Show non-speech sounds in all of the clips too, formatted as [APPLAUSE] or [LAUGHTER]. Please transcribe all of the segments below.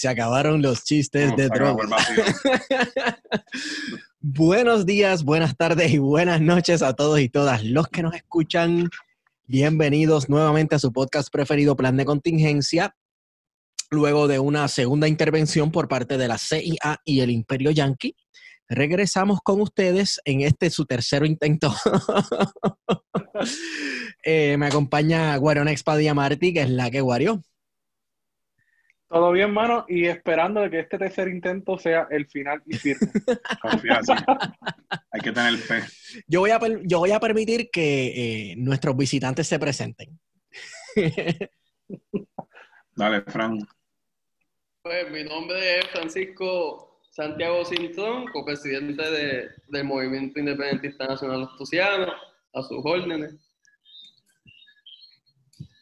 se acabaron los chistes No, de se acabó droga. el vacío. Buenos días, buenas tardes y buenas noches a todos y todas los que nos escuchan. Bienvenidos nuevamente a su podcast preferido, Plan de Contingencia. Luego de una segunda intervención por parte de la CIA y el Imperio Yankee, regresamos con ustedes en este su tercer intento. [LAUGHS] Eh, me acompaña Guaronex Padilla Martí, que es la que guarió. Todo bien, mano, y esperando de que este tercer intento sea el final y firme. [LAUGHS] Confía, sí. Hay que tener fe. Yo voy a, per- yo voy a permitir que eh, nuestros visitantes se presenten. [LAUGHS] Dale, Fran. Pues mi nombre es Francisco Santiago Cintrón, copresidente de, del Movimiento Independentista Nacional Asturiano, a sus órdenes.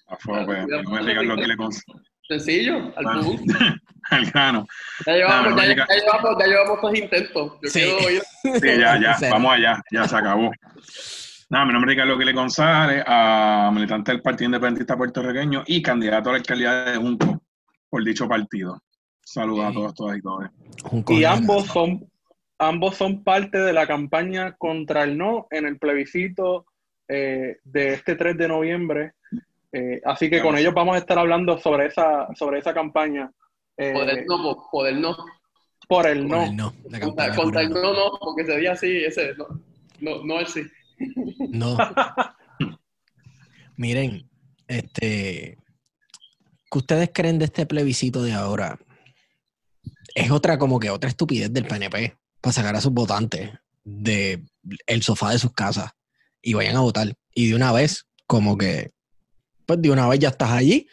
A fuego, pues. No me digas lo que le cons... Sencillo, al Ah. punto. [LAUGHS] Al grano. Ya llevamos, no, ya, ya llevamos, ya llevamos dos intentos. Yo Sí. quiero oír. [LAUGHS] Sí, ya, ya. Vamos allá. Ya se acabó. Nada, mi nombre es Ricardo Quiles González, ah, militante del Partido Independentista Puertorriqueño y candidato a la alcaldía de Junco por dicho partido. Saludos a todos, todas y todos. Y ambos son, ambos son parte de la campaña contra el no en el plebiscito eh, de este 3 de noviembre. Eh, así que con ellos vamos a estar hablando sobre esa, sobre esa campaña. eh, Poder no, po- poder no. por el no. Con el no, la Contra, el por el no, no, porque sería así, ese, no, no, no el sí. no. [LAUGHS] Miren, este, ¿qué ustedes creen de este plebiscito de ahora? Es otra como que otra estupidez del PNP para sacar a sus votantes de el sofá de sus casas y vayan a votar. Y de una vez, como que, pues de una vez ya estás allí.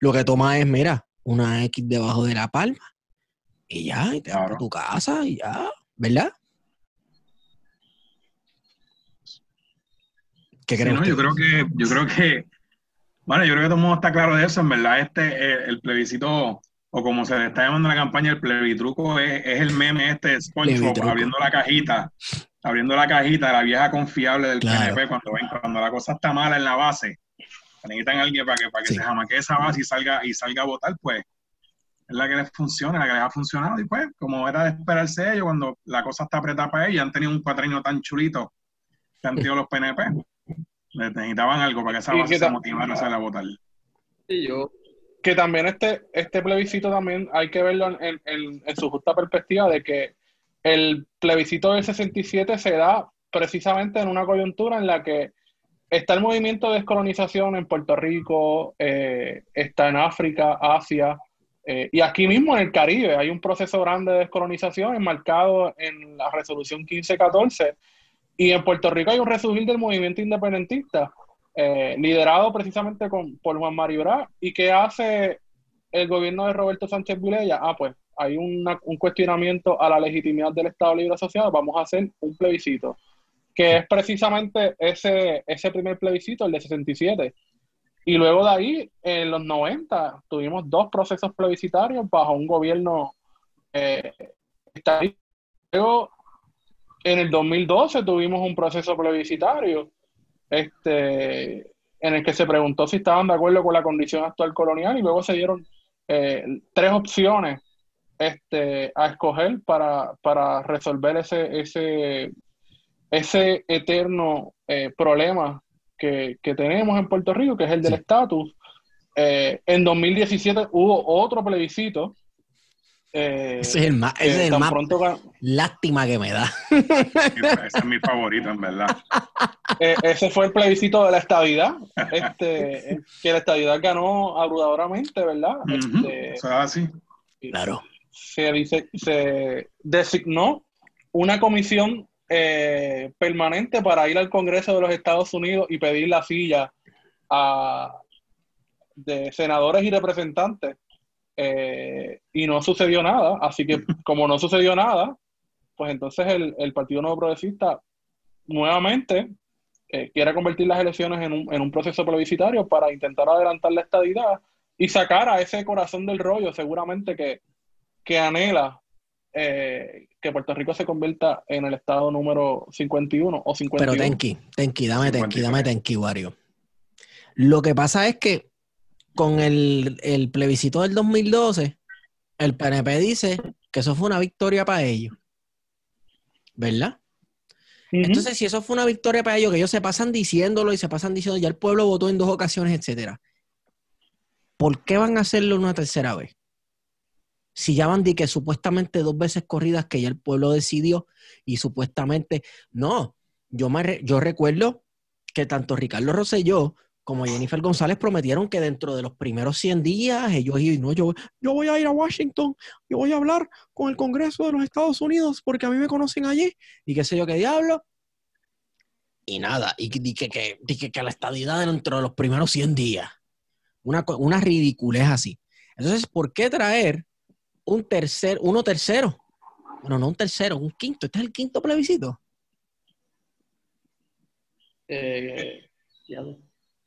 Lo que toma es, mira, una X debajo de la palma y ya, y te vas Claro. a tu casa y ya, ¿verdad? ¿Qué Sí, no, yo creo que, yo creo que, bueno, yo creo que todo el mundo está claro de eso, en verdad, este, eh, el plebiscito, o como se le está llamando la campaña, el plebitruco es, es el meme este de SpongeBob abriendo la cajita, abriendo la cajita la vieja confiable del Claro. PNP cuando ven, cuando la cosa está mala en la base, necesitan alguien para que, para que Sí. se jamaquee esa base y salga, y salga a votar, pues, es la que les funciona, la que les ha funcionado, y pues, como era de esperarse ellos, cuando la cosa está apretada para ellos, han tenido un cuatriño tan chulito que han tenido los PNP, les necesitaban algo para que esa base que se motivara a salir a votar. Y yo, que también este, este plebiscito también hay que verlo en, en- en su justa perspectiva de que el plebiscito del 67 se da precisamente en una coyuntura en la que está el movimiento de descolonización en Puerto Rico, eh, está en África, Asia, eh, y aquí mismo en el Caribe hay un proceso grande de descolonización enmarcado en la resolución 1514, y en Puerto Rico hay un resurgir del movimiento independentista eh, liderado precisamente con, por Juan Mario Brá. ¿Y qué hace el gobierno de Roberto Sánchez Vilella? Ah, pues hay un cuestionamiento a la legitimidad del Estado Libre Asociado, vamos a hacer un plebiscito, que es precisamente ese, ese primer plebiscito, el de 67. Y luego de ahí, en los 90, tuvimos dos procesos plebiscitarios bajo un gobierno eh. Luego, en el 2012 tuvimos un proceso plebiscitario este, en el que se preguntó si estaban de acuerdo con la condición actual colonial y luego se dieron eh, tres opciones este, a escoger para, para resolver ese, ese, ese eterno eh, problema que, que tenemos en Puerto Rico, que es el del Sí. estatus. Eh, en 2017 hubo otro plebiscito. eh, Ese es el más, ese es el más pronto lástima que me da. Ese es mi favorito, en verdad. [LAUGHS] Eh, ese fue el plebiscito de la estadidad, este, que la estadidad ganó abrumadoramente, ¿verdad? Este, Eso es así. Claro. se, dice, se designó una comisión eh, permanente para ir al Congreso de los Estados Unidos y pedir la silla a, de senadores y representantes. eh, y no sucedió nada. Así que, [LAUGHS] como no sucedió nada, pues entonces el, el Partido Nuevo Progresista nuevamente eh, quiere convertir las elecciones en un, en un proceso plebiscitario para intentar adelantar la estadidad y sacar a ese corazón del rollo, seguramente que, que anhela eh, que Puerto Rico se convierta en el estado número 51 o 51. Pero Tenki, Tenki, dame Tenki, dame Tenki, Wario. Lo que pasa es que con el, el plebiscito del 2012, el PNP dice que eso fue una victoria para ellos. ¿Verdad? Entonces, si eso fue una victoria para ellos, que ellos se pasan diciéndolo y se pasan diciendo, ya el pueblo votó en dos ocasiones, etcétera. ¿Por qué van a hacerlo una tercera vez? Si ya van de que supuestamente dos veces corridas que ya el pueblo decidió y supuestamente no. Yo, me yo recuerdo que tanto Ricardo Rosselló como Jennifer González prometieron que dentro de los primeros 100 días ellos iban, no, yo, yo voy a ir a Washington, yo voy a hablar con el Congreso de los Estados Unidos porque a mí me conocen allí y qué sé yo qué diablo. Y nada, y que, y que, y que- que la estadidad dentro de los primeros 100 días. Una, una ridiculez así. Entonces, ¿por qué traer un tercer, uno tercero? Bueno, no un tercero, un quinto. Este es el quinto plebiscito. Eh, ya lo-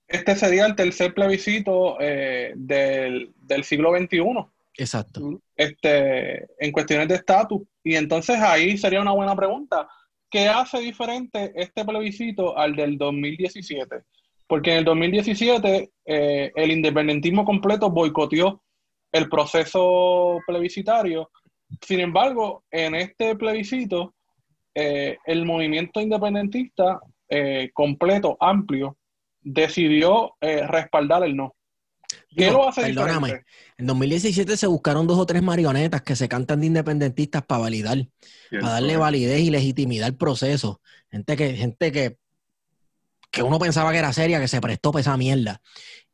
Este sería el tercer plebiscito eh, del, del siglo XXI. Exacto. este, en cuestiones de estatus. Y entonces ahí sería una buena pregunta. ¿Qué hace diferente este plebiscito al del 2017? Porque en el 2017 eh, el independentismo completo boicoteó el proceso plebiscitario. Sin embargo, en este plebiscito, eh, el movimiento independentista eh, completo, amplio, decidió eh, respaldar el no. ¿Qué Digo, lo hace perdóname, diferente? En 2017 se buscaron dos o tres marionetas que se cantan de independentistas para validar, para darle validez y legitimidad al proceso. Gente que, gente que, que uno pensaba que era seria, que se prestó para esa mierda.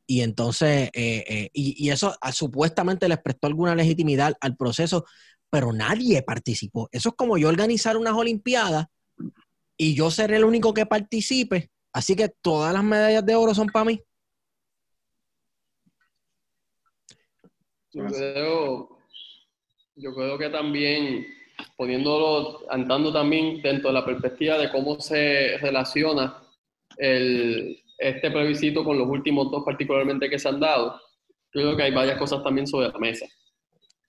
Y entonces, eh, eh, y, eso ah, supuestamente les prestó alguna legitimidad al proceso, pero nadie participó. Eso es como yo organizar unas Olimpiadas y yo ser el único que participe. Así que todas las medallas de oro son para mí. Yo creo, yo creo que también, poniéndolo, andando también dentro de la perspectiva de cómo se relaciona el, este plebiscito con los últimos dos particularmente que se han dado, yo creo que hay varias cosas también sobre la mesa.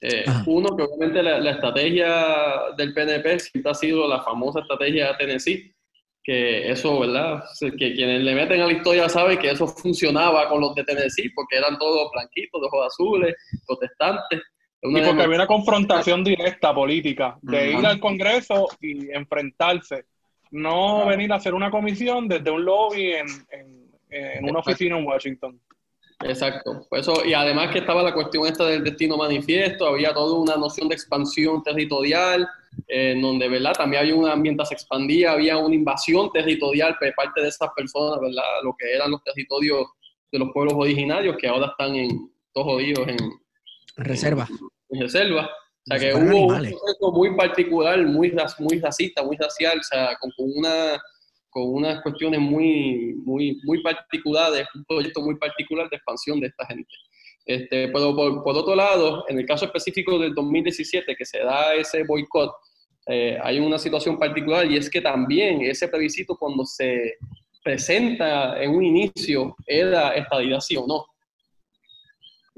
Eh, uno, que obviamente la, la estrategia del PNP siempre ha sido la famosa estrategia de Tennessee, que eso, ¿verdad? Que quienes le meten a la historia saben que eso funcionaba con los de Tennessee, porque eran todos blanquitos, de ojos azules, protestantes. Una Y porque había una confrontación directa política, de ir al Congreso y enfrentarse, no Claro. venir a hacer una comisión desde un lobby en, en- en una oficina en Washington. Exacto. Por Eso, y además que estaba la cuestión esta del destino manifiesto, había toda una noción de expansión territorial, eh, en donde, ¿verdad? También había una, mientras se expandía, había una invasión territorial de parte de esas personas, ¿verdad? Lo que eran los territorios de los pueblos originarios, que ahora están en, todos jodidos en, Reserva. en reserva. O sea que hubo un proceso muy particular, muy, muy racista, muy racial, o sea, con, con una, con unas cuestiones muy, muy, muy particulares, un proyecto muy particular de expansión de esta gente. Este, pero por, por otro lado, en el caso específico del 2017, que se da ese boicot, eh, hay una situación particular y es que también ese plebiscito cuando se presenta en un inicio era estadidad sí o no.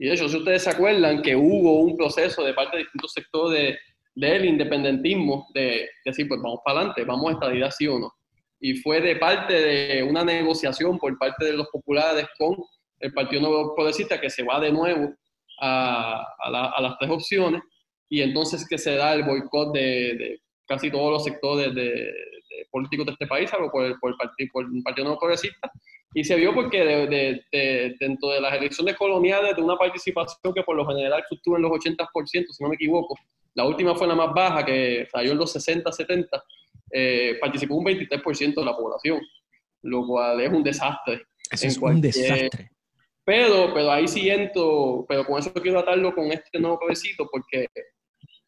Y de hecho, si ustedes se acuerdan que hubo un proceso de parte de distintos sectores de- del independentismo de decir, pues vamos para adelante, vamos a estadidad sí o no. Y fue de parte de una negociación por parte de los populares con el Partido Nuevo Progresista que se va de nuevo a, a la- a las tres opciones y entonces que se da el boicot de, casi todos los sectores de políticos de este país, algo por el, por el partido, por el Partido Nuevo Progresista, y se vio porque de- de- de- dentro de las elecciones coloniales, de una participación que por lo general fluctúa en los 80%, si no me equivoco, la última fue la más baja, que salió en los 60, 70, eh, participó un 23% de la población, lo cual es un desastre. Eso es un desastre. Pero, pero ahí sí entro, pero con eso quiero atarlo con este nuevo plebiscito, porque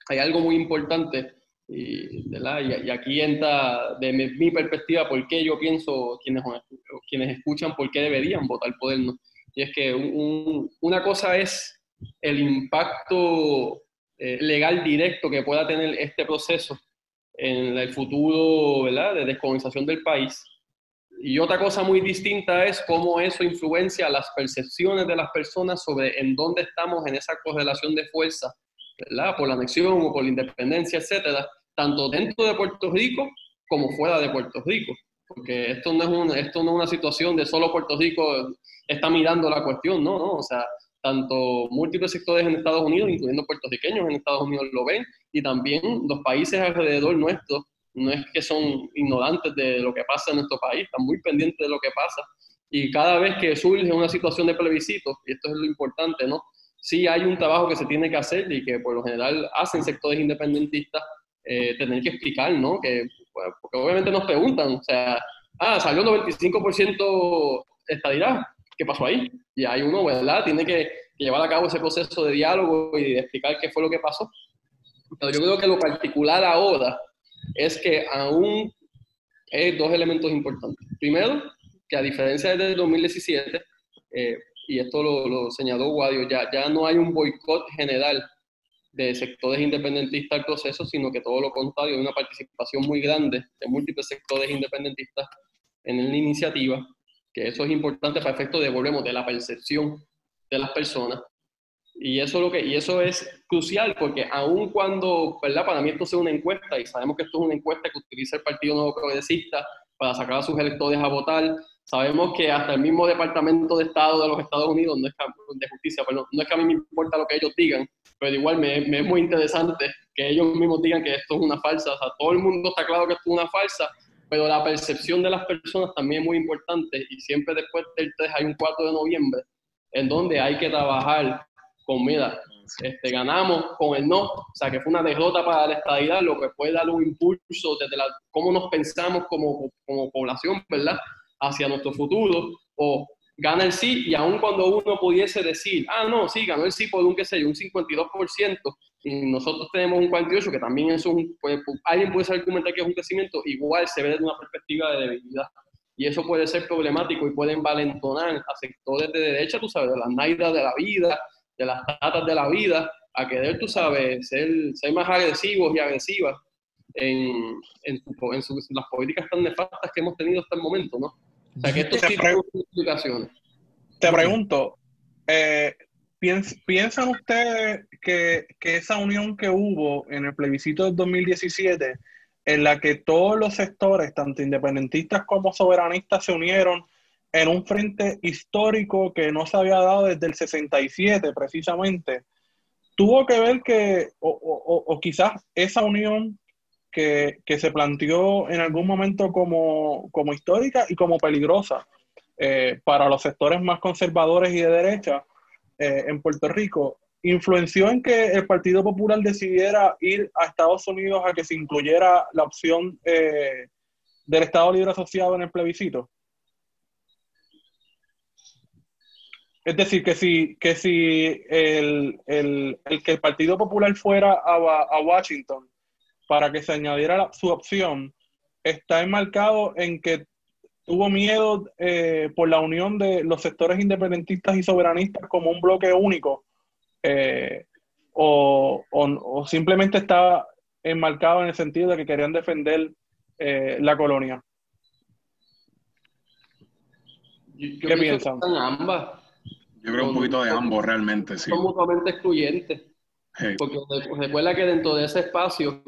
hay algo muy importante Y, ¿verdad? y, aquí entra, de mi, perspectiva, por qué yo pienso, quienes, quienes escuchan, por qué deberían votar por él. ¿no? Y es que una cosa es el impacto eh, legal directo que pueda tener este proceso en el futuro ¿verdad? de descolonización del país. Y otra cosa muy distinta es cómo eso influencia las percepciones de las personas sobre en dónde estamos en esa correlación de fuerza, ¿verdad? por la anexión o por la independencia, etcétera, tanto dentro de Puerto Rico como fuera de Puerto Rico. Porque esto no es, un, esto no es una situación de solo Puerto Rico está mirando la cuestión, ¿no? ¿no? O sea, tanto múltiples sectores en Estados Unidos, incluyendo puertorriqueños en Estados Unidos, lo ven, y también los países alrededor nuestro, no es que son ignorantes de lo que pasa en nuestro país, están muy pendientes de lo que pasa. Y cada vez que surge una situación de plebiscito, y esto es lo importante, ¿no? Sí hay un trabajo que se tiene que hacer y que por lo general hacen sectores independentistas, eh, tener que explicar, ¿no? Que, porque obviamente nos preguntan, o sea, ah, salió 95% estadidad, ¿qué pasó ahí? Y hay uno, ¿verdad? Tiene que, llevar a cabo ese proceso de diálogo y de explicar qué fue lo que pasó. Pero yo creo que lo particular ahora es que aún hay dos elementos importantes. Primero, que a diferencia del 2017, eh, y esto lo, señaló Guadio, ya, ya no hay un boicot general de sectores independentistas al proceso, sino que todo lo contrario, hay una participación muy grande de múltiples sectores independentistas en la iniciativa que eso es importante para efecto de, volvemos, de la percepción de las personas. Y eso, lo que, y eso es crucial porque aun cuando, ¿verdad? Para mí esto es una encuesta y sabemos que esto es una encuesta que utiliza el Partido Nuevo Progresista para sacar a sus electores a votar, sabemos que hasta el mismo Departamento de Estado de los Estados Unidos, no es de justicia, pero no es que a mí me importa lo que ellos digan, pero igual me, me es muy interesante que ellos mismos digan que esto es una falsa. O sea, todo el mundo está claro que esto es una falsa, pero la percepción de las personas también es muy importante y siempre después del 3 hay un 4 de noviembre en donde hay que trabajar con, mira, este, ganamos con el no, o sea que fue una derrota para la estadidad, lo que puede dar un impulso desde la, cómo nos pensamos como, como población, ¿verdad? Hacia nuestro futuro, o gana el sí, y aun cuando uno pudiese decir, ah, no, sí, ganó el sí por un, qué sé yo, un 52%, y nosotros tenemos un 48, que también es un, pues, alguien puede argumentar que es un crecimiento, igual se ve desde una perspectiva de debilidad. Y eso puede ser problemático y puede envalentonar a sectores de derecha, tú sabes, de las naidas de la vida, de las tatas de la vida, a querer, tú sabes, ser, más agresivos y agresivas en, en, las políticas tan nefastas que hemos tenido hasta el momento, ¿no? O sea, que esto sí tiene implicaciones. Te pregunto, eh, ¿Piensan ustedes que, esa unión que hubo en el plebiscito del 2017, en la que todos los sectores, tanto independentistas como soberanistas, se unieron en un frente histórico que no se había dado desde el 67 precisamente, tuvo que ver que, o, quizás esa unión que, se planteó en algún momento como, histórica y como peligrosa eh, para los sectores más conservadores y de derecha, eh, en Puerto Rico influenció en que el Partido Popular decidiera ir a Estados Unidos a que se incluyera la opción eh, del Estado Libre Asociado en el plebiscito? Es decir, que si, que si el, que el Partido Popular fuera a, Washington para que se añadiera su opción, está enmarcado en que tuvo miedo eh, por la unión de los sectores independentistas y soberanistas como un bloque único, eh, o, simplemente estaba enmarcado en el sentido de que querían defender eh, la colonia. ¿Qué piensan? Ambas. Yo creo un poquito de ambos realmente, sí. Son mutuamente excluyentes. Porque recuerda que dentro de ese espacio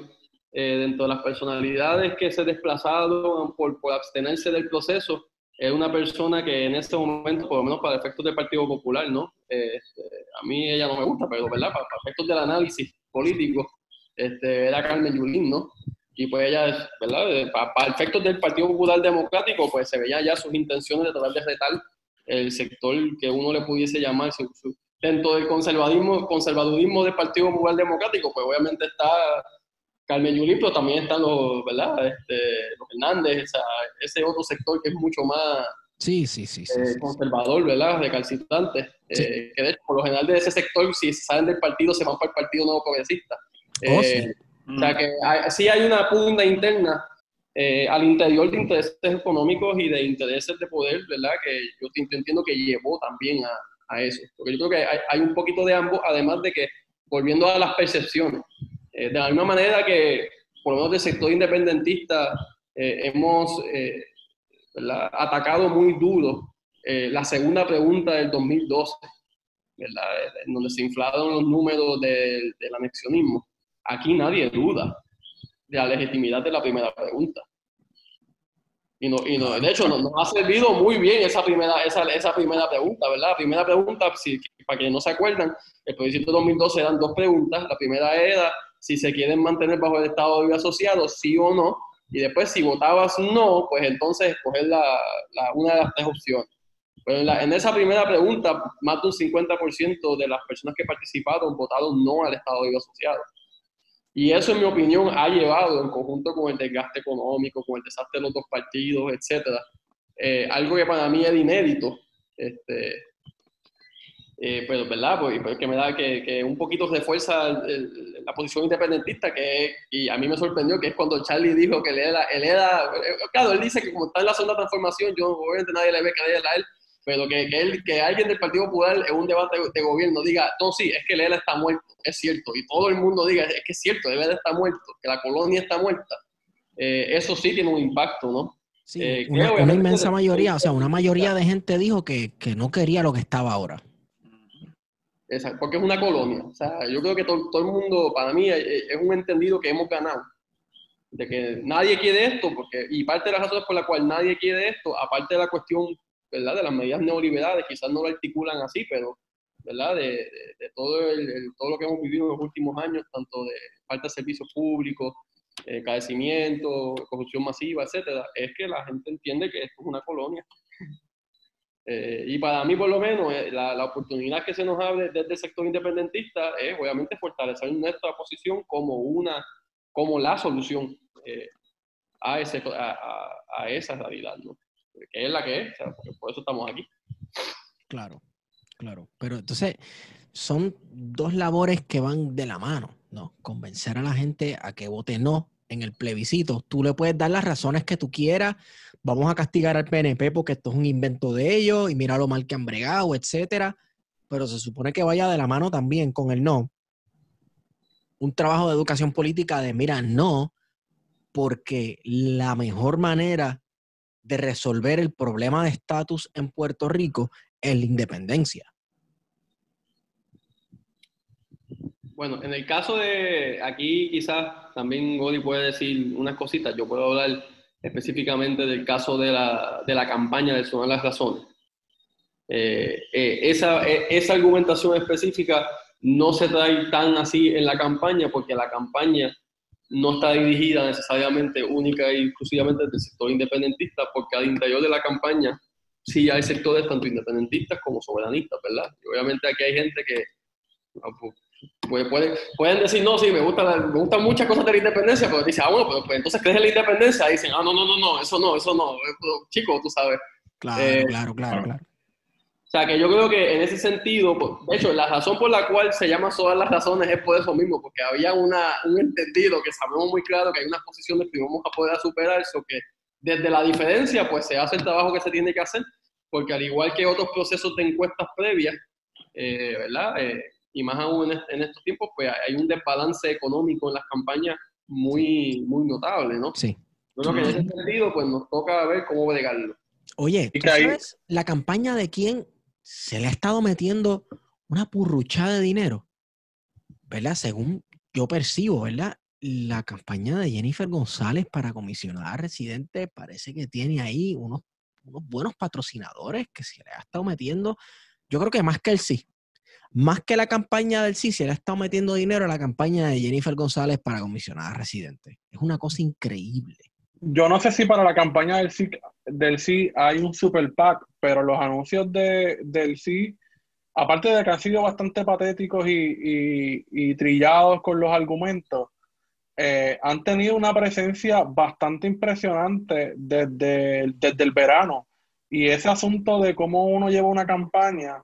eh, dentro de las personalidades que se desplazaron por, por abstenerse del proceso, es una persona que en este momento, por lo menos para efectos del Partido Popular, ¿no? Este, a mí ella no me gusta, pero ¿verdad? Para, efectos del análisis político, este, era Carmen Yulín, ¿no? Y pues ella, ¿verdad? Para, efectos del Partido Popular Democrático, pues se veían ya sus intenciones de tratar de retar el sector que uno le pudiese llamar dentro del conservadurismo, conservadurismo del Partido Popular Democrático, pues obviamente está Carmen Yulín, pero también están los, ¿verdad? Este, los Hernández, ese otro sector que es mucho más sí, sí, sí, eh, conservador, ¿verdad? Recalcitrante. Eh, que de hecho, por lo general de ese sector, si salen del partido, se van para el Partido Nuevo Progresista. Oh, eh, O sea que hay- sí hay una pugna interna eh, al interior de intereses económicos y de intereses de poder, ¿verdad? Que yo ent- entiendo que llevó también a, a eso. Porque yo creo que hay, hay un poquito de ambos, además de que, volviendo a las percepciones, eh, de la misma manera que, por lo menos del sector independentista, eh, hemos eh, atacado muy duro eh, la segunda pregunta del 2012, ¿verdad? En donde se inflaron los números del, del anexionismo. Aquí nadie duda de la legitimidad de la primera pregunta. Y, no, y no, de hecho, nos, nos ha servido muy bien esa primera, esa, esa primera pregunta, ¿verdad? La primera pregunta, si, para quienes no se acuerdan, el plebiscito 2012 eran dos preguntas. La primera era si se quieren mantener bajo el estado de vida asociado, sí o no. Y después, si votabas no, pues entonces escoger la, la, una de las tres opciones. Pero en, la, en, esa primera pregunta, más de un 50% de las personas que participaron votaron no al estado de vida asociado. Y eso, en mi opinión, ha llevado, en conjunto con el desgaste económico, con el desastre de los dos partidos, etcétera, eh, algo que para mí era inédito. Este, eh, pero, ¿verdad? Pues, pues, que me da que, que un poquito refuerza el, el, la posición independentista, que y a mí me sorprendió, que es cuando Charlie dijo que él era, él era, claro, él dice que como está en la zona de transformación, yo obviamente nadie le ve creer a él, pero que, que, él, que alguien del Partido Popular en un debate de gobierno diga, no, sí, es que Lela está muerto, es cierto, y todo el mundo diga, es que es cierto, Lela está muerto, que la colonia está muerta, eh, eso sí tiene un impacto, ¿no? Sí, eh, una, una, inmensa mayoría, o sea, una mayoría de gente dijo que, que no quería lo que estaba ahora. Exacto, porque es una colonia. O sea, yo creo que todo, el mundo, para mí, es, es un entendido que hemos ganado de que nadie quiere esto, porque, y parte de las razones por las cuales nadie quiere esto, aparte de la cuestión ¿verdad? de las medidas neoliberales, quizás no lo articulan así, pero ¿verdad? De, todo, el, el, todo lo que hemos vivido en los últimos años, tanto de falta de servicios públicos, eh, carecimiento, corrupción masiva, etcétera, es que la gente entiende que esto es una colonia. Eh, y para mí, por lo menos, eh, la, la, oportunidad que se nos abre desde el sector independentista es, obviamente, fortalecer nuestra posición como una, como la solución eh, a, ese, a, a, a, esa realidad, ¿no? Que es la que es, o sea, por eso estamos aquí. Claro, claro. Pero entonces, son dos labores que van de la mano, ¿no? Convencer a la gente a que vote no en el plebiscito. Tú le puedes dar las razones que tú quieras. Vamos a castigar al PNP porque esto es un invento de ellos y mira lo mal que han bregado, etcétera. Pero se supone que vaya de la mano también con el no. Un trabajo de educación política de mira, no, porque la mejor manera de resolver el problema de estatus en Puerto Rico es la independencia. Bueno, en el caso de aquí quizás también Godi puede decir unas cositas. Yo puedo hablar específicamente del caso de la, de la campaña de Sonar las Razones. Eh, eh, esa, eh, esa argumentación específica no se trae tan así en la campaña porque la campaña no está dirigida necesariamente única e exclusivamente del sector independentista porque al interior de la campaña sí hay sectores tanto independentistas como soberanistas, ¿verdad? Y obviamente aquí hay gente que pues pueden, pueden decir, no, sí, me, gusta, me gustan muchas cosas de la independencia, pero dice, ah, bueno, pero pues, entonces crees en la independencia, y dicen, ah, no, no, no, no, eso no, eso no, chico, tú sabes. Claro, eh, claro, claro, claro. O sea, que yo creo que en ese sentido, de hecho, la razón por la cual se llama todas las razones es por eso mismo, porque había una, un entendido que sabemos muy claro que hay unas posiciones que vamos a poder superar, eso que desde la diferencia, pues se hace el trabajo que se tiene que hacer, porque al igual que otros procesos de encuestas previas, eh, ¿verdad? Eh, y más aún en, en, estos tiempos, pues hay un desbalance económico en las campañas muy, muy notable, ¿no? Sí. Creo que en ese sentido, pues nos toca ver cómo bregarlo. Oye, ¿tú sabes la campaña de quién se le ha estado metiendo una purruchada de dinero? ¿Verdad? Según yo percibo, ¿verdad? La campaña de Jennifer González para comisionar a residentes parece que tiene ahí unos, unos buenos patrocinadores que se le ha estado metiendo, yo creo que más que el sí, más que la campaña del sí, se le ha estado metiendo dinero a la campaña de Jennifer González para comisionar a residentes. Es una cosa increíble. Yo no sé si para la campaña del sí, hay un super PAC, pero los anuncios de, del sí, aparte de que han sido bastante patéticos y, trillados con los argumentos, eh, han tenido una presencia bastante impresionante desde el verano. Y ese asunto de cómo uno lleva una campaña,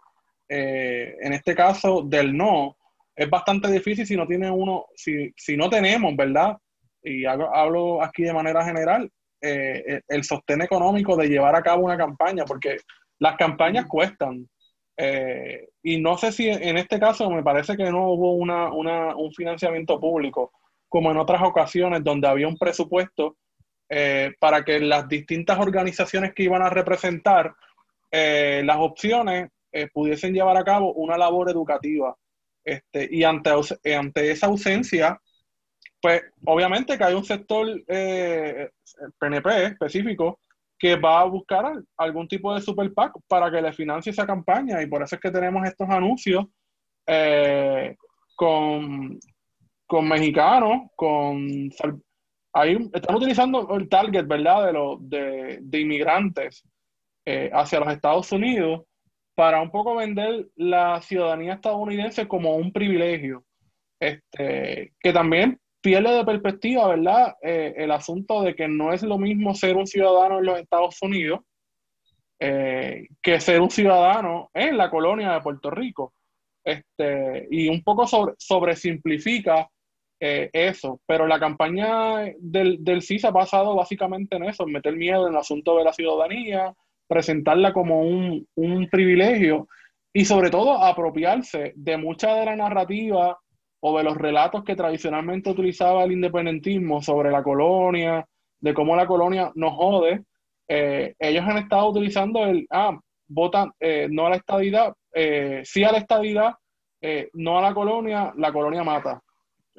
eh, en este caso del no, es bastante difícil si no tiene uno, si, si no tenemos, ¿verdad? Y hablo, aquí de manera general, eh, el sostén económico de llevar a cabo una campaña, porque las campañas cuestan. Eh, y no sé si en este caso me parece que no hubo una, una, un financiamiento público, como en otras ocasiones donde había un presupuesto eh, para que las distintas organizaciones que iban a representar las opciones pudiesen llevar a cabo una labor educativa. Este, y ante, ante esa ausencia, pues obviamente que hay un sector eh, PNP específico que va a buscar algún tipo de super PAC para que le financie esa campaña y por eso es que tenemos estos anuncios eh, con, con mexicanos, con ahí están utilizando el target, ¿verdad? De, los de, inmigrantes eh, hacia los Estados Unidos para un poco vender la ciudadanía estadounidense como un privilegio. Este, que también pierde de perspectiva, ¿verdad? Eh, el asunto de que no es lo mismo ser un ciudadano en los Estados Unidos eh, que ser un ciudadano en la colonia de Puerto Rico. Este, y un poco sobre, sobresimplifica eh, eso, pero la campaña del, del CIS ha basado básicamente en eso, en meter miedo en el asunto de la ciudadanía, presentarla como un, un privilegio y sobre todo apropiarse de mucha de la narrativa o de los relatos que tradicionalmente utilizaba el independentismo sobre la colonia, de cómo la colonia nos jode, eh, ellos han estado utilizando el, ah, votan eh, no a la estadidad, eh, sí a la estadidad, no a la colonia, la colonia mata.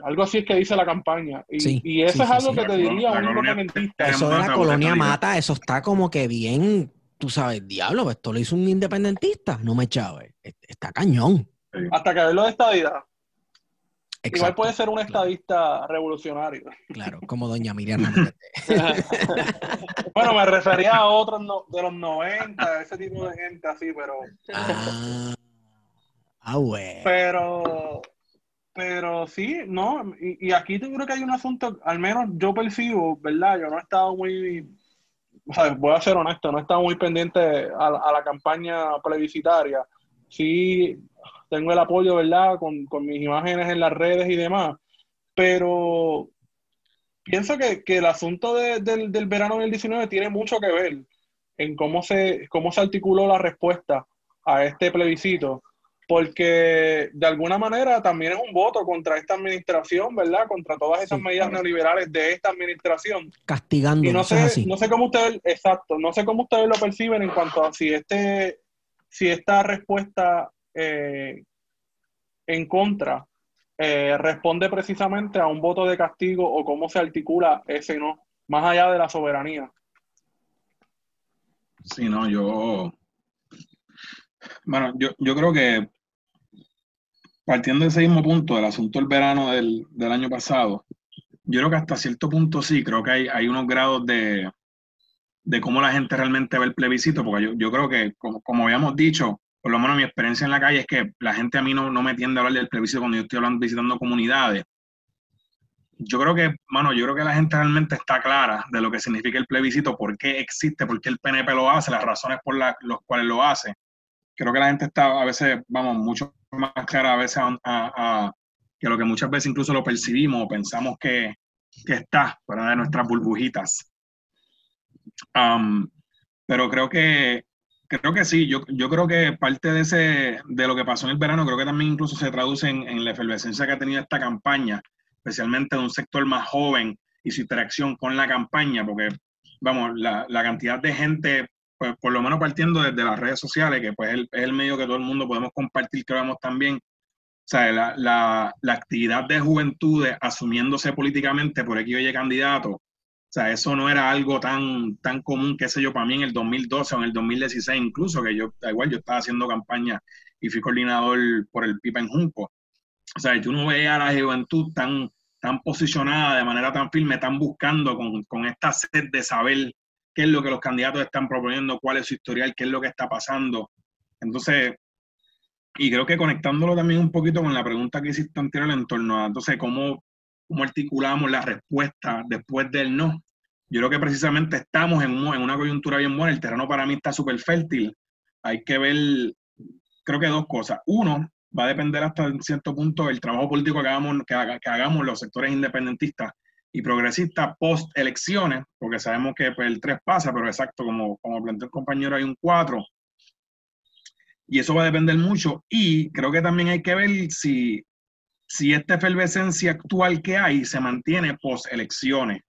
Algo así es que dice la campaña. Y, eso es algo que te diría un independentista. Eso de la colonia mata, eso está como que bien, tú sabes, diablo, esto lo hizo un independentista, no me chave, está cañón. Hasta que verlo de estadidad. Igual puede ser un estadista revolucionario. Claro, como doña Miriam [LAUGHS] bueno, me refería a otros de los 90, ese tipo de gente así, pero... Ah, ah bueno. Pero, pero sí, ¿no? Y, aquí yo creo que hay un asunto, al menos yo percibo, ¿verdad? Yo no he estado muy... [LAUGHS] O sea, voy a ser honesto, no he estado muy pendiente a, la campaña plebiscitaria. Sí, tengo el apoyo, ¿verdad? Con, mis imágenes en las redes y demás. Pero pienso que, el asunto del, del, verano del 19 tiene mucho que ver en cómo se, cómo se articuló la respuesta a este plebiscito, porque de alguna manera también es un voto contra esta administración, ¿verdad? Contra todas esas medidas neoliberales de esta administración. Castigando. Y no sé, no sé cómo ustedes, exacto, no sé cómo ustedes lo perciben en cuanto a si este, si esta respuesta eh, en contra eh, responde precisamente a un voto de castigo o cómo se articula ese no, más allá de la soberanía. Sí, no, yo. Bueno, yo, yo creo que partiendo de ese mismo punto del asunto del verano del, año pasado, yo creo que hasta cierto punto sí, creo que hay, hay unos grados de, de cómo la gente realmente ve el plebiscito, porque yo, yo creo que, como, como habíamos dicho, por lo menos mi experiencia en la calle es que la gente a mí no, no me tiende a hablar del plebiscito cuando yo estoy hablando, visitando comunidades. Yo creo que, mano, yo creo que la gente realmente está clara de lo que significa el plebiscito, por qué existe, por qué el PNP lo hace, las razones por las cuales lo hace. Creo que la gente está a veces, vamos, mucho más clara a veces a, que lo que muchas veces incluso lo percibimos o pensamos que, que está fuera de nuestras burbujitas. pero creo que Creo que sí, yo, yo creo que parte de, ese, de lo que pasó en el verano, creo que también incluso se traduce en, la efervescencia que ha tenido esta campaña, especialmente de un sector más joven y su interacción con la campaña, porque, vamos, la, la cantidad de gente, pues por lo menos partiendo desde las redes sociales, que pues es el, medio que todo el mundo podemos compartir, que vemos también, o sea, la, la, la actividad de juventudes asumiéndose políticamente por X o Y candidato, o sea, eso no era algo tan, tan común, qué sé yo, para mí en el 2012 o en el 2016 incluso, que yo, igual yo estaba haciendo campaña y fui coordinador por el PIPA en Junco. O sea, tú no veías a la juventud tan, tan posicionada de manera tan firme, tan buscando con, con esta sed de saber qué es lo que los candidatos están proponiendo, cuál es su historial, qué es lo que está pasando. Entonces, y creo que conectándolo también un poquito con la pregunta que hiciste anterior en torno a, entonces, cómo cómo articulamos la respuesta después del no. Yo creo que precisamente estamos en, en una coyuntura bien buena, el terreno para mí está súper fértil. Hay que ver, creo que dos cosas. Uno, va a depender hasta cierto punto del trabajo político que hagamos, que, hagamos los sectores independentistas y progresistas post elecciones, porque sabemos que pues, el 3 pasa, pero exacto, como, como planteó el compañero, hay un 4. Y eso va a depender mucho. Y creo que también hay que ver si, si esta efervescencia actual que hay se mantiene post elecciones.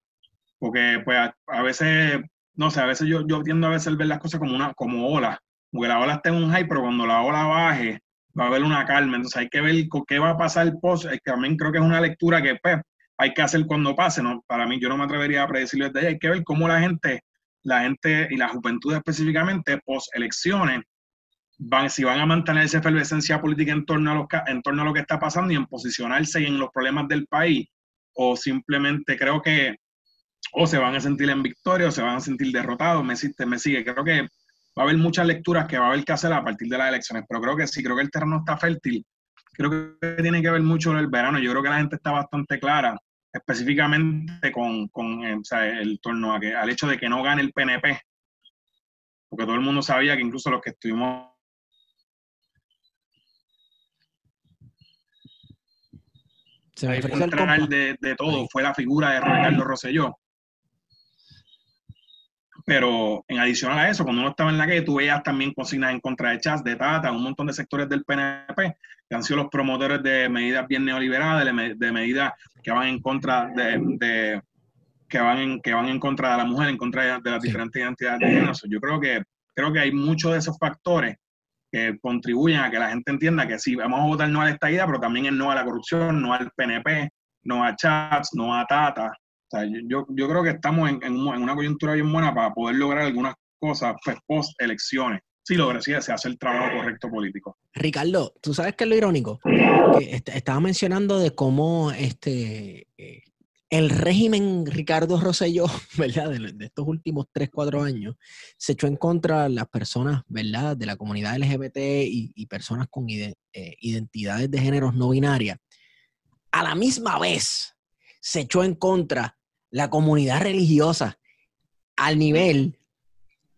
Porque pues a, veces, no sé, a veces yo, yo tiendo a veces ver las cosas como una como ola. Porque la ola está en un high, pero cuando la ola baje, va a haber una calma. Entonces hay que ver qué va a pasar post. Es que también creo que es una lectura que pues, hay que hacer cuando pase. ¿no? Para mí, yo no me atrevería a predecirlo desde ahí. Hay que ver cómo la gente, la gente y la juventud específicamente, post elecciones, van, si van a mantener esa efervescencia política en torno, a lo, en torno a lo que está pasando y en posicionarse en los problemas del país, o simplemente creo que o se van a sentir en victoria o se van a sentir derrotados, me, me sigue. Creo que va a haber muchas lecturas que va a haber que hacer a partir de las elecciones, pero creo que sí, creo que el terreno está fértil. Creo que tiene que ver mucho el verano. Yo creo que la gente está bastante clara, específicamente con, con eh, el torno a que, al hecho de que no gane el PNP, porque todo el mundo sabía que incluso los que estuvimos Se me de, de, todo. Fue la figura de Ricardo Rosselló. Pero en adición a eso, cuando uno estaba en la calle, tú veías también consignas en contra de Chas, de Tata, un montón de sectores del PNP que han sido los promotores de medidas bien neoliberales, de, medidas que van en contra de, que van en, que van en contra de la mujer, en contra de, las diferentes identidades de género. Yo creo que creo que hay muchos de esos factores que contribuyen a que la gente entienda que sí, vamos a votar no a esta idea, pero también es no a la corrupción, no al PNP, no a Chats, no a Tata, yo, yo creo que estamos en, en, una coyuntura bien buena para poder lograr algunas cosas pues, post elecciones. Sí, lo se hace el trabajo correcto político. Ricardo, tú sabes que es lo irónico. estaba mencionando de cómo este eh, el régimen Ricardo Rosselló, [LAUGHS] ¿verdad? De, estos últimos 3, 4 años, se echó en contra las personas, ¿verdad? De la comunidad LGBT y, personas con eh, identidades de géneros no binarias. A la misma vez, se echó en contra la comunidad religiosa al nivel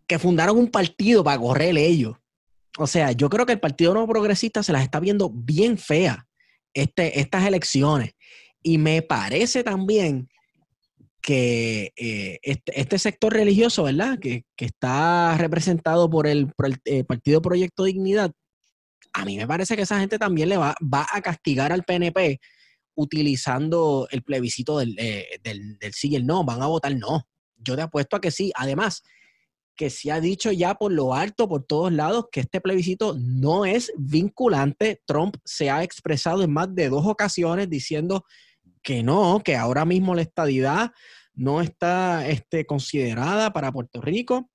que fundaron un partido para correr ellos. O sea, yo creo que el Partido No Progresista se las está viendo bien fea este, estas elecciones. Y me parece también que eh, este, este, sector religioso, ¿verdad? Que, está representado por el, eh, Partido Proyecto Dignidad, a mí me parece que esa gente también le va, va a castigar al PNP utilizando el plebiscito del, eh, del, sí y el no, van a votar no. Yo te apuesto a que sí. Además, que se ha dicho ya por lo alto, por todos lados, que este plebiscito no es vinculante. Trump se ha expresado en más de dos ocasiones diciendo que no, que ahora mismo la estadidad no está este, considerada para Puerto Rico.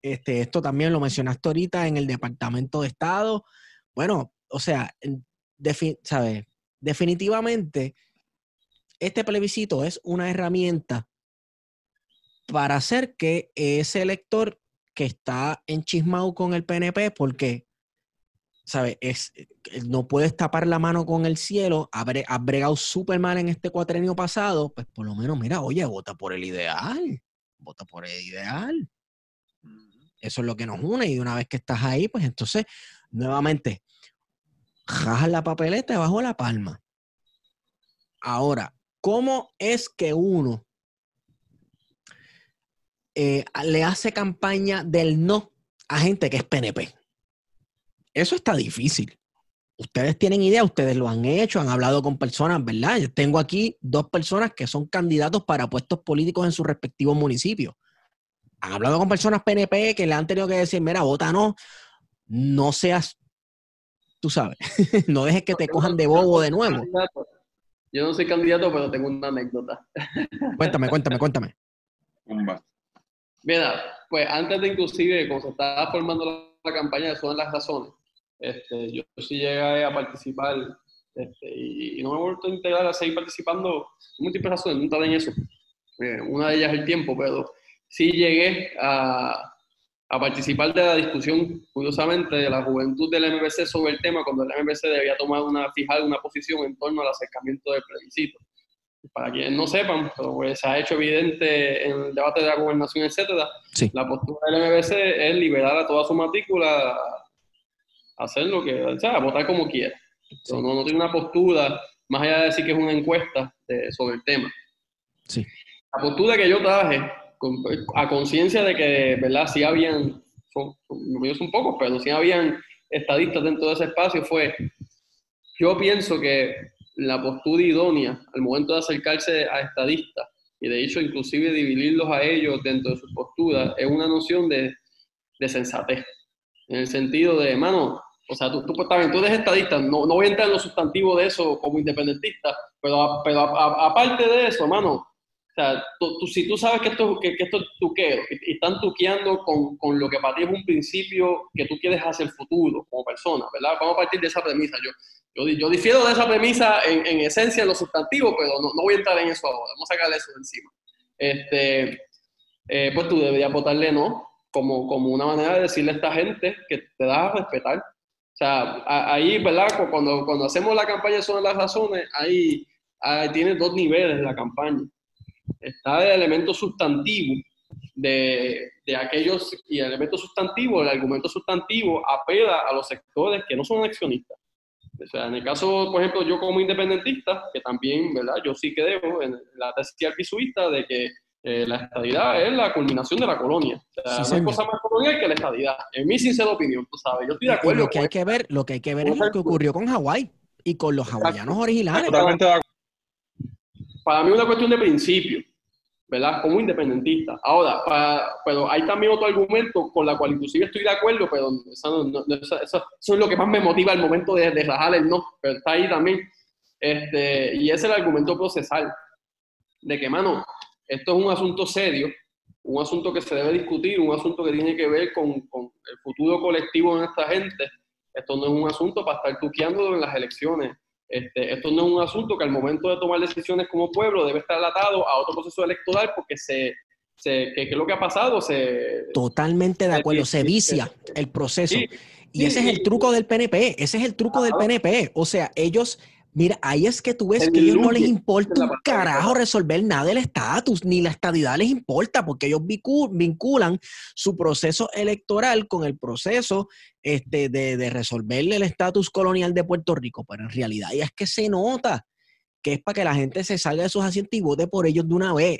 Este, esto también lo mencionaste ahorita en el Departamento de Estado. Bueno, o sea, ¿sabes? Definitivamente este plebiscito es una herramienta para hacer que ese elector que está enchismado con el PNP, porque, ¿sabes? Es, no puedes tapar la mano con el cielo, ha bregado súper mal en este cuatrenio pasado, pues por lo menos, mira, oye, vota por el ideal, vota por el ideal. Eso es lo que nos une y una vez que estás ahí, pues entonces, nuevamente, jajas la papeleta bajo la palma. Ahora, ¿cómo es que uno eh, le hace campaña del no a gente que es PNP? Eso está difícil. Ustedes tienen idea, ustedes lo han hecho, han hablado con personas, ¿verdad? Yo tengo aquí dos personas que son candidatos para puestos políticos en sus respectivos municipios. Han hablado con personas PNP que le han tenido que decir, mira, vota no, no seas tú sabes, [LAUGHS] no dejes que te cojan de bobo de nuevo. Yo no soy candidato, pero tengo una anécdota. [LAUGHS] Cuéntame, cuéntame, cuéntame. Mira, pues antes de inclusive, cuando se estaba formando la, campaña, son las razones. Este, yo, sí llegué a participar este, y, no me he vuelto a integrar a seguir participando. Múltiples razones, nunca en eso. Eh, una de ellas es el tiempo, pero sí llegué a, a participar de la discusión, curiosamente, de la juventud del MBC sobre el tema, cuando el MBC debía tomar una, fijar una posición en torno al acercamiento del plebiscito. Para quienes no sepan, pero pues, se ha hecho evidente en el debate de la gobernación, etcétera, la postura del MBC es liberar a toda su matrícula hacer lo que, o sea, votar como quiera. No, no tiene una postura, más allá de decir que es una encuesta sobre el tema. Sí. La postura que yo traje, a conciencia de que, ¿verdad? Sí habían, son, son, son pocos, pero sí habían estadistas dentro de ese espacio, fue, yo pienso que la postura idónea al momento de acercarse a estadistas y de hecho inclusive dividirlos a ellos dentro de su postura es una noción de, de sensatez. En el sentido de, hermano, o sea, tú, pues, también, tú eres estadista, no, no voy a entrar en lo sustantivo de eso como independentista, pero, pero aparte de eso, hermano, o sea, tú, si tú sabes que esto, que, que esto es tuqueo y, y, están tuqueando con, con, lo que para ti es un principio que tú quieres hacia el futuro como persona, ¿verdad? Vamos a partir de esa premisa. Yo, yo, yo difiero de esa premisa en, en, esencia en lo sustantivo, pero no, no voy a entrar en eso ahora, vamos a sacarle eso de encima. Este, eh, pues tú deberías votarle no, como, como una manera de decirle a esta gente que te das a respetar. O sea, ahí, ¿verdad? Cuando, cuando hacemos la campaña sobre las razones, ahí, ahí tiene dos niveles la campaña. Está el elemento sustantivo de, de, aquellos, y el elemento sustantivo, el argumento sustantivo apela a los sectores que no son accionistas. O sea, en el caso, por ejemplo, yo como independentista, que también, ¿verdad? Yo sí creo en la tesis arpisuista de que eh, la estadidad es la culminación de la colonia. O sea, sí, no hay cosa más colonial que la estadidad. En mi sincera opinión, tú sabes. Yo estoy de acuerdo. Lo que hay que ver, lo que hay que ver es lo que ocurrió con Hawái y con los hawaianos originales. Totalmente de acuerdo. Para mí es una cuestión de principio, ¿verdad? Como independentista. Ahora, para, pero hay también otro argumento con la cual inclusive estoy de acuerdo, pero eso, no, eso, es lo que más me motiva al momento de, de rajar el no, pero está ahí también. Este, y es el argumento procesal. De que, mano, esto es un asunto serio, un asunto que se debe discutir, un asunto que tiene que ver con, con el futuro colectivo de nuestra gente. Esto no es un asunto para estar tuqueando en las elecciones. Este, esto no es un asunto que al momento de tomar decisiones como pueblo debe estar atado a otro proceso electoral porque se, se que, que lo que ha pasado se... Totalmente de acuerdo, se vicia el proceso. Sí, y ese es el truco del PNP, ese es el truco del PNP. O sea, ellos Mira, ahí es que tú ves el que a ellos no les importa un carajo resolver nada del estatus, ni la estadidad les importa, porque ellos vinculan su proceso electoral con el proceso este, de, de resolverle el estatus colonial de Puerto Rico. Pero en realidad ahí es que se nota que es para que la gente se salga de sus asientos y vote por ellos de una vez.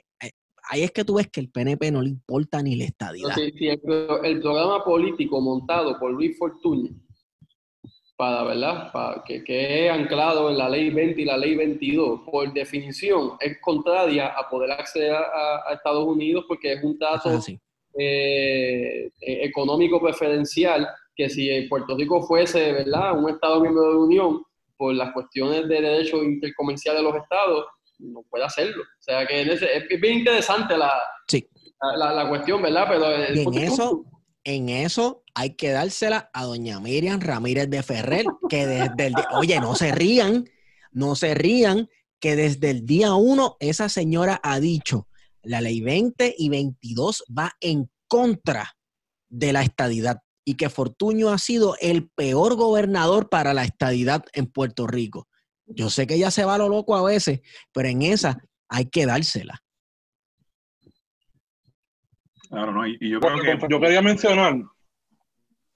Ahí es que tú ves que el PNP no le importa ni la estadidad. Sí, sí, el, el programa político montado por Luis Fortuño para, ¿verdad? Para que, que es anclado en la ley 20 y la ley 22, por definición es contraria a poder acceder a, a Estados Unidos porque es un trato eh, económico preferencial que si Puerto Rico fuese, ¿verdad? Un Estado miembro de la Unión, por las cuestiones de derechos intercomerciales de los Estados, no puede hacerlo. O sea que en ese, es bien interesante la, sí. la, la, cuestión, ¿verdad? Pero en eso, en eso hay que dársela a doña Miriam Ramírez de Ferrer, que desde el día, oye, no se rían, no se rían, que desde el día uno esa señora ha dicho, la ley 20 y 22 va en contra de la estadidad y que Fortuño ha sido el peor gobernador para la estadidad en Puerto Rico. Yo sé que ella se va lo loco a veces, pero en esa hay que dársela. Claro, no, y, y yo creo que... Yo quería mencionar...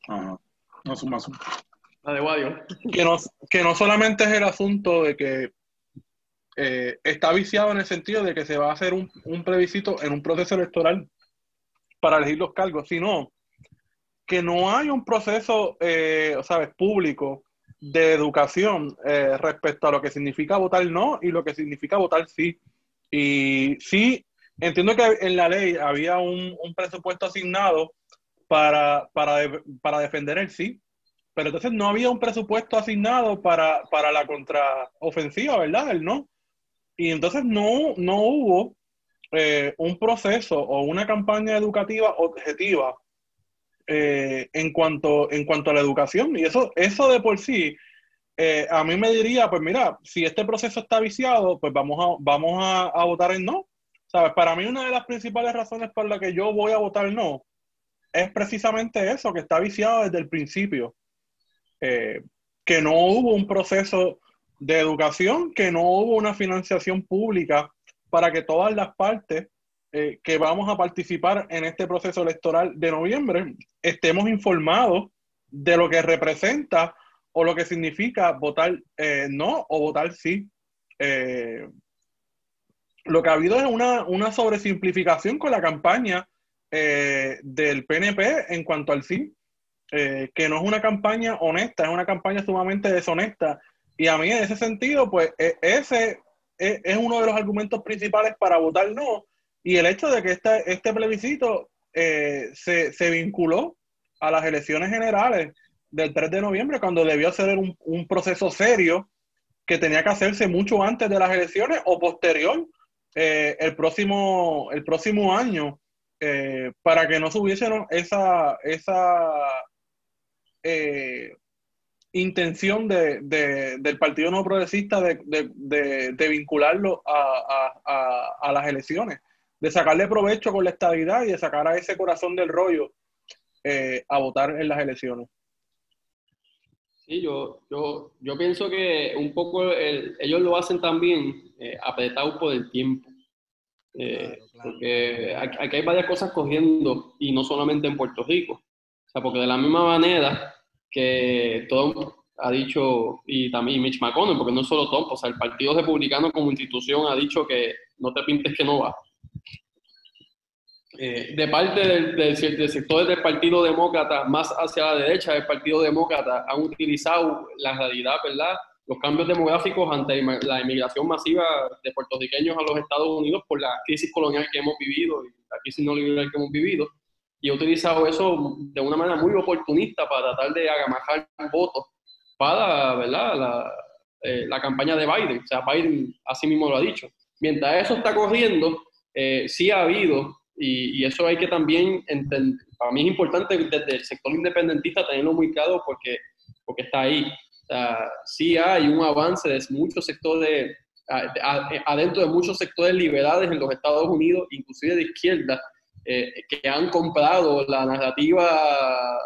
Ajá. No, suma, suma. La de Guadio. Que no, que no solamente es el asunto de que eh, está viciado en el sentido de que se va a hacer un, un plebiscito en un proceso electoral para elegir los cargos, sino que no hay un proceso, eh, ¿sabes?, público de educación eh, respecto a lo que significa votar no y lo que significa votar sí. Y sí, entiendo que en la ley había un, un presupuesto asignado para, para, para, defender el sí, pero entonces no había un presupuesto asignado para, para la contraofensiva, ¿verdad? El no. Y entonces no, no hubo eh, un proceso o una campaña educativa objetiva eh, en, cuanto, en cuanto a la educación. Y eso, eso de por sí, eh, a mí me diría, pues mira, si este proceso está viciado, pues vamos a, vamos a, a votar en no. ¿Sabes? Para mí una de las principales razones por las que yo voy a votar no es precisamente eso, que está viciado desde el principio. Eh, que no hubo un proceso de educación, que no hubo una financiación pública para que todas las partes eh, que vamos a participar en este proceso electoral de noviembre estemos informados de lo que representa o lo que significa votar eh, no o votar sí. Lo que ha habido es una, una sobresimplificación con la campaña eh, del PNP en cuanto al sí, que no es una campaña honesta, es una campaña sumamente deshonesta. Y a mí en ese sentido, pues e, ese es, es uno de los argumentos principales para votar no. Y el hecho de que este, este plebiscito se, se vinculó a las elecciones generales del 3 de noviembre, cuando debió ser un, un, proceso serio que tenía que hacerse mucho antes de las elecciones o posterior eh, el, próximo, el próximo año, eh, para que no se hubiese esa, esa eh, intención de, de, del Partido No Progresista de, de vincularlo a, a, a, las elecciones, de sacarle provecho con la estabilidad y de sacar a ese corazón del rollo a votar en las elecciones. Sí, yo, yo, yo pienso que un poco ellos lo hacen también eh, apretados por el tiempo. Eh, porque aquí hay varias cosas cogiendo y no solamente en Puerto Rico. O sea, porque de la misma manera que Trump ha dicho, y también Mitch McConnell, porque no es solo Trump, o sea, el Partido Republicano como institución ha dicho que no te pintes que no va. Eh, de parte del, del, del, sector del Partido Demócrata, más hacia la derecha del Partido Demócrata, han utilizado la realidad, ¿verdad? Los cambios demográficos ante la inmigración masiva de puertorriqueños a los Estados Unidos por la crisis colonial que hemos vivido y la crisis no liberal que hemos vivido. Y he utilizado eso de una manera muy oportunista para tratar de agamajar votos para, ¿verdad? La, eh, la campaña de Biden. O sea, Biden así mismo lo ha dicho. Mientras eso está corriendo, eh, sí ha habido y, eso hay que también, entender, para mí es importante desde el sector independentista tenerlo muy claro porque, porque está ahí. O sí hay un avance de muchos sectores, adentro de muchos sectores liberales en los Estados Unidos, inclusive de izquierda, eh, que han comprado la narrativa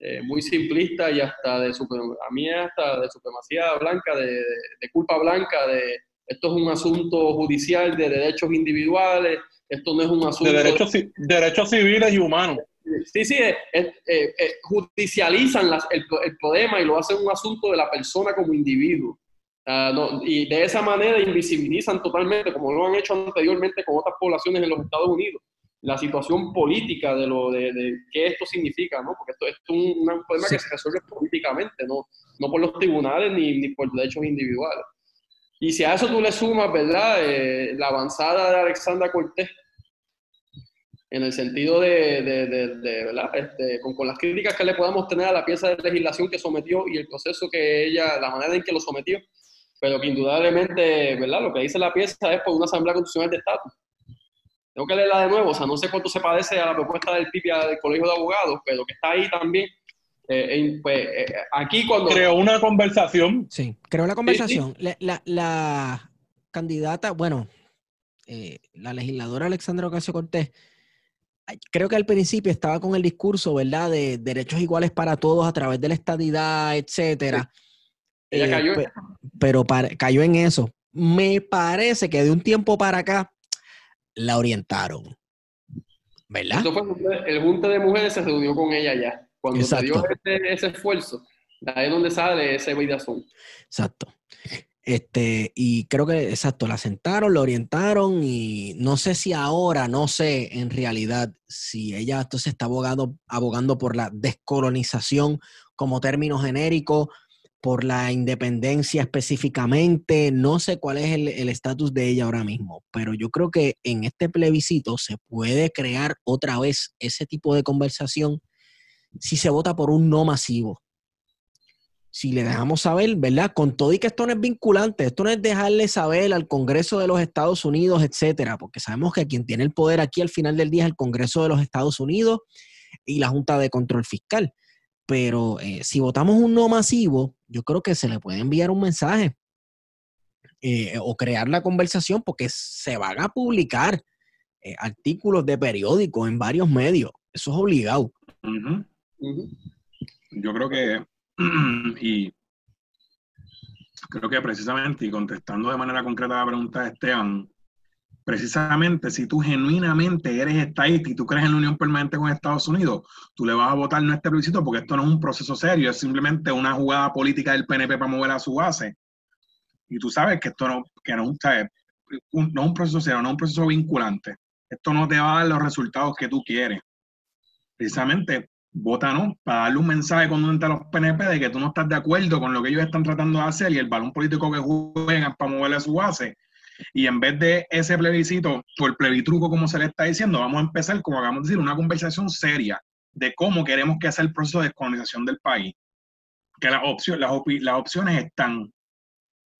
eh, muy simplista y hasta de, a mí hasta de supremacía blanca, de, de culpa blanca, de esto es un asunto judicial de derechos individuales, esto no es un asunto... De derechos, derechos civiles y humanos. Sí, sí, eh, eh, eh, judicializan las, el, el, problema y lo hacen un asunto de la persona como individuo. Uh, no, y de esa manera invisibilizan totalmente, como lo han hecho anteriormente con otras poblaciones en los Estados Unidos, la situación política de lo de, de qué esto significa, ¿no? Porque esto, esto es un, un problema sí. que se resuelve políticamente, no, no por los tribunales ni, ni por derechos individuales. Y si a eso tú le sumas, ¿verdad? Eh, la avanzada de Alexandra Cortés, en el sentido de, de, de, de ¿verdad? Este, con, con, las críticas que le podamos tener a la pieza de legislación que sometió y el proceso que ella, la manera en que lo sometió, pero que indudablemente, ¿verdad? Lo que dice la pieza es por una asamblea constitucional de estatus. Tengo que leerla de nuevo, o sea, no sé cuánto se parece a la propuesta del PIPIA del Colegio de Abogados, pero que está ahí también eh, pues, eh, aquí cuando... Creó una conversación. Sí, creó la conversación. Sí, sí. La, la, la, candidata, bueno, eh, la legisladora Alexandra Ocasio Cortés, creo que al principio estaba con el discurso, ¿verdad?, de derechos iguales para todos a través de la estadidad, etcétera. Sí. Ella cayó. Pe pero para, cayó en eso. Me parece que de un tiempo para acá la orientaron. ¿Verdad? Eso fue el Junta de Mujeres se reunió con ella ya. Cuando Exacto. se dio ese, ese, esfuerzo, ahí es donde sale ese videazón. Exacto. Este, y creo que, exacto, la sentaron, la orientaron y no sé si ahora, no sé en realidad si ella entonces está abogado, abogando por la descolonización como término genérico, por la independencia específicamente, no sé cuál es el estatus de ella ahora mismo, pero yo creo que en este plebiscito se puede crear otra vez ese tipo de conversación si se vota por un no masivo. Si le dejamos saber, ¿verdad? Con todo y que esto no es vinculante, esto no es dejarle saber al Congreso de los Estados Unidos, etcétera, porque sabemos que quien tiene el poder aquí al final del día es el Congreso de los Estados Unidos y la Junta de Control Fiscal. Pero eh, si votamos un no masivo, yo creo que se le puede enviar un mensaje eh, o crear la conversación porque se van a publicar eh, artículos de periódicos en varios medios. Eso es obligado. Uh -huh. Yo creo que, [CLEARS THROAT] y creo que precisamente, y contestando de manera concreta la pregunta de Esteban, precisamente si tú genuinamente eres estadista y tú crees en la unión permanente con Estados Unidos, tú le vas a votar no este plebiscito porque esto no es un proceso serio, es simplemente una jugada política del PNP para mover a su base. Y tú sabes que esto no, que no, un, no es un proceso serio, no es un proceso vinculante. Esto no te va a dar los resultados que tú quieres. Precisamente, vota no, para darle un mensaje cuando a los PNP de que tú no estás de acuerdo con lo que ellos están tratando de hacer y el balón político que juegan para moverle a su base y en vez de ese plebiscito, o el plebitruco, como se le está diciendo, vamos a empezar, como acabamos de decir, una conversación seria de cómo queremos que sea el proceso de descolonización del país. Que las, opciones, las, opciones están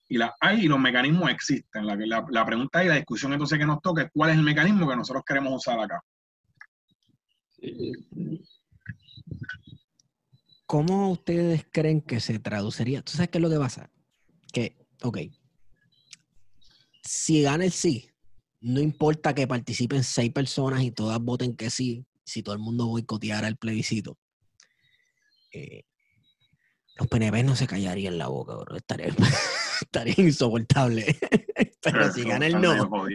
y las hay y los mecanismos existen. La, la, la pregunta y la discusión entonces que nos toca es cuál es el mecanismo que nosotros queremos usar acá. ¿Cómo ustedes creen que se traduciría? ¿Tú sabes qué es lo que pasa? Que, ok, si gana el sí, no importa que participen seis personas y todas voten que sí, si todo el mundo boicoteara el plebiscito, eh, los PNP no se callarían la boca, bro. Estaría, [LAUGHS] estaría [LAUGHS] insoportable. [LAUGHS] Pero si gana el no,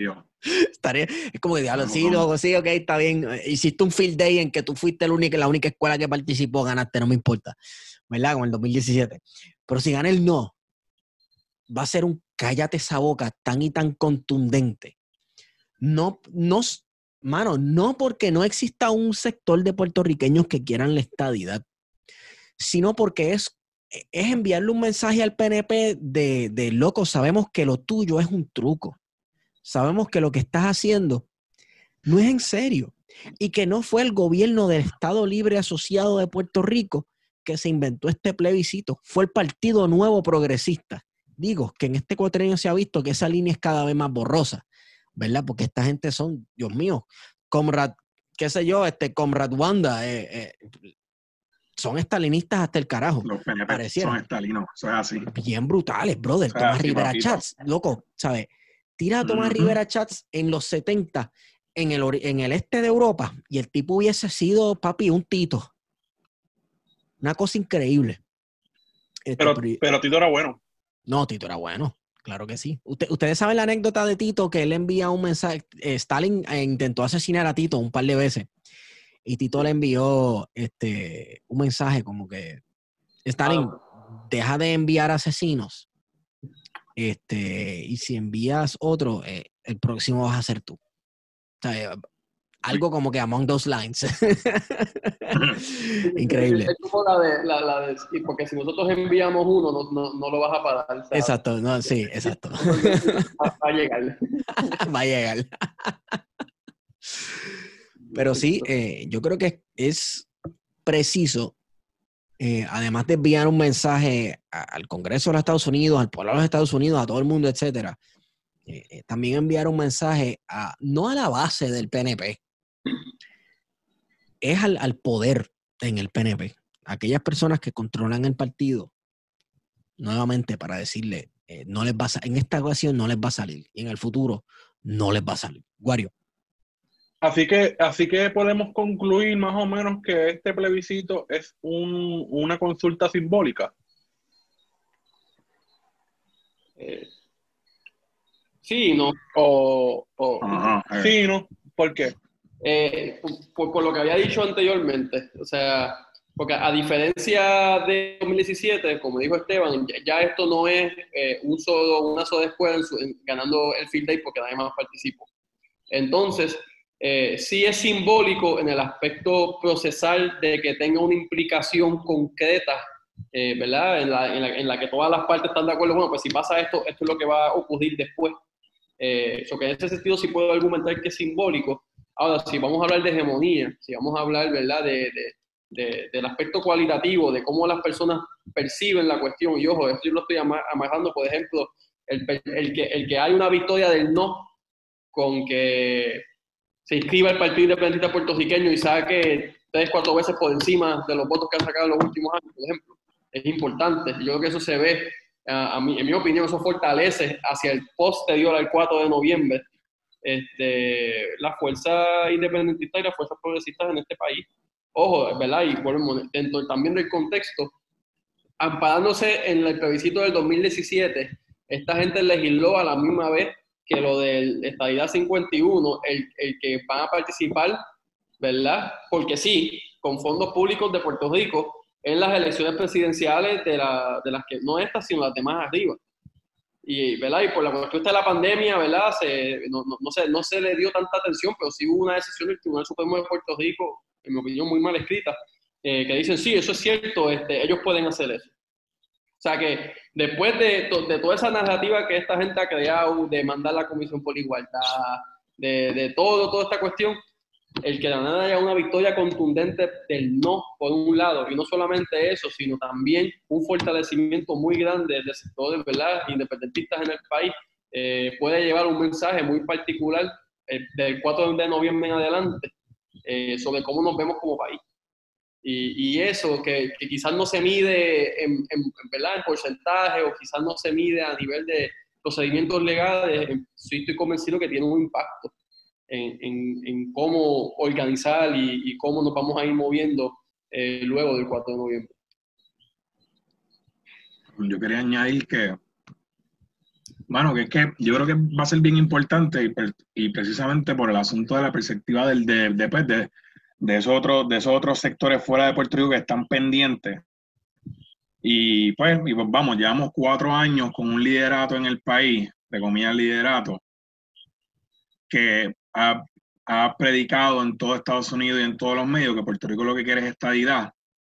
estaría, es como que diablo, sí, no, sí, ok, está bien. Hiciste un field day en que tú fuiste la única, la única escuela que participó, ganaste, no me importa. ¿Verdad? Como el 2017. Pero si gana el no, va a ser un cállate esa boca tan y tan contundente. No, no, mano, no porque no exista un sector de puertorriqueños que quieran la estadidad, sino porque es, es enviarle un mensaje al PNP de, de loco, sabemos que lo tuyo es un truco. Sabemos que lo que estás haciendo no es en serio y que no fue el gobierno del Estado Libre Asociado de Puerto Rico que se inventó este plebiscito, fue el Partido Nuevo Progresista digo que en este cuatrenio se ha visto que esa línea es cada vez más borrosa, ¿verdad? Porque esta gente son, Dios mío, Comrad, qué sé yo, este Comrad Wanda, eh, eh, son estalinistas hasta el carajo. Los PNP son estalinos, eso es así. Bien brutales, brother. Tomás Rivera Chats, loco, ¿sabes? Tira a Tomás Rivera Chats en los 70 en el, en el este de Europa y el tipo hubiese sido, papi, un tito. Una cosa increíble. Este, pero, pero Tito era bueno. No, Tito era bueno. Claro que sí. ustedes saben la anécdota de Tito que él envía un mensaje. Eh, Stalin eh, intentó asesinar a Tito un par de veces. Y Tito le envió este, un mensaje como que Stalin, ah. deja de enviar asesinos. Este, y si envías otro, eh, el próximo vas a ser tú. O sea, algo como que among those lines. [LAUGHS] Increíble. Es como la de, la, la de, porque si nosotros enviamos uno, no, no, no lo vas a pagar. Exacto, no, sí, [LAUGHS] exacto. Va a llegar. [LAUGHS] Va a llegar. Pero sí, eh, yo creo que es preciso, eh, además de enviar un mensaje al Congreso de los Estados Unidos, al pueblo de los Estados Unidos, a todo el mundo, etcétera, eh, también enviar un mensaje a, no a la base del PNP, es al, poder en el PNP. Aquellas personas que controlan el partido, nuevamente para decirle, eh, no les va a, en esta ocasión no les va a salir y en el futuro no les va a salir. Guario. Así que, así que podemos concluir más o menos que este plebiscito es una consulta simbólica. Eh, sí, no. O, sí, no. ¿Por qué? Eh, por, lo que había dicho anteriormente. O sea, porque a diferencia de 2017, como dijo Esteban, ya, esto no es eh, un solo, una sola escuela ganando el field day porque nadie más participó. Entonces, eh, sí es simbólico en el aspecto procesal de que tenga una implicación concreta, eh, ¿verdad? En la, en, la, que todas las partes están de acuerdo, bueno, pues si pasa esto, esto es lo que va a ocurrir después. eso que en ese sentido sí puedo argumentar que es simbólico, Ahora, si vamos a hablar de hegemonía, si vamos a hablar, ¿verdad?, de, de, del aspecto cualitativo, de cómo las personas perciben la cuestión, y ojo, esto yo lo estoy amarrando, por ejemplo, el, el, que, el que hay una victoria del no con que se inscriba el Partido Independentista puertorriqueño y saque tres, cuatro veces por encima de los votos que han sacado en los últimos años, por ejemplo. Es importante. Yo creo que eso se ve, a mí, en mi opinión, eso fortalece hacia el posterior al 4 de noviembre este, la fuerza independentista y las fuerzas progresistas en este país. Ojo, ¿verdad? Y bueno, dentro también del contexto, amparándose en el plebiscito del 2017, esta gente legisló a la misma vez que lo del estadidad 51, el, el que van a participar, ¿verdad? Porque sí, con fondos públicos de Puerto Rico en las elecciones presidenciales de, la, de las que no estas, sino las demás arriba. Y, ¿verdad? y por la cuestión de la pandemia, ¿verdad? Se, no, no, no, se, no se le dio tanta atención, pero sí hubo una decisión del Tribunal Supremo de Puerto Rico, en mi opinión muy mal escrita, eh, que dicen, sí, eso es cierto, este, ellos pueden hacer eso. O sea que después de, de, toda esa narrativa que esta gente ha creado, de mandar la Comisión por Igualdad, de, de todo, toda esta cuestión, el que la nada haya una victoria contundente del no, por un lado, y no solamente eso, sino también un fortalecimiento muy grande de sectores ¿verdad? independentistas en el país, eh, puede llevar un mensaje muy particular eh, del 4 de noviembre en adelante eh, sobre cómo nos vemos como país. Y, y eso, que, que, quizás no se mide en, en, ¿verdad? en porcentaje o quizás no se mide a nivel de procedimientos legales, sí estoy convencido que tiene un impacto en, en, en cómo organizar y, y, cómo nos vamos a ir moviendo eh, luego del 4 de noviembre. Yo quería añadir que, bueno, que es que yo creo que va a ser bien importante y, y precisamente por el asunto de la perspectiva del, de, de, pues, de, de, esos otros, de esos otros sectores fuera de Puerto Rico que están pendientes. Y pues, y pues vamos, llevamos cuatro años con un liderato en el país, de comillas liderato, que ha, ha, predicado en todo Estados Unidos y en todos los medios que Puerto Rico lo que quiere es estadidad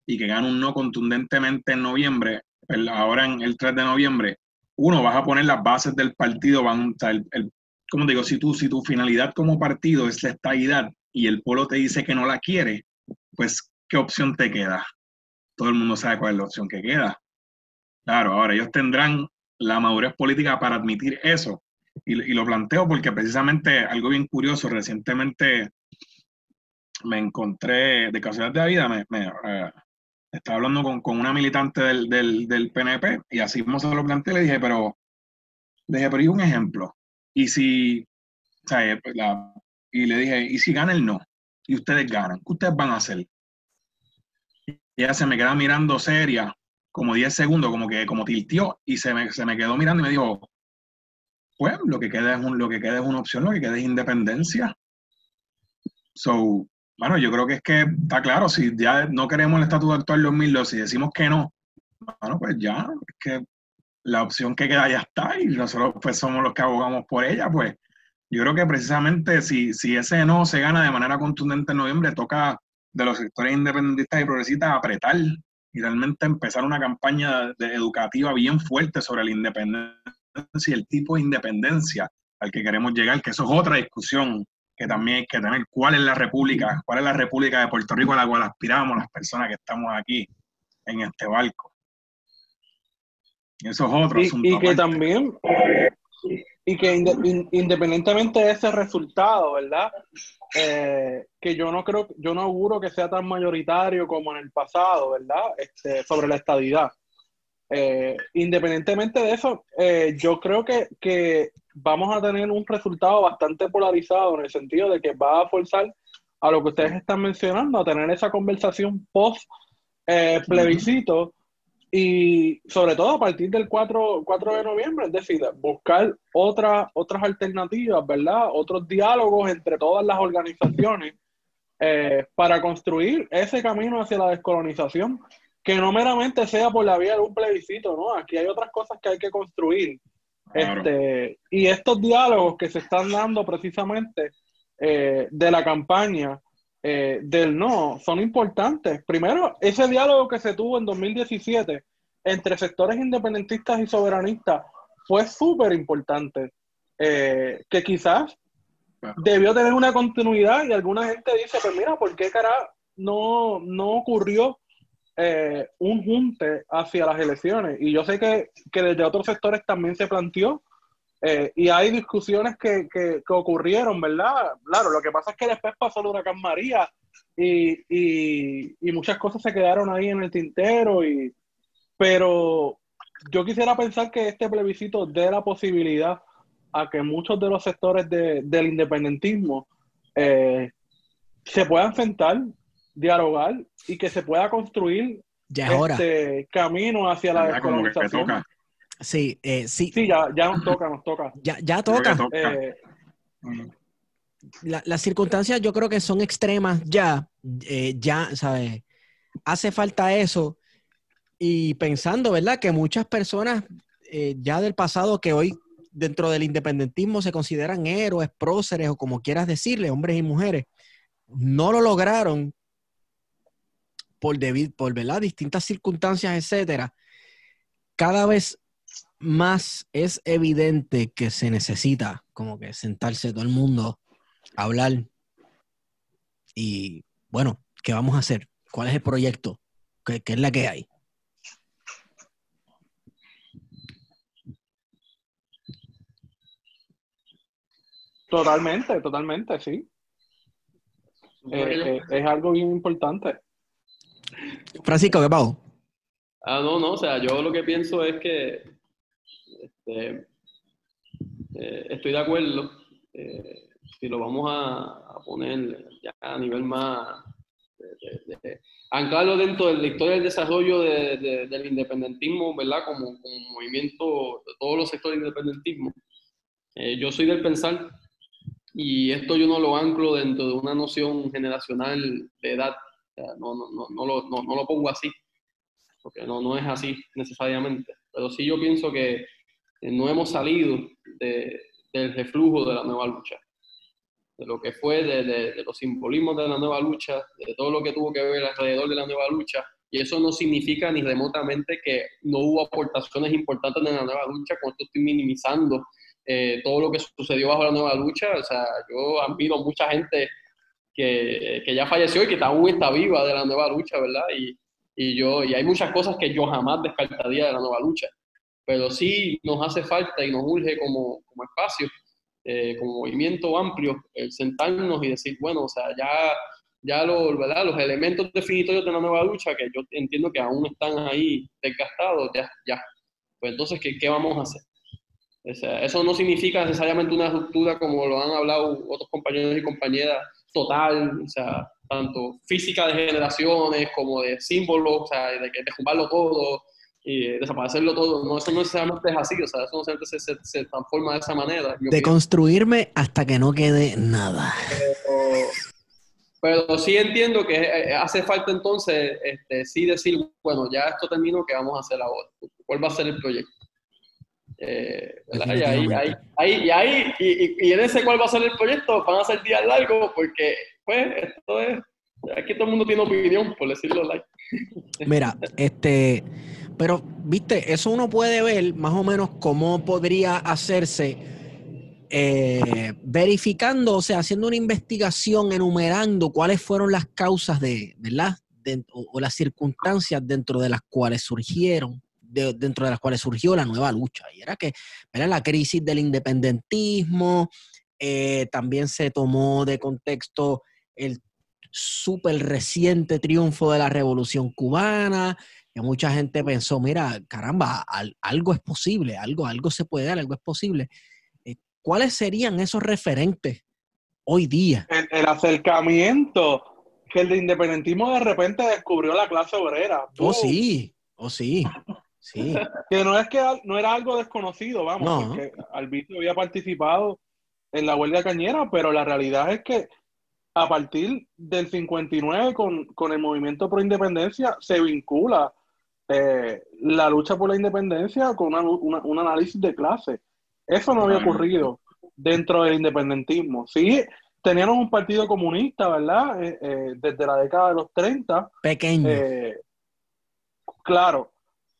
y que gana un no contundentemente en noviembre, ahora en el 3 de noviembre, uno, vas a poner las bases del partido, van, como digo, si, tú, si tu finalidad como partido es la estadidad y el pueblo te dice que no la quiere, pues, ¿qué opción te queda? Todo el mundo sabe cuál es la opción que queda. Claro, ahora ellos tendrán la madurez política para admitir eso, y, y, lo planteo porque precisamente algo bien curioso, recientemente me encontré, de casualidad de la vida, me, me eh, estaba hablando con, con, una militante del, del, del, PNP y así mismo se lo planteé, le dije, pero, le dije, pero y un ejemplo, y si, o sea, eh, la, y le dije, y si gana el no, y ustedes ganan, ¿qué ustedes van a hacer? Y ella se me queda mirando seria, como 10 segundos, como que como tiltió, y se me, se me quedó mirando y me dijo, pues lo que queda es, un, lo que queda es una opción, lo que queda es independencia. So, bueno, yo creo que es que está claro, si ya no queremos el estatuto actual 2002, si decimos que no, bueno, pues ya, es que la opción que queda ya está y nosotros pues somos los que abogamos por ella, pues yo creo que precisamente si, si ese no se gana de manera contundente en noviembre, toca de los sectores independentistas y progresistas apretar y realmente empezar una campaña de, educativa bien fuerte sobre la independencia y el tipo de independencia al que queremos llegar, que eso es otra discusión que también hay que tener. ¿Cuál es la república? ¿Cuál es la república de Puerto Rico a la cual aspiramos las personas que estamos aquí en este barco? Eso es otro y, asunto. Y que también, y que independientemente de ese resultado, ¿verdad? Eh, que yo no creo, yo no auguro que sea tan mayoritario como en el pasado, ¿verdad? Este, sobre la estadidad. Eh, independientemente de eso, eh, yo creo que, que, vamos a tener un resultado bastante polarizado en el sentido de que va a forzar a lo que ustedes están mencionando, a tener esa conversación post plebiscito. Y sobre todo a partir del 4, 4 de noviembre, es decir, buscar otra, otras alternativas, ¿verdad? Otros diálogos entre todas las organizaciones eh, para construir ese camino hacia la descolonización que no meramente sea por la vía de un plebiscito, ¿no? Aquí hay otras cosas que hay que construir. Claro. Este, y estos diálogos que se están dando precisamente eh, de la campaña eh, del no son importantes. Primero, ese diálogo que se tuvo en 2017 entre sectores independentistas y soberanistas fue súper importante. Eh, que quizás claro. debió tener una continuidad y alguna gente dice, pues mira, ¿por qué cara no, no ocurrió eh, un junte hacia las elecciones. Y yo sé que, que desde otros sectores también se planteó eh, y hay discusiones que, que, que, ocurrieron, ¿verdad? Claro, lo que pasa es que después pasó el huracán María y, y, y, muchas cosas se quedaron ahí en el tintero. Y, pero yo quisiera pensar que este plebiscito dé la posibilidad a que muchos de los sectores de, del independentismo eh, se puedan sentar dialogar y que se pueda construir ya este camino hacia la descolonización. Sí, eh, sí. Sí, ya, ya nos toca, nos toca. Ya, ya toca. toca. Eh. La- las circunstancias yo creo que son extremas ya. eh, ya, ¿sabes? Hace falta eso. Y pensando, ¿verdad? Que muchas personas eh, ya del pasado que hoy dentro del independentismo se consideran héroes, próceres o como quieras decirle, hombres y mujeres, no lo lograron por, debi- por ¿verdad? distintas circunstancias, etcétera. Cada vez más es evidente que se necesita como que sentarse todo el mundo a hablar y bueno, ¿qué vamos a hacer? ¿Cuál es el proyecto? ¿Qué, qué es la que hay? totalmente, totalmente, sí. Eh, eh, es algo bien importante. Francisco, ¿qué pasó? Ah, no, no, o sea, yo lo que pienso es que este, eh, estoy de acuerdo. eh, si lo vamos a, a poner ya a nivel más. de- de- de- anclarlo dentro de la historia del desarrollo de- de- del independentismo, ¿verdad? Como, como movimiento de todos los sectores del independentismo. Eh, yo soy del pensar, y esto yo no lo anclo dentro de una noción generacional de edad. O sea, no, no, no, no, lo, no, no lo pongo así porque no, no es así necesariamente. Pero sí yo pienso que no hemos salido de- del reflujo de la nueva lucha, de lo que fue, de, de- de los simbolismos de la nueva lucha, de todo lo que tuvo que ver alrededor de la nueva lucha. Y eso no significa ni remotamente que no hubo aportaciones importantes en la nueva lucha, esto estoy minimizando eh, todo lo que sucedió bajo la nueva lucha. O sea, yo admiro mucha gente que, que ya falleció y que aún está viva de la nueva lucha, ¿verdad? Y, y yo y hay muchas cosas que yo jamás descartaría de la nueva lucha pero sí nos hace falta y nos urge como, como espacio eh, como movimiento amplio el sentarnos y decir bueno o sea ya ya lo, ¿verdad? los elementos definitorios de la nueva lucha que yo entiendo que aún están ahí desgastados ya ya pues entonces qué, qué vamos a hacer o sea, eso no significa necesariamente una ruptura como lo han hablado otros compañeros y compañeras total, o sea, tanto física de generaciones como de símbolos, o sea, de que derrumbarlo todo y desaparecerlo todo. No, eso no necesariamente es así, o sea, eso no necesariamente se, se, se transforma de esa manera. De construirme hasta que no quede nada. Pero, pero sí entiendo que eh, hace falta entonces este, sí decir, bueno, ya esto terminó, ¿qué vamos a hacer ahora? ¿Cuál va a ser el proyecto? Eh, y, ahí, ahí, ahí, y, ahí y en ese cuál va a ser el proyecto van a ser días largos porque pues esto es aquí todo el mundo tiene opinión por decirlo like Mira, este, pero viste, eso uno puede ver más o menos cómo podría hacerse eh, verificando, o sea, haciendo una investigación, enumerando cuáles fueron las causas de, ¿verdad? O, las circunstancias dentro de las cuales surgieron, de- dentro de las cuales surgió la nueva lucha. Y era que era la crisis del independentismo, eh, también se tomó de contexto el súper reciente triunfo de la revolución cubana, que mucha gente pensó, mira, caramba, al- algo es posible, algo, algo se puede dar, algo es posible. Eh, ¿Cuáles serían esos referentes hoy día? El, el acercamiento que el de independentismo de repente descubrió la clase obrera. Oh, sí, oh, sí, sí. [LAUGHS] Que no es que no era algo desconocido, vamos, No. porque Albito había participado en la huelga cañera, pero la realidad es que a partir del 59 con, con el movimiento pro independencia se vincula eh, la lucha por la independencia con una- una- un análisis de clase. Eso no había ocurrido dentro del independentismo. Sí, teníamos un partido comunista, ¿verdad? Eh, eh, desde la década de los 30, Pequeño. eh, claro,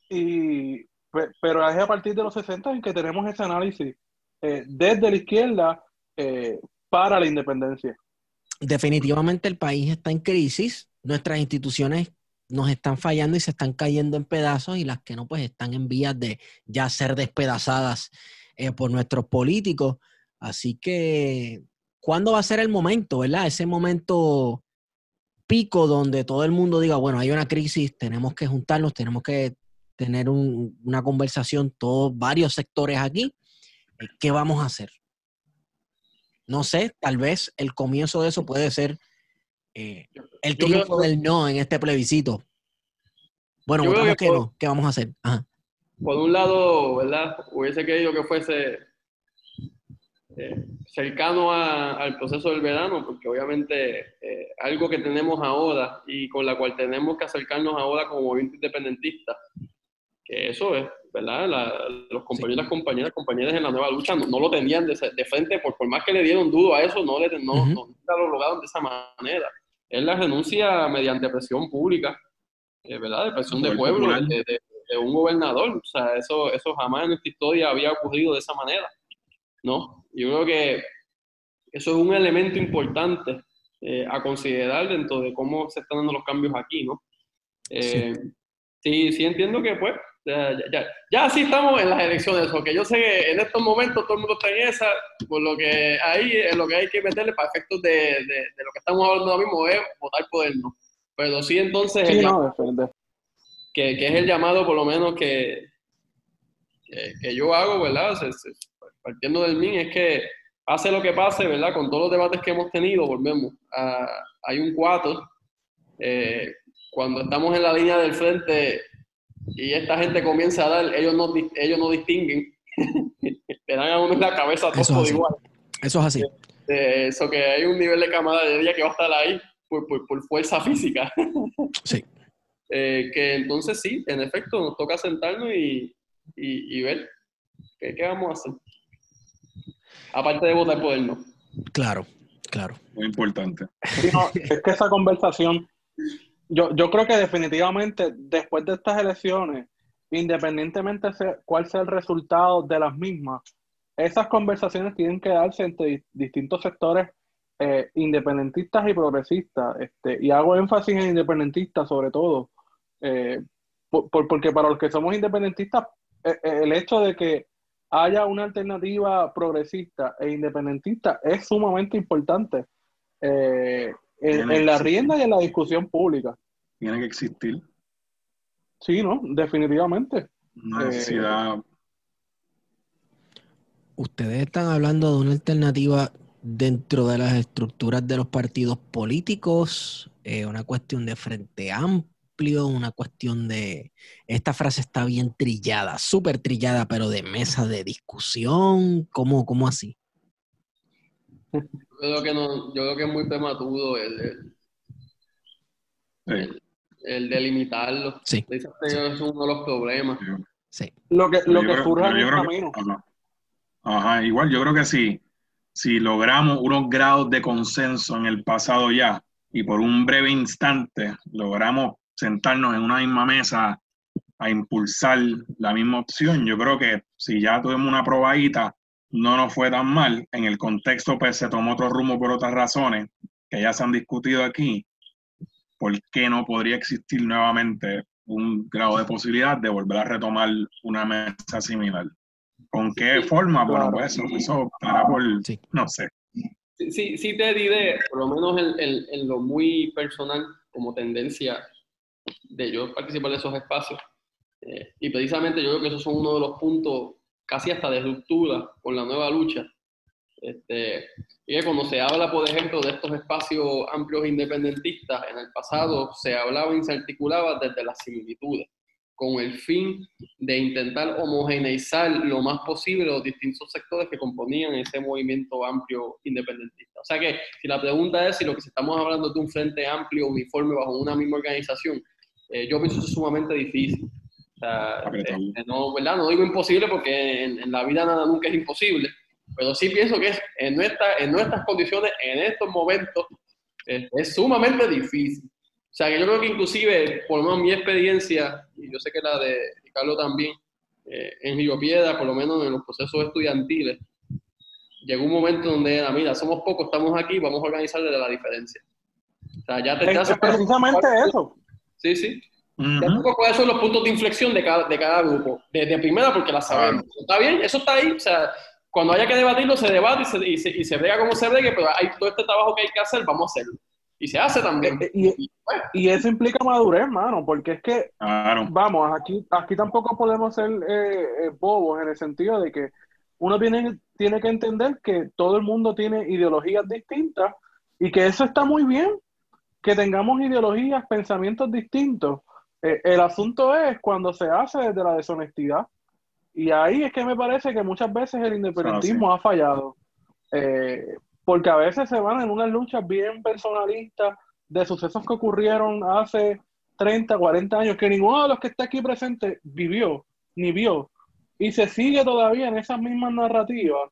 y, pe- pero es a partir de los 60 en que tenemos ese análisis eh, desde la izquierda eh, para la independencia. Definitivamente el país está en crisis, nuestras instituciones nos están fallando y se están cayendo en pedazos y las que no, pues están en vías de ya ser despedazadas eh, por nuestros políticos. Así que, ¿cuándo va a ser el momento, verdad? Ese momento pico donde todo el mundo diga, bueno, hay una crisis, tenemos que juntarnos, tenemos que tener un- una conversación, todos, varios sectores aquí, eh, ¿qué vamos a hacer? No sé, tal vez el comienzo de eso puede ser eh, el triunfo del no en este plebiscito. Bueno, votamos que no, ¿qué vamos a hacer? Ajá. por un lado, ¿verdad? Hubiese querido que fuese eh, cercano al proceso del verano, porque obviamente eh, algo que tenemos ahora y con la cual tenemos que acercarnos ahora como movimiento independentista, que eso es, ¿verdad? los compañeros, compañeras, compañeras en la nueva lucha no, lo tenían de, frente, por, por, más que le dieron duro a eso, no, le, no, lo lograron de esa manera. Es la renuncia mediante presión pública, eh, ¿verdad? De presión de pueblo, de, de, un gobernador. O sea, eso, eso jamás en nuestra historia había ocurrido de esa manera, ¿no? Yo creo que eso es un elemento importante eh, a considerar dentro de cómo se están dando los cambios aquí, ¿no? Eh, sí. sí, entiendo que pues ya, ya, ya, sí estamos en las elecciones, porque yo sé que en estos momentos todo el mundo está en esa, por lo que ahí es lo que hay que meterle para efectos de, de, lo que estamos hablando ahora mismo es votar por él, ¿no? Pero sí entonces que, que, es el llamado por lo menos que, que, yo hago, ¿verdad? partiendo del MIN, es que pase lo que pase, ¿verdad? Con todos los debates que hemos tenido, volvemos. A, hay un cuatro. Eh, cuando estamos en la línea del frente y esta gente comienza a dar, ellos no, ellos no distinguen. [LAUGHS] Le dan a uno en la cabeza todo igual. Eso es así. eso que hay un nivel de camaradería que va a estar ahí por, por, fuerza física. sí. [LAUGHS] Eh, que entonces sí, en efecto, nos toca sentarnos y, y, ver qué, qué vamos a hacer aparte de votar por él, no. Claro, claro. Muy importante. es que esa conversación, yo, yo creo que definitivamente después de estas elecciones, independientemente de cuál sea el resultado de las mismas, esas conversaciones tienen que darse entre distintos sectores eh, independentistas y progresistas. Este, y hago énfasis en independentistas sobre todo, eh, porque para los que somos independentistas, eh, el hecho de que haya una alternativa progresista e independentista es sumamente importante en, la rienda y en la discusión pública. Tiene que existir. Sí, ¿no? Definitivamente. Una necesidad. Eh, ustedes están hablando de una alternativa dentro de las estructuras de los partidos políticos, eh, una cuestión de frente amplio una cuestión de, esta frase está bien trillada, súper trillada, pero de mesa de discusión, ¿cómo, cómo así? [LAUGHS] Yo creo que, no, yo creo que es muy prematuro el, el, delimitarlo. Sí. Es uno de los problemas. Sí. Lo que, lo que surja en el camino. ajá. igual yo creo que sí. Si logramos unos grados de consenso en el pasado ya, y por un breve instante logramos sentarnos en una misma mesa a impulsar la misma opción. Yo creo que si ya tuvimos una probadita, no nos fue tan mal. En el contexto, pues se tomó otro rumbo por otras razones que ya se han discutido aquí. ¿Por qué no podría existir nuevamente un grado de posibilidad de volver a retomar una mesa similar? ¿Con qué forma? Bueno, pues eso, eso para por, no sé. Sí, sí, te diré, por lo menos en, en lo muy personal, como tendencia de yo participar de esos espacios. Eh, y precisamente yo creo que esos son uno de los puntos casi hasta de ruptura con la nueva lucha. Este, y cuando se habla, por ejemplo, de estos espacios amplios independentistas, en el pasado se hablaba y se articulaba desde las similitudes, con el fin de intentar homogeneizar lo más posible los distintos sectores que componían ese movimiento amplio independentista. O sea que si la pregunta es si lo que estamos hablando es de un frente amplio, uniforme, bajo una misma organización, eh, yo pienso que es sumamente difícil. Eh, no, ¿verdad? no digo imposible porque en, la vida nada nunca es imposible, pero sí pienso que en, nuestra, en nuestras condiciones, en estos momentos, es sumamente difícil. O sea, que yo creo que inclusive, por lo menos mi experiencia, y yo sé que la de Carlos también, eh, en Río Piedra, por lo menos en los procesos estudiantiles, llegó un momento donde era, mira, somos pocos, estamos aquí, vamos a organizar de la diferencia. O sea, ya te, es precisamente eso. Sí, sí. ¿Cuáles son los puntos de inflexión de cada, de cada grupo? De, primera, porque la sabemos. Está bien, eso está ahí. O sea, cuando haya que debatirlo, se debate y se, y se, y se brega como se bregue, pero hay todo este trabajo que hay que hacer, vamos a hacerlo. Y se hace también. Eh, y, y, eso implica madurez, mano, porque es que, vamos, aquí, aquí tampoco podemos ser eh, eh, bobos en el sentido de que uno tiene, tiene que entender que todo el mundo tiene ideologías distintas y que eso está muy bien, que tengamos ideologías, pensamientos distintos, Eh, el asunto es cuando se hace desde la deshonestidad. Y ahí es que me parece que muchas veces el independentismo ha fallado. Eh, porque a veces se van en unas luchas bien personalistas de sucesos que ocurrieron hace 30, 40 años, que ninguno de los que está aquí presente vivió, ni vio. Y se sigue todavía en esas mismas narrativas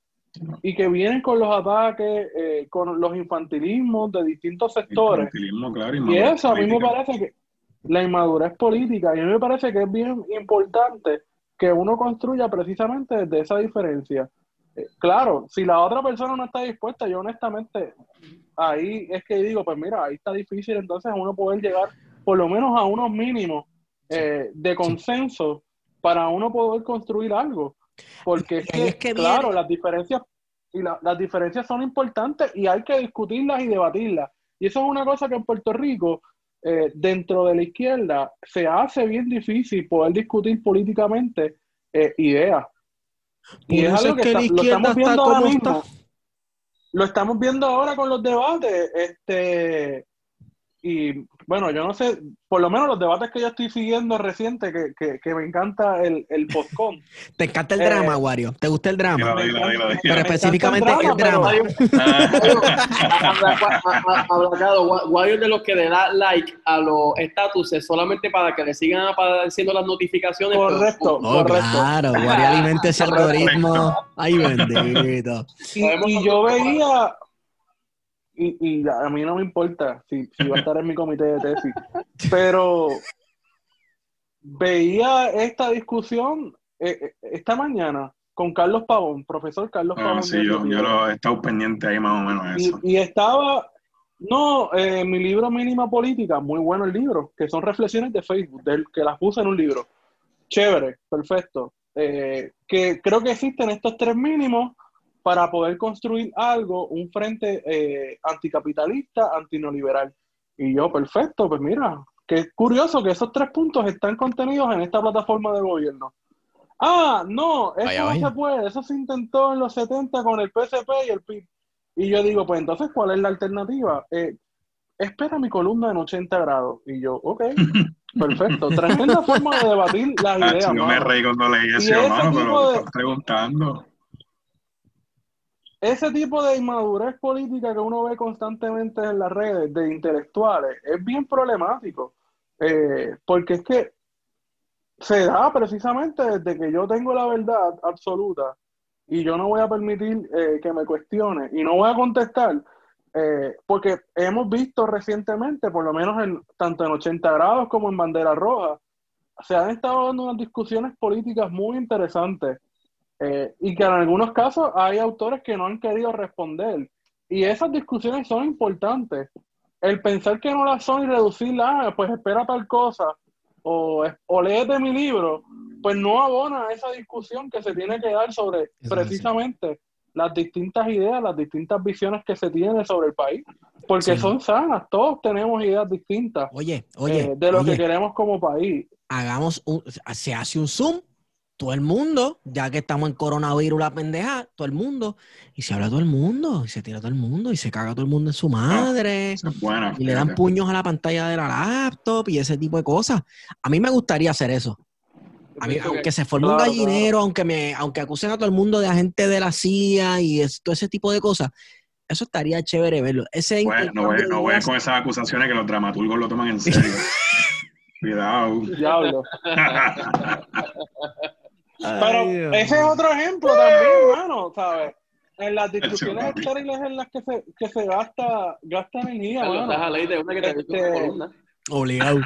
y que vienen con los ataques, eh, con los infantilismos de distintos sectores. y eso a mí me parece que la inmadurez política, y a mí me parece que es bien importante que uno construya precisamente desde esa diferencia. Eh, claro, si la otra persona no está dispuesta, yo honestamente, ahí es que digo, pues mira, ahí está difícil entonces uno poder llegar por lo menos a unos mínimos eh, de consenso para uno poder construir algo. Porque es que, claro, las diferencias y las diferencias son importantes y hay que discutirlas y debatirlas. Y eso es una cosa que en Puerto Rico, eh, dentro de la izquierda, se hace bien difícil poder discutir políticamente eh, ideas. Y es algo que, lo estamos viendo ahora mismo. Lo estamos viendo ahora con los debates. Este, y bueno, yo no sé, por lo menos los debates que yo estoy siguiendo reciente, que, que, me encanta el, el postcon. [LAUGHS] Te encanta el drama, eh, Wario. ¿Te gusta el drama? pero específicamente el drama. Wario es de los que le da like a los estatuses solamente para que le sigan apareciendo las notificaciones. Correcto, oh, correcto. Claro, Wario alimenta ese [LAUGHS] algoritmo. Ay, bendito. y yo veía y, y, a mí no me importa si, si va a estar en mi comité de tesis, [LAUGHS] pero veía esta discusión eh, eh, esta mañana con Carlos Pavón, profesor Carlos ah, Pavón. Sí, yo, lo he estado pendiente ahí más o menos eso. Y, estaba, no, eh, mi libro Mínima Política, muy bueno el libro, que son reflexiones de Facebook, del, que las puse en un libro. Chévere, perfecto. que creo que existen estos tres mínimos para poder construir algo, un frente eh, anticapitalista, antineoliberal. Y yo, perfecto, pues mira, qué curioso que esos tres puntos están contenidos en esta plataforma de gobierno. Ah, no, eso no se puede, eso se intentó en los 70 con el PSP y el PIB. Y yo digo, pues entonces, ¿cuál es la alternativa? Eh, espera mi columna en 80 grados. Y yo, ok, [LAUGHS] perfecto. Tremenda forma de debatir las ah, ideas. No me reí cuando leí eso, pero preguntando ese tipo de inmadurez política que uno ve constantemente en las redes de intelectuales es bien problemático, eh, porque es que se da precisamente desde que yo tengo la verdad absoluta y yo no voy a permitir eh, que me cuestione y no voy a contestar, eh, porque hemos visto recientemente, por lo menos en, tanto en 80 grados como en Bandera Roja, se han estado dando unas discusiones políticas muy interesantes eh, y que en algunos casos hay autores que no han querido responder. Y esas discusiones son importantes. El pensar que no las son y reducirlas, ah, pues espera tal cosa, o, o léete mi libro, pues no abona esa discusión que se tiene que dar sobre precisamente las distintas ideas, las distintas visiones que se tienen sobre el país, porque son sanas, todos tenemos ideas distintas oye, oye, eh, de lo que queremos como país. Hagamos un, se hace un Zoom todo el mundo, ya que estamos en coronavirus, la pendeja, todo el mundo, y se habla todo el mundo, y se tira todo el mundo, y se caga todo el mundo en su madre, y le dan puños a la pantalla de la laptop y ese tipo de cosas. A mí me gustaría hacer eso. A mí, aunque se forme un gallinero, aunque me, aunque acusen a todo el mundo de agente de la CIA y todo ese tipo de cosas, eso estaría chévere verlo. Ese bueno, no voy, no voy con esas acusaciones que los dramaturgos lo toman en serio. [LAUGHS] Cuidado. Diablo. [LAUGHS] Pero ese es otro ejemplo también, hermano, ¿sabes? En las discusiones estériles en las que se, que se gasta, gasta energía, este, Obligado.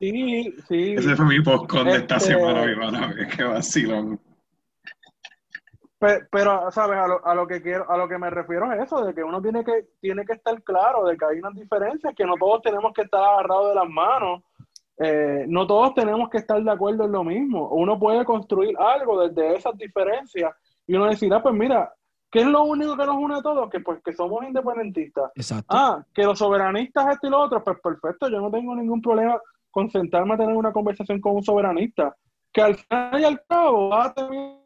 Sí, sí. Ese fue mi postcon de esta este, semana, mi hermano. [LAUGHS] Qué vacilón. Pero, ¿sabes? A lo, a lo, que quiero, a lo que me refiero es eso, de que uno tiene que, tiene que estar claro de que hay unas diferencias, que no todos tenemos que estar agarrados de las manos eh, no todos tenemos que estar de acuerdo en lo mismo. Uno puede construir algo desde esas diferencias y uno decir, ah, pues mira, ¿qué es lo único que nos une a todos? Que pues que somos independentistas. Ah, que los soberanistas esto y lo otro, pues perfecto, yo no tengo ningún problema con sentarme a tener una conversación con un soberanista. Que al final y al cabo va a terminar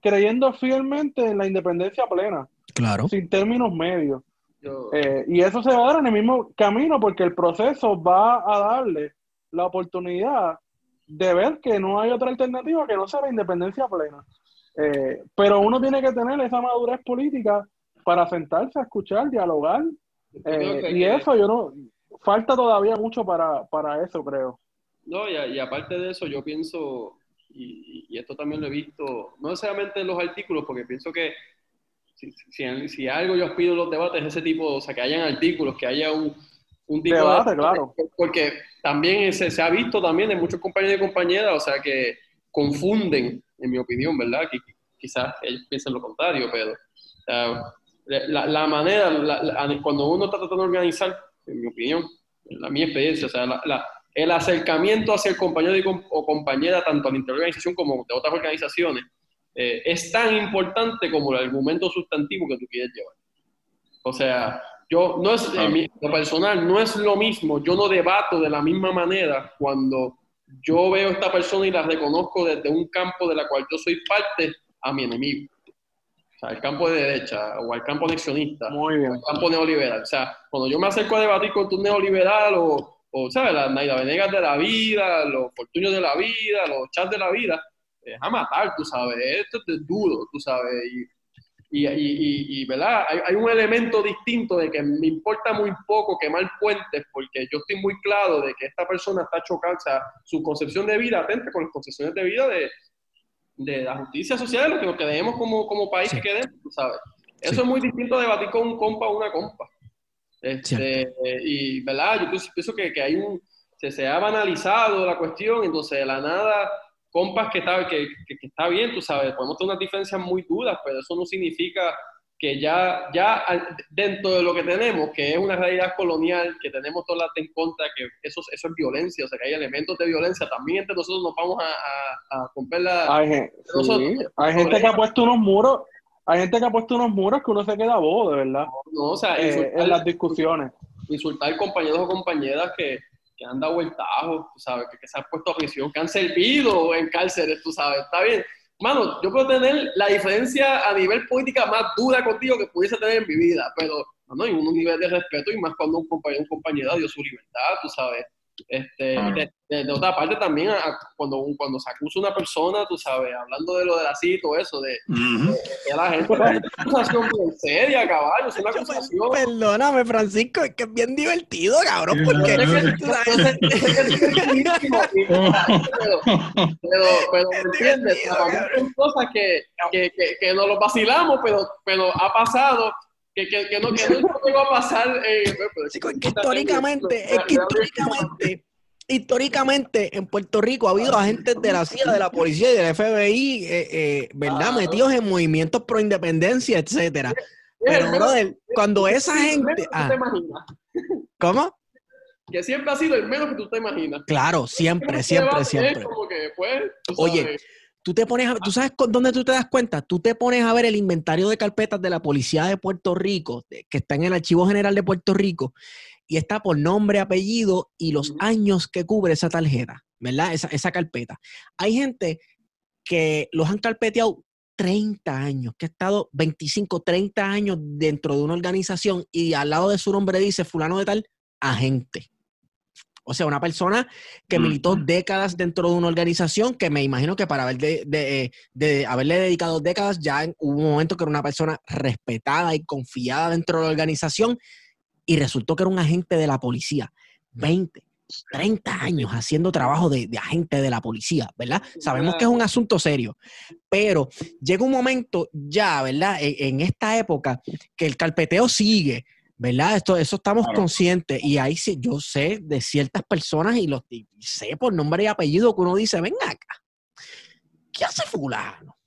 creyendo fielmente en la independencia plena. Claro. Sin términos medios. Eh, y eso se va a dar en el mismo camino porque el proceso va a darle la oportunidad de ver que no hay otra alternativa que no sea la independencia plena. Eh, pero uno tiene que tener esa madurez política para sentarse a escuchar, dialogar. eh, y eso yo no, falta todavía mucho para, para eso, creo. No, y, y aparte de eso, yo pienso, y, y, esto también lo he visto, no necesariamente en los artículos, porque pienso que si, si, si algo yo aspiro en los debates es ese tipo, o sea, que hayan artículos, que haya un, un tipo Debate, de... claro. Porque también se, se, ha visto también de muchos compañeros y compañeras, o sea, que confunden, en mi opinión, ¿verdad? Que quizás ellos piensen lo contrario, pero uh, la, la, manera, la, la, cuando uno está tratando de organizar, en mi opinión, en la mi experiencia, o sea, el acercamiento hacia el compañero y com o compañera, tanto a la interorganización como de otras organizaciones, eh, es tan importante como el argumento sustantivo que tú quieres llevar. O sea, yo no es, en mi, lo personal, no es lo mismo, yo no debato de la misma manera cuando yo veo a esta persona y la reconozco desde un campo de la cual yo soy parte a mi enemigo. O sea, el campo de derecha o al campo anexionista, Muy bien. o el campo neoliberal. O sea, cuando yo me acerco a debatir con tu neoliberal o, o ¿sabes? Las Naida Venegas de la vida, los Fortuños de la vida, los chats de la vida, es a matar, tú sabes. Esto es duro, tú sabes. Y, y, y, y ¿verdad? Hay, hay, un elemento distinto de que me importa muy poco quemar puentes porque yo estoy muy claro de que esta persona está chocando, o sea, su concepción de vida atenta con las concepciones de vida de, de la justicia social, lo que nos queremos como, como país sí. que tú sabes. Eso sí. es muy distinto a debatir con un compa o una compa. Este, y, ¿verdad? Yo pienso, pienso que, que, hay un, se, se, ha banalizado la cuestión, entonces de la nada, compas que está, que, que, que está bien, tú sabes, podemos tener unas diferencias muy duras, pero eso no significa que ya, ya dentro de lo que tenemos, que es una realidad colonial, que tenemos todas las en contra, que eso, eso es violencia, o sea, que hay elementos de violencia, también entre nosotros nos vamos a, a, a romper la... Hay, sí, hay gente que ha puesto unos muros, hay gente que ha puesto unos muros que uno se queda bobo, de verdad. No, o sea, eh, insultar, en las discusiones. Insultar compañeros o compañeras que, que han dado vueltajos, tú sabes, que, que se han puesto a prisión, que han servido en cárceles, tú sabes, está bien mano, yo puedo tener la diferencia a nivel política más dura contigo que pudiese tener en mi vida, pero no, hay un nivel de respeto y más cuando un compañero, un compañero dio su libertad, tú sabes. Este, ah. de, de, de, otra parte también a, cuando, cuando se acusa una persona, tú sabes, hablando de lo de la y todo eso, de, uh -huh. de, de la gente, es una acusación bien seria, caballo, es una acusación. Perdóname, Francisco, es que es bien divertido, cabrón, porque [LAUGHS] pero, pero, pero, ¿me entiendes? Son cosas que, que, que, que nos lo vacilamos, pero, pero ha pasado que, que, que, no, que no llegó a pasar. Eh, Chico, es que históricamente, es que históricamente, históricamente en Puerto Rico ha habido agentes de la CIA, de la policía y del FBI, eh, eh, ¿verdad? Ah, Metidos en movimientos pro independencia, etcétera. Pero, brother, cuando esa gente. Ah, ¿Cómo? Que siempre ha sido el menos que tú te imaginas. Claro, siempre, siempre, siempre. Como que, pues, Oye, tú te pones a, tú sabes dónde tú te das cuenta, tú te pones a ver el inventario de carpetas de la policía de Puerto Rico, que está en el Archivo General de Puerto Rico, y está por nombre, apellido y los años que cubre esa tarjeta, ¿verdad? Esa, esa carpeta. Hay gente que los han carpeteado 30 años, que ha estado 25, 30 años dentro de una organización y al lado de su nombre dice fulano de tal, agente. O sea, una persona que militó décadas dentro de una organización que me imagino que para haber de, de, de, haberle dedicado décadas ya hubo un momento que era una persona respetada y confiada dentro de la organización y resultó que era un agente de la policía. 20, 30 años haciendo trabajo de, de agente de la policía, ¿verdad? Sabemos que es un asunto serio, pero llega un momento ya, ¿verdad? En, en esta época que el carpeteo sigue, ¿verdad? Esto, eso estamos claro. conscientes. Y ahí sí, yo sé de ciertas personas y los y sé por nombre y apellido que uno dice, ven acá, ¿qué hace fulano?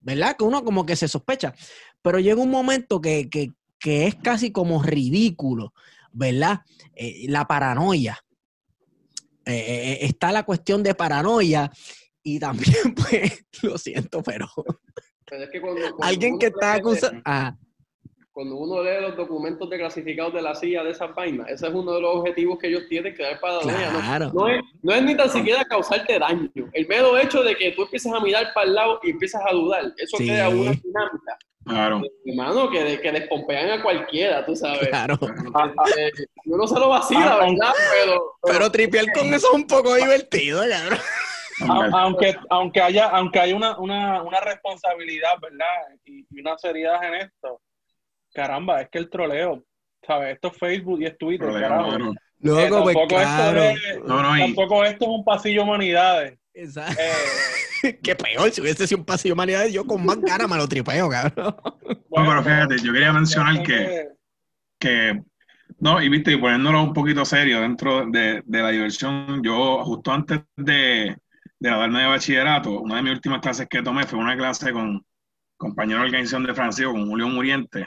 ¿Verdad? Que uno como que se sospecha. Pero llega un momento que, que, que es casi como ridículo, ¿verdad? Eh, la paranoia. Eh, está la cuestión de paranoia y también, [LAUGHS] pues, lo siento, pero... pero es que cuando, cuando alguien que está acusando... Ah, cuando uno lee los documentos declasificados de la CIA de esas vainas, ese es uno de los objetivos que ellos tienen, crear paranoia. Claro. No, no, es, no es ni tan siquiera causarte daño. El mero hecho de que tú empieces a mirar para el lado y empiezas a dudar, eso Sí. crea una dinámica. Claro. Hermano, que, que despompean a cualquiera, tú sabes. Claro. Eh, uno se lo vacila, Ah, ¿verdad? Pero, Pero tripear con eso es un poco divertido, cabrón. A- aunque, aunque haya, aunque haya una, una, una responsabilidad, ¿verdad? Y, y una seriedad en esto. Caramba, es que el troleo, ¿sabes? Esto es Facebook y es Twitter, carajo. claro. Eh, Luego, pues tampoco, claro. esto es, No, no, y- tampoco esto es un pasillo humanidades. Exacto. Eh, [LAUGHS] Qué peor, si hubiese sido un pasillo de humanidades, yo con más ganas me lo tripeo, cabrón. [LAUGHS] No, pero fíjate, yo quería mencionar que, que no, y viste, y poniéndolo un poquito serio dentro de, de la diversión, yo justo antes de, de graduarme de bachillerato, una de mis últimas clases que tomé fue una clase con compañero de organización de Francisco, con Julio Muriente,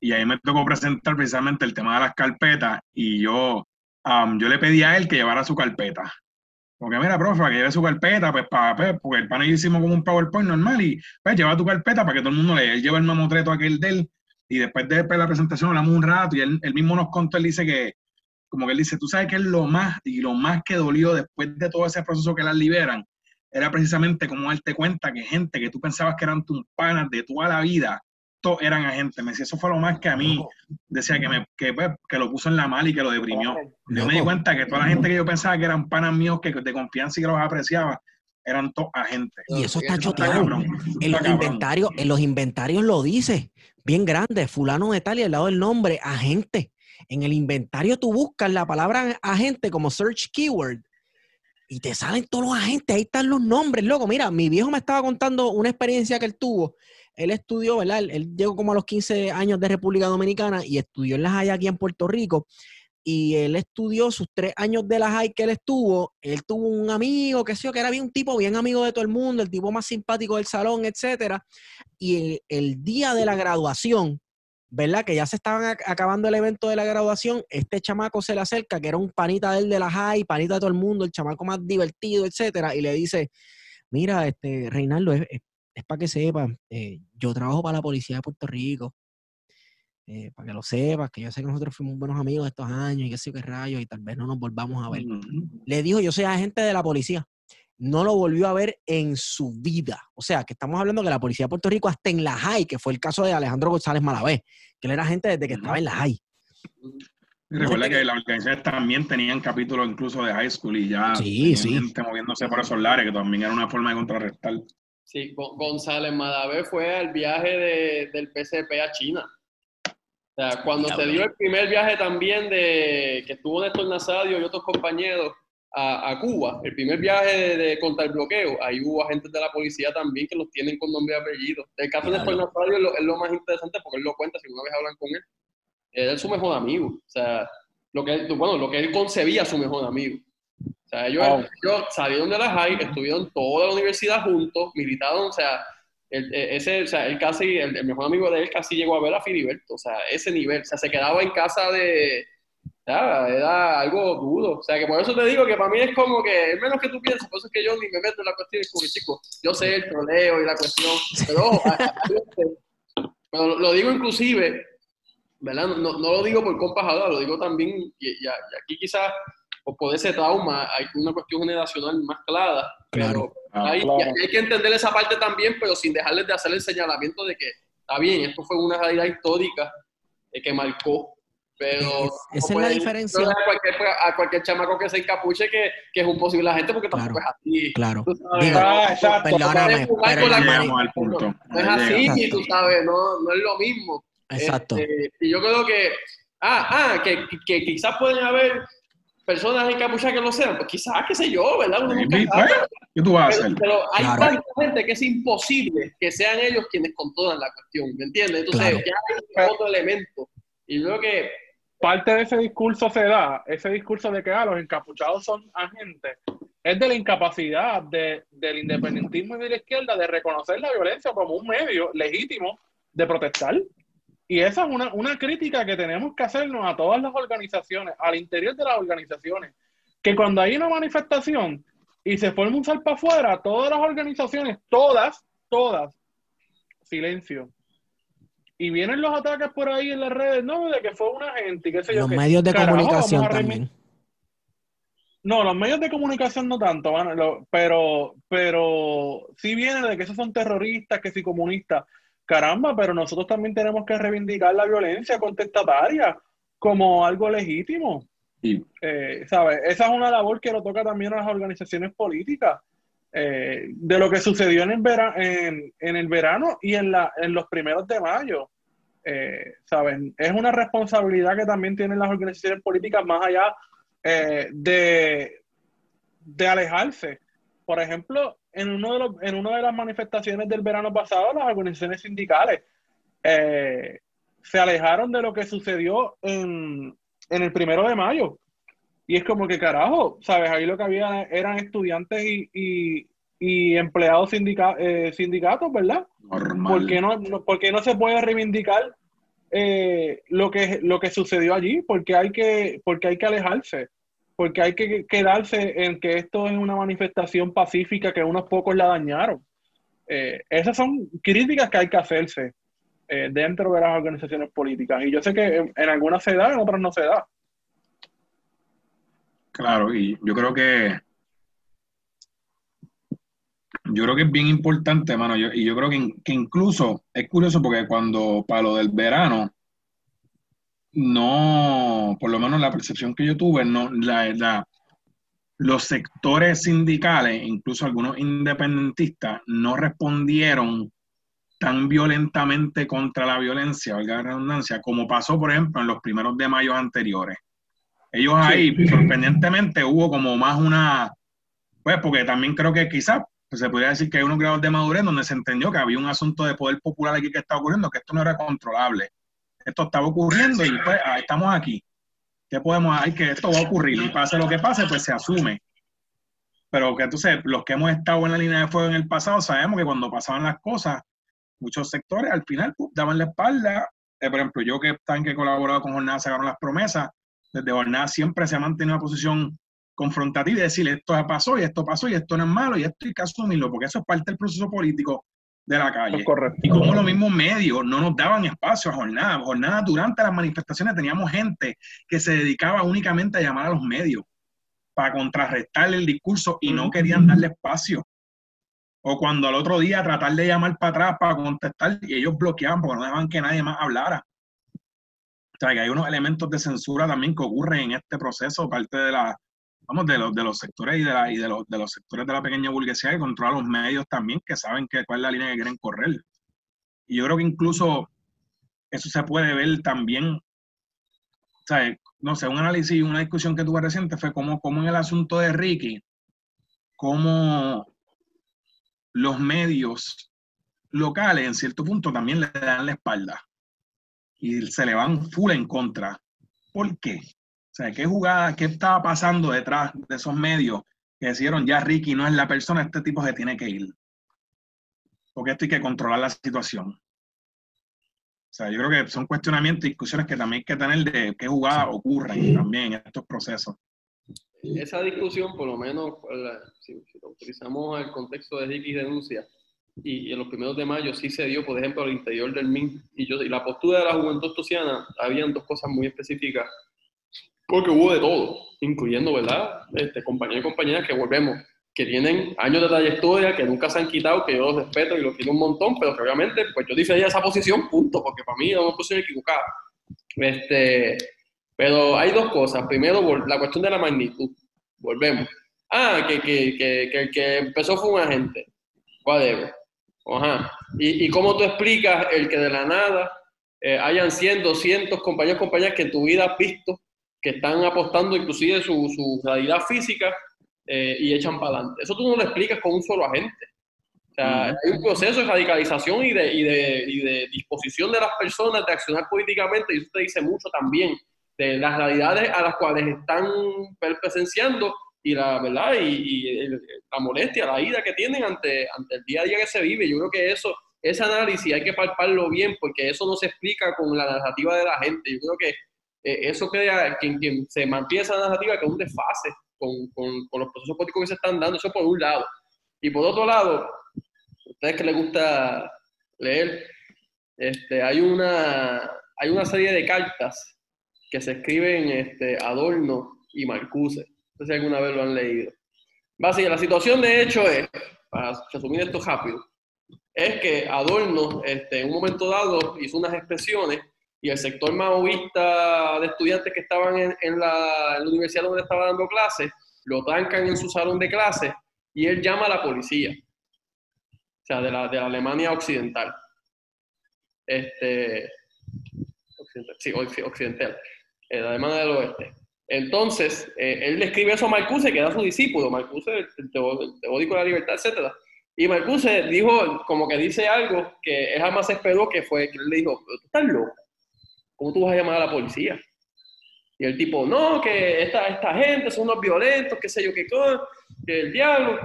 y ahí me tocó presentar precisamente el tema de las carpetas, y yo, yo le pedí a él que llevara su carpeta. Porque mira, profe, para que lleve su carpeta, pues, para, pues, porque el pan y yo hicimos como un PowerPoint normal, y pues lleva tu carpeta para que todo el mundo lea. Él lleva el mamotreto aquel de él, y después de la presentación hablamos un rato, y él, él mismo nos contó, él dice que, como que él dice, tú sabes que es lo más, y lo más que dolió después de todo ese proceso que las liberan, era precisamente como darte cuenta que gente que tú pensabas que eran tus panas de toda la vida, todos eran agentes. Me decía, eso fue lo más que a mí decía que, me, que, pues, que lo puso en la mala y que lo deprimió. Yo me di cuenta que toda la gente que yo pensaba que eran panas míos, que de confianza y que los apreciaba, eran todos agentes. Y eso está choteado. En los inventarios, en los inventarios lo dice, bien grande, fulano de tal y al lado del nombre, agente. En el inventario tú buscas la palabra agente como search keyword y te salen todos los agentes, ahí están los nombres, loco. Mira, mi viejo me estaba contando una experiencia que él tuvo. Él estudió, ¿verdad? Él, llegó como a los 15 años de República Dominicana y estudió en la High aquí en Puerto Rico. Y él estudió sus tres años de la high que él estuvo. Él tuvo un amigo, que sé yo, que era bien un tipo bien amigo de todo el mundo, el tipo más simpático del salón, etcétera. Y el, día de la graduación, ¿verdad? Que ya se estaban ac- acabando el evento de la graduación, este chamaco se le acerca, que era un panita de él de la high, panita de todo el mundo, el chamaco más divertido, etcétera, y le dice, mira, este, Reinaldo, es, para que sepas, eh, yo trabajo para la policía de Puerto Rico, eh, para que lo sepas, que yo sé que nosotros fuimos buenos amigos estos años y qué sé qué rayos, y tal vez no nos volvamos a ver. Le dijo, yo soy agente de la policía. No lo volvió a ver en su vida. O sea, que estamos hablando que la policía de Puerto Rico, hasta en la high, que fue el caso de Alejandro González Malavé, que él era agente desde que estaba en la. Y recuerda que las organizaciones también tenían capítulos incluso de high school y ya Sí, sí. gente moviéndose por esos lares, que también era una forma de contrarrestar. Sí, Gon- González Madavé fue al viaje de- del PCP a China. O sea, cuando se dio el primer viaje también de que estuvo Néstor Nazario y otros compañeros a, a Cuba, el primer viaje de, de contra el bloqueo, ahí hubo agentes de la policía también que los tienen con nombre y apellido. El caso de Néstor. Nazario es lo, es lo más interesante porque él lo cuenta, si una vez hablan con él, él es su mejor amigo. O sea, lo que él, bueno, lo que él concebía su mejor amigo. O sea, ellos, Wow. ellos salieron de la high, estuvieron toda la universidad juntos, militaron, o sea, el, e- ese, o sea, él casi, el, el mejor amigo de él casi llegó a ver a Filiberto, o sea, ese nivel, o sea, se quedaba en casa de, ya, era algo duro, o sea, que por eso te digo que para mí es como que, es menos que tú piensas, por eso es que yo ni me meto en la cuestión, es como chico, yo sé el troleo y la cuestión, pero ojo, a- a- a- pero lo- digo inclusive, ¿verdad? No, no- lo digo por compas ahora, lo digo también, y, y aquí quizás por por ese trauma hay una cuestión generacional más clara, pero Ah, hay, claro. y hay que entender esa parte también, pero sin dejarles de hacer el señalamiento de que está bien, esto fue una realidad histórica eh, que marcó, pero Es- esa es la diferencia. a cualquier, a cualquier chamaco que se encapuche que, que es un posible agente, porque Claro. tampoco es así. Claro. Tú sabes, Digo, no, Ah, exacto. Perdóname, pero con la la llegamos mano. al punto. No es así, y tú sabes, no, no es lo mismo. Exacto. Este, y yo creo que, ah, ah, que, que quizás pueden haber personas encapuchadas que lo sean, pues quizás, qué sé yo, ¿verdad? Uno nunca Sí, sabe. pues, ¿Qué tú vas a Pero, hacer? pero hay Claro. tanta gente que es imposible que sean ellos quienes controlan la cuestión, ¿me entiendes? Entonces, Claro. ya hay otro elemento. Y yo creo que, parte de ese discurso se da, ese discurso de que ah, los encapuchados son agentes, es de la incapacidad de- del independentismo y de la izquierda de reconocer la violencia como un medio legítimo de protestar. Y esa es una, una crítica que tenemos que hacernos a todas las organizaciones, al interior de las organizaciones, que cuando hay una manifestación y se forma un salpa afuera, todas las organizaciones, todas, todas, silencio. Y vienen los ataques por ahí en las redes, no, de que fue una gente y qué sé yo. Los qué. medios de Carajo, comunicación también. No, los medios de comunicación no tanto, van- lo- pero, pero sí viene de que esos son terroristas, que sí comunistas. Caramba, pero nosotros también tenemos que reivindicar la violencia contestataria como algo legítimo. Y Eh, ¿sabes? Esa es una labor que lo toca también a las organizaciones políticas. eh, de lo que sucedió en el, vera- en, en el verano y en, la, en los primeros de mayo. Eh, ¿saben? Es una responsabilidad que también tienen las organizaciones políticas más allá eh, de, de alejarse. Por ejemplo, en, uno de los, en una de las manifestaciones del verano pasado, las organizaciones sindicales eh, se alejaron de lo que sucedió en, en el primero de mayo. Y es como que carajo, ¿sabes? Ahí lo que había eran estudiantes y, y, y empleados sindica- eh, sindicatos, ¿verdad? normal. ¿Por qué no, no- por qué no se puede reivindicar eh, lo, que, lo que sucedió allí? Porque hay que, porque hay que alejarse, porque hay que quedarse en que esto es una manifestación pacífica que unos pocos la dañaron. Eh, esas son críticas que hay que hacerse eh, dentro de las organizaciones políticas. Y yo sé que en, algunas se da, en otras no se da. Claro, y yo creo que yo creo que es bien importante, mano, yo- y yo creo que incluso es curioso porque cuando para lo del verano, no, por lo menos la percepción que yo tuve, no, la, la- los sectores sindicales, incluso algunos independentistas, no respondieron tan violentamente contra la violencia, valga la redundancia, como pasó, por ejemplo, en los primeros de mayo anteriores. Ellos ahí, sorprendentemente, hubo como más una, pues porque también creo que quizás pues, se podría decir que hay unos grados de madurez donde se entendió que había un asunto de poder popular aquí que estaba ocurriendo, que esto no era controlable. Esto estaba ocurriendo y pues ah, estamos aquí. ¿Qué podemos hay que esto va a ocurrir? Y pase lo que pase, pues se asume. Pero que entonces, los que hemos estado en la línea de fuego en el pasado, sabemos que cuando pasaban las cosas, muchos sectores al final daban la espalda. Eh, por ejemplo, yo que tan que he colaborado con Jornada sacaron las promesas, desde Jornada siempre se ha mantenido una posición confrontativa y decir esto pasó y esto pasó y esto no es malo y esto hay que asumirlo, porque eso es parte del proceso político de la calle. Correcto. Y como los mismos medios no nos daban espacio a jornada. Jornada durante las manifestaciones teníamos gente que se dedicaba únicamente a llamar a los medios para contrarrestar el discurso y no querían darle espacio. O cuando al otro día tratar de llamar para atrás para contestar y ellos bloqueaban porque no dejaban que nadie más hablara. O sea, que hay unos elementos de censura también que ocurren en este proceso, parte de la, vamos, de los, de los sectores y, de, la, y de, los, de los sectores de la pequeña burguesía que controlan los medios también, que saben que, cuál es la línea que quieren correr. Y yo creo que incluso eso se puede ver también, sea, no sé, un análisis y una discusión que tuve reciente fue como, como en el asunto de Ricky, cómo los medios locales en cierto punto también le dan la espalda y se le van full en contra. ¿Por qué? O sea, ¿qué jugada, qué estaba pasando detrás de esos medios que decidieron ya Ricky no es la persona, este tipo se tiene que ir? Porque esto hay que controlar la situación. O sea, yo creo que son cuestionamientos y discusiones que también hay que tener de qué jugadas ocurren también en estos procesos. Esa discusión, por lo menos, la- si, si lo utilizamos el contexto de Ricky denuncia, y, y en los primeros de mayo sí se dio, por ejemplo, al interior del MIN, y, yo, y la postura de la juventud tociana, habían dos cosas muy específicas, porque hubo de todo, incluyendo, ¿verdad?, este, compañeros y compañeras que volvemos, que tienen años de trayectoria, que nunca se han quitado, que yo los respeto y los quiero un montón, pero que obviamente, pues yo difería esa posición, punto, porque para mí es una posición equivocada. Este, pero hay dos cosas. Primero, la cuestión de la magnitud. Volvemos. Ah, que, que, que, que el que empezó fue un agente. Whatever. Ajá. ¿Y, y cómo tú explicas el que de la nada eh, hayan 100, 200 compañeros compañeras que en tu vida has visto que están apostando inclusive su, su realidad física eh, y echan para adelante? Eso tú no lo explicas con un solo agente. O sea, hay un proceso de radicalización y de, y, de, y de disposición de las personas de accionar políticamente, y eso te dice mucho también de las realidades a las cuales están pre- presenciando y la verdad y, y el- la molestia, la ira que tienen ante, ante el día a día que se vive. Yo creo que eso, ese análisis hay que palparlo bien porque eso no se explica con la narrativa de la gente. Yo creo que eh, eso crea quien, quien se mantiene esa narrativa que es un desfase con, con, con los procesos políticos que se están dando, eso por un lado. Y por otro lado, a ustedes que les gusta leer, este, hay, una, hay una serie de cartas que se escriben este, Adorno y Marcuse. No sé si alguna vez lo han leído. Básicamente, la situación de hecho es, para resumir esto rápido, es que Adorno este, en un momento dado hizo unas expresiones y el sector maoísta de estudiantes que estaban en, la, universidad donde estaba dando clases, lo trancan en su salón de clases y él llama a la policía, o sea, de la, de Alemania occidental. Este, occidental, sí, occidental, de la Alemania del oeste. Entonces, eh, él le escribe eso a Marcuse, que era su discípulo, Marcuse, el teórico de la libertad, etc. Y Marcuse dijo, como que dice algo que él jamás esperó, que fue que él le dijo, tú estás loco, ¿cómo tú vas a llamar a la policía? Y el tipo, no, que esta, esta gente son unos violentos, qué sé yo qué cosa, que el diablo.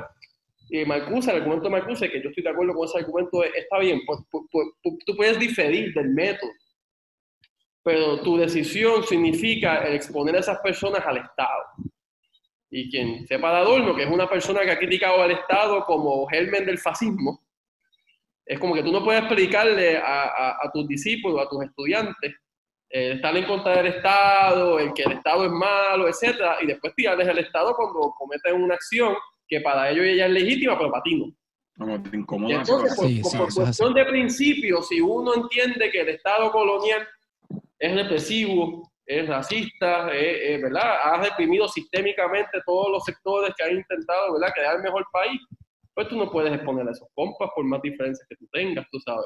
Y Marcuse, el argumento de Marcuse, que yo estoy de acuerdo con ese argumento, está bien, pues, pues, pues tú puedes diferir del método pero tu decisión significa el exponer a esas personas al Estado. Y quien sepa de Adorno, que es una persona que ha criticado al Estado como germen del fascismo, es como que tú no puedes explicarle a, tus discípulos, a tus estudiantes, eh, estar en contra del Estado, el que el Estado es malo, etcétera, y después tirarles el Estado cuando cometen una acción que para ellos ella es legítima, pero para ti no. No, te incomoda. entonces, por, cuestión de principio, si uno entiende que el Estado colonial es represivo, es racista, ¿verdad? Ha reprimido sistémicamente todos los sectores que han intentado, ¿verdad?, crear el mejor país. Pues tú no puedes exponer a esos compas por más diferencias que tú tengas, tú sabes.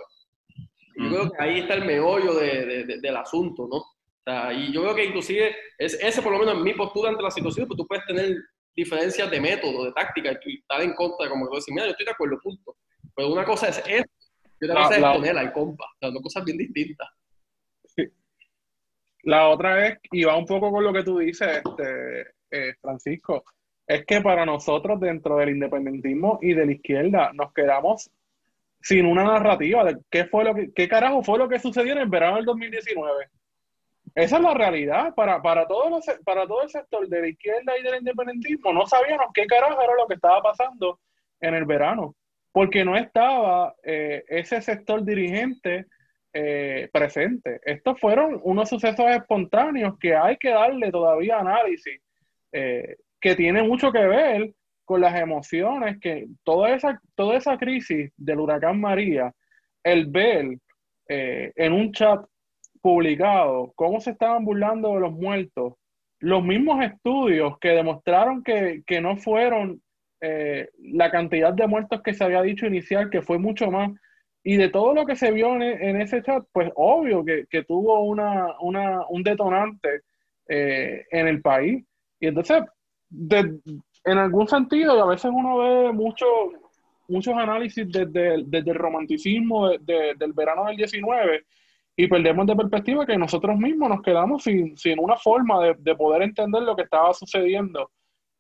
Yo creo que ahí está el meollo de, del asunto, ¿no? y yo creo que inclusive, es, ese por lo menos en mi postura ante la situación, pues tú puedes tener diferencias de método, de táctica, y estar en contra, como que decir, mira, yo estoy de acuerdo, punto. Pero una cosa es eso, y otra cosa es exponer al compa, o sea, dos cosas bien distintas. La otra es, y va un poco con lo que tú dices, este, eh, Francisco, es que para nosotros dentro del independentismo y de la izquierda nos quedamos sin una narrativa de qué fue lo que, qué carajo fue lo que sucedió en el verano del 2019. Esa es la realidad para, para, todos para todo el sector de la izquierda y del independentismo. No sabíamos qué carajo era lo que estaba pasando en el verano, porque no estaba eh, ese sector dirigente eh, presente. Estos fueron unos sucesos espontáneos que hay que darle todavía análisis, eh, que tiene mucho que ver con las emociones, que toda esa, toda esa crisis del huracán María, el ver eh, en un chat publicado cómo se estaban burlando de los muertos, los mismos estudios que demostraron que, que no fueron la cantidad de muertos que se había dicho inicial, que fue mucho más, y de todo lo que se vio en, ese chat, pues obvio que, tuvo una, un detonante eh, en el país. Y entonces, en algún sentido, y a veces uno ve mucho, muchos análisis desde, el romanticismo del verano del 19 y perdemos de perspectiva que nosotros mismos nos quedamos sin, una forma de, poder entender lo que estaba sucediendo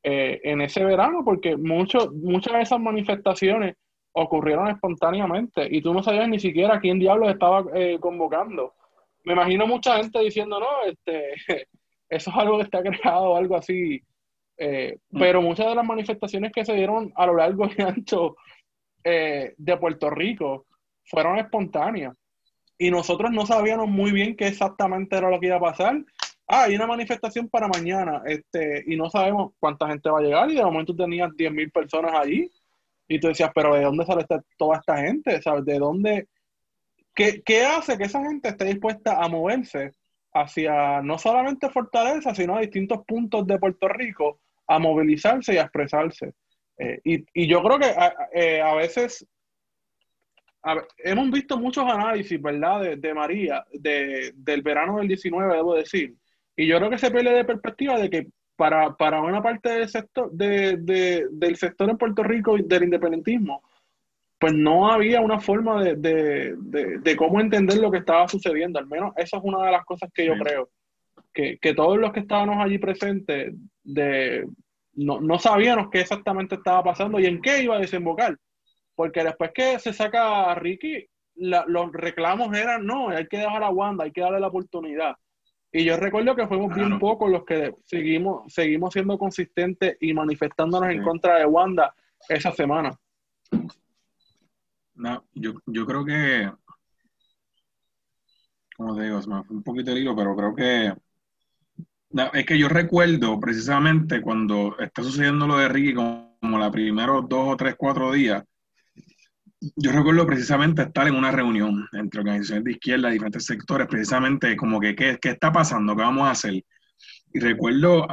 eh, en ese verano, porque mucho, muchas de esas manifestaciones ocurrieron espontáneamente y tú no sabías ni siquiera quién diablos estaba eh, convocando. Me imagino mucha gente diciendo, no, este, [LAUGHS] eso es algo que está creado algo así. Eh, mm. Pero muchas de las manifestaciones que se dieron a lo largo y ancho eh, de Puerto Rico fueron espontáneas. Y nosotros no sabíamos muy bien qué exactamente era lo que iba a pasar. Ah, hay una manifestación para mañana, este, y no sabemos cuánta gente va a llegar, y de momento tenías 10.000 personas allí y tú decías, pero ¿de dónde sale toda esta gente? ¿Sabes? ¿De dónde? ¿Qué, ¿Qué, hace que esa gente esté dispuesta a moverse hacia no solamente Fortaleza, sino a distintos puntos de Puerto Rico a movilizarse y a expresarse? Eh, y, y, yo creo que a, eh, a veces hemos visto muchos análisis, ¿verdad? De, de María, de, del verano del 19, debo decir. Y yo creo que se pierde de perspectiva de que para, para una parte del sector, de, del sector en Puerto Rico del independentismo, pues no había una forma de, cómo entender lo que estaba sucediendo. Al menos esa es una de las cosas que yo creo. Que, todos los que estábamos allí presentes de, no, no sabíamos qué exactamente estaba pasando y en qué iba a desembocar. Porque después que se saca a Ricky, los reclamos eran, no, hay que dejar a Wanda, hay que darle la oportunidad. Y yo recuerdo que fuimos bien pocos los que seguimos, seguimos siendo consistentes y manifestándonos en contra de Wanda esa semana. No, yo, yo creo que, como te digo, se me fue un poquito el hilo, pero creo que es que yo recuerdo precisamente cuando está sucediendo lo de Ricky como, como los primeros dos o tres, cuatro días, yo recuerdo precisamente estar en una reunión entre organizaciones de izquierda, diferentes sectores, precisamente como que, ¿qué, qué está pasando? ¿Qué vamos a hacer? Y recuerdo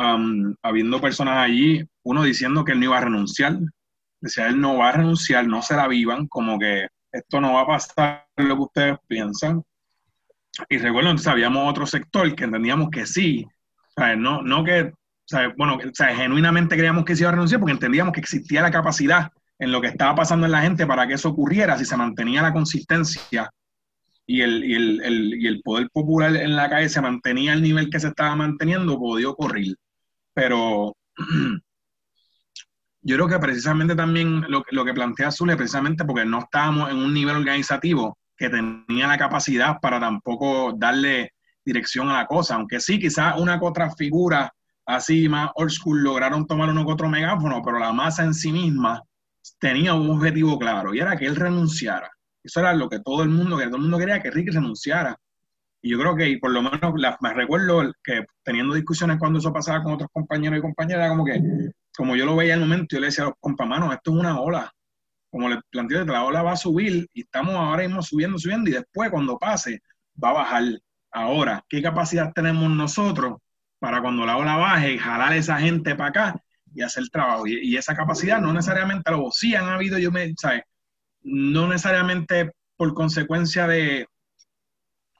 habiendo personas allí, uno diciendo que él no iba a renunciar, decía, él no va a renunciar, no se la vivan, como que esto no va a pasar lo que ustedes piensan. Y recuerdo, entonces habíamos otro sector que entendíamos que sí, no, no que, bueno, genuinamente creíamos que se iba a renunciar porque entendíamos que existía la capacidad en lo que estaba pasando en la gente para que eso ocurriera, si se mantenía la consistencia y el, y el, y el poder popular en la calle se mantenía al nivel que se estaba manteniendo, podía ocurrir. Pero [CLEARS THROAT] yo creo que precisamente también lo, lo que plantea Azul precisamente porque no estábamos en un nivel organizativo que tenía la capacidad para tampoco darle dirección a la cosa, aunque sí, quizás una que otra figura así más old school lograron tomar uno que otro megáfono, pero la masa en sí misma tenía un objetivo claro y era que él renunciara. Eso era lo que todo el mundo, que todo el mundo quería que Ricky renunciara. Y yo creo que, y por lo menos me recuerdo que teniendo discusiones cuando eso pasaba con otros compañeros y compañeras, como que, como yo lo veía el momento, yo le decía a los compamanos, esto es una ola. Como le planteé, la ola va a subir y estamos ahora mismo subiendo, subiendo, y después cuando pase, va a bajar. Ahora, ¿qué capacidad tenemos nosotros para cuando la ola baje, jalar esa gente para acá y hacer trabajo? Y, esa capacidad no necesariamente lo sí han habido, yo me, ¿sabes? no necesariamente por consecuencia de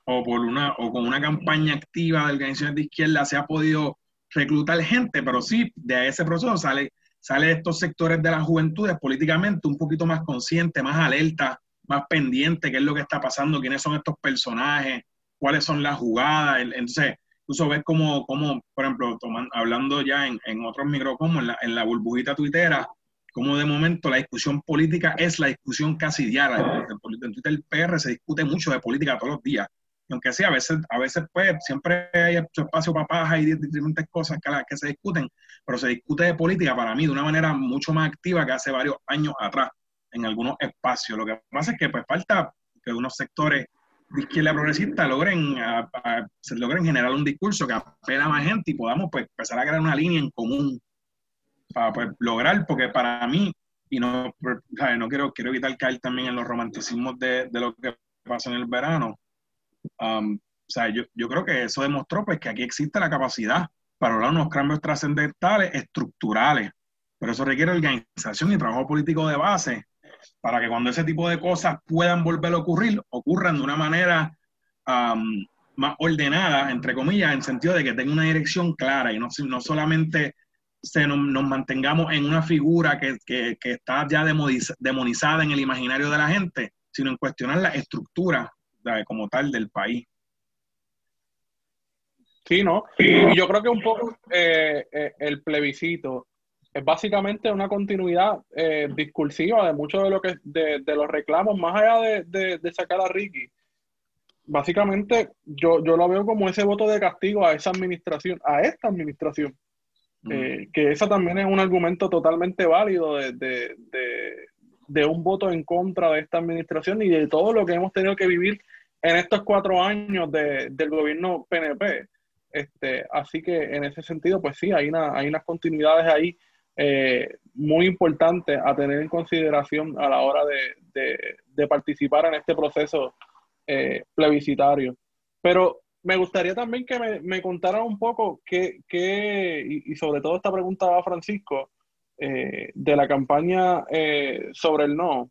o por una o con una campaña activa de organizaciones de izquierda se ha podido reclutar gente, pero sí de ese proceso sale sale estos sectores de las juventudes políticamente un poquito más conscientes, más alerta, más pendiente qué es lo que está pasando, quiénes son estos personajes, cuáles son las jugadas. Entonces, incluso ves como, como por ejemplo, hablando ya en, en otros micrófonos, en la, en la burbujita tuitera, como de momento la discusión política es la discusión casi diaria. En Twitter el PR se discute mucho de política todos los días. Y aunque sí, a veces, a veces pues, siempre hay espacio para paja y diferentes cosas que, que se discuten, pero se discute de política para mí de una manera mucho más activa que hace varios años atrás en algunos espacios. Lo que pasa es que pues falta que unos sectores de izquierda progresista logren, se logren generar un discurso que apela a más gente y podamos pues empezar a crear una línea en común para pues, lograr, porque para mí, y no, no quiero, quiero evitar caer también en los romanticismos de, de lo que pasa en el verano. Um, o sea, yo, yo, creo que eso demostró pues, que aquí existe la capacidad para lograr unos cambios trascendentales, estructurales, pero eso requiere organización y trabajo político de base para que cuando ese tipo de cosas puedan volver a ocurrir, ocurran de una manera um, más ordenada, entre comillas, en sentido de que tenga una dirección clara y no, no solamente se nos, mantengamos en una figura que, está ya demonizada en el imaginario de la gente, sino en cuestionar la estructura como tal del país. Sí, ¿no? Y yo creo que un poco eh, eh, el plebiscito es básicamente una continuidad eh, discursiva de muchos de lo que de, los reclamos, más allá de, de, sacar a Ricky. Básicamente, yo, yo lo veo como ese voto de castigo a esa administración, a esta administración. Eh, que esa también es un argumento totalmente válido de, de, un voto en contra de esta administración y de todo lo que hemos tenido que vivir en estos cuatro años del gobierno PNP. Este, así que en ese sentido, pues sí, hay, una, hay unas continuidades ahí eh, muy importantes a tener en consideración a la hora de, participar en este proceso eh, plebiscitario. Pero me gustaría también que me, me contara un poco qué, qué y, sobre todo esta pregunta a Francisco, eh, de la campaña eh, sobre el no.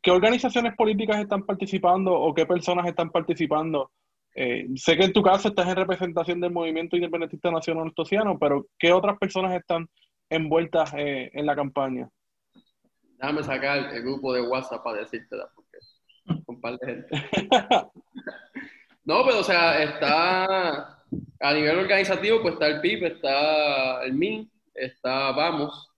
¿Qué organizaciones políticas están participando o qué personas están participando? Eh, sé que en tu caso estás en representación del movimiento independentista nacional tosiano, pero ¿qué otras personas están envueltas en la campaña? Déjame sacar el grupo de WhatsApp para decírtela, porque un par de gente. [LAUGHS] No, pero o sea, está a nivel organizativo, pues está el PIB, está el MIN, está Vamos.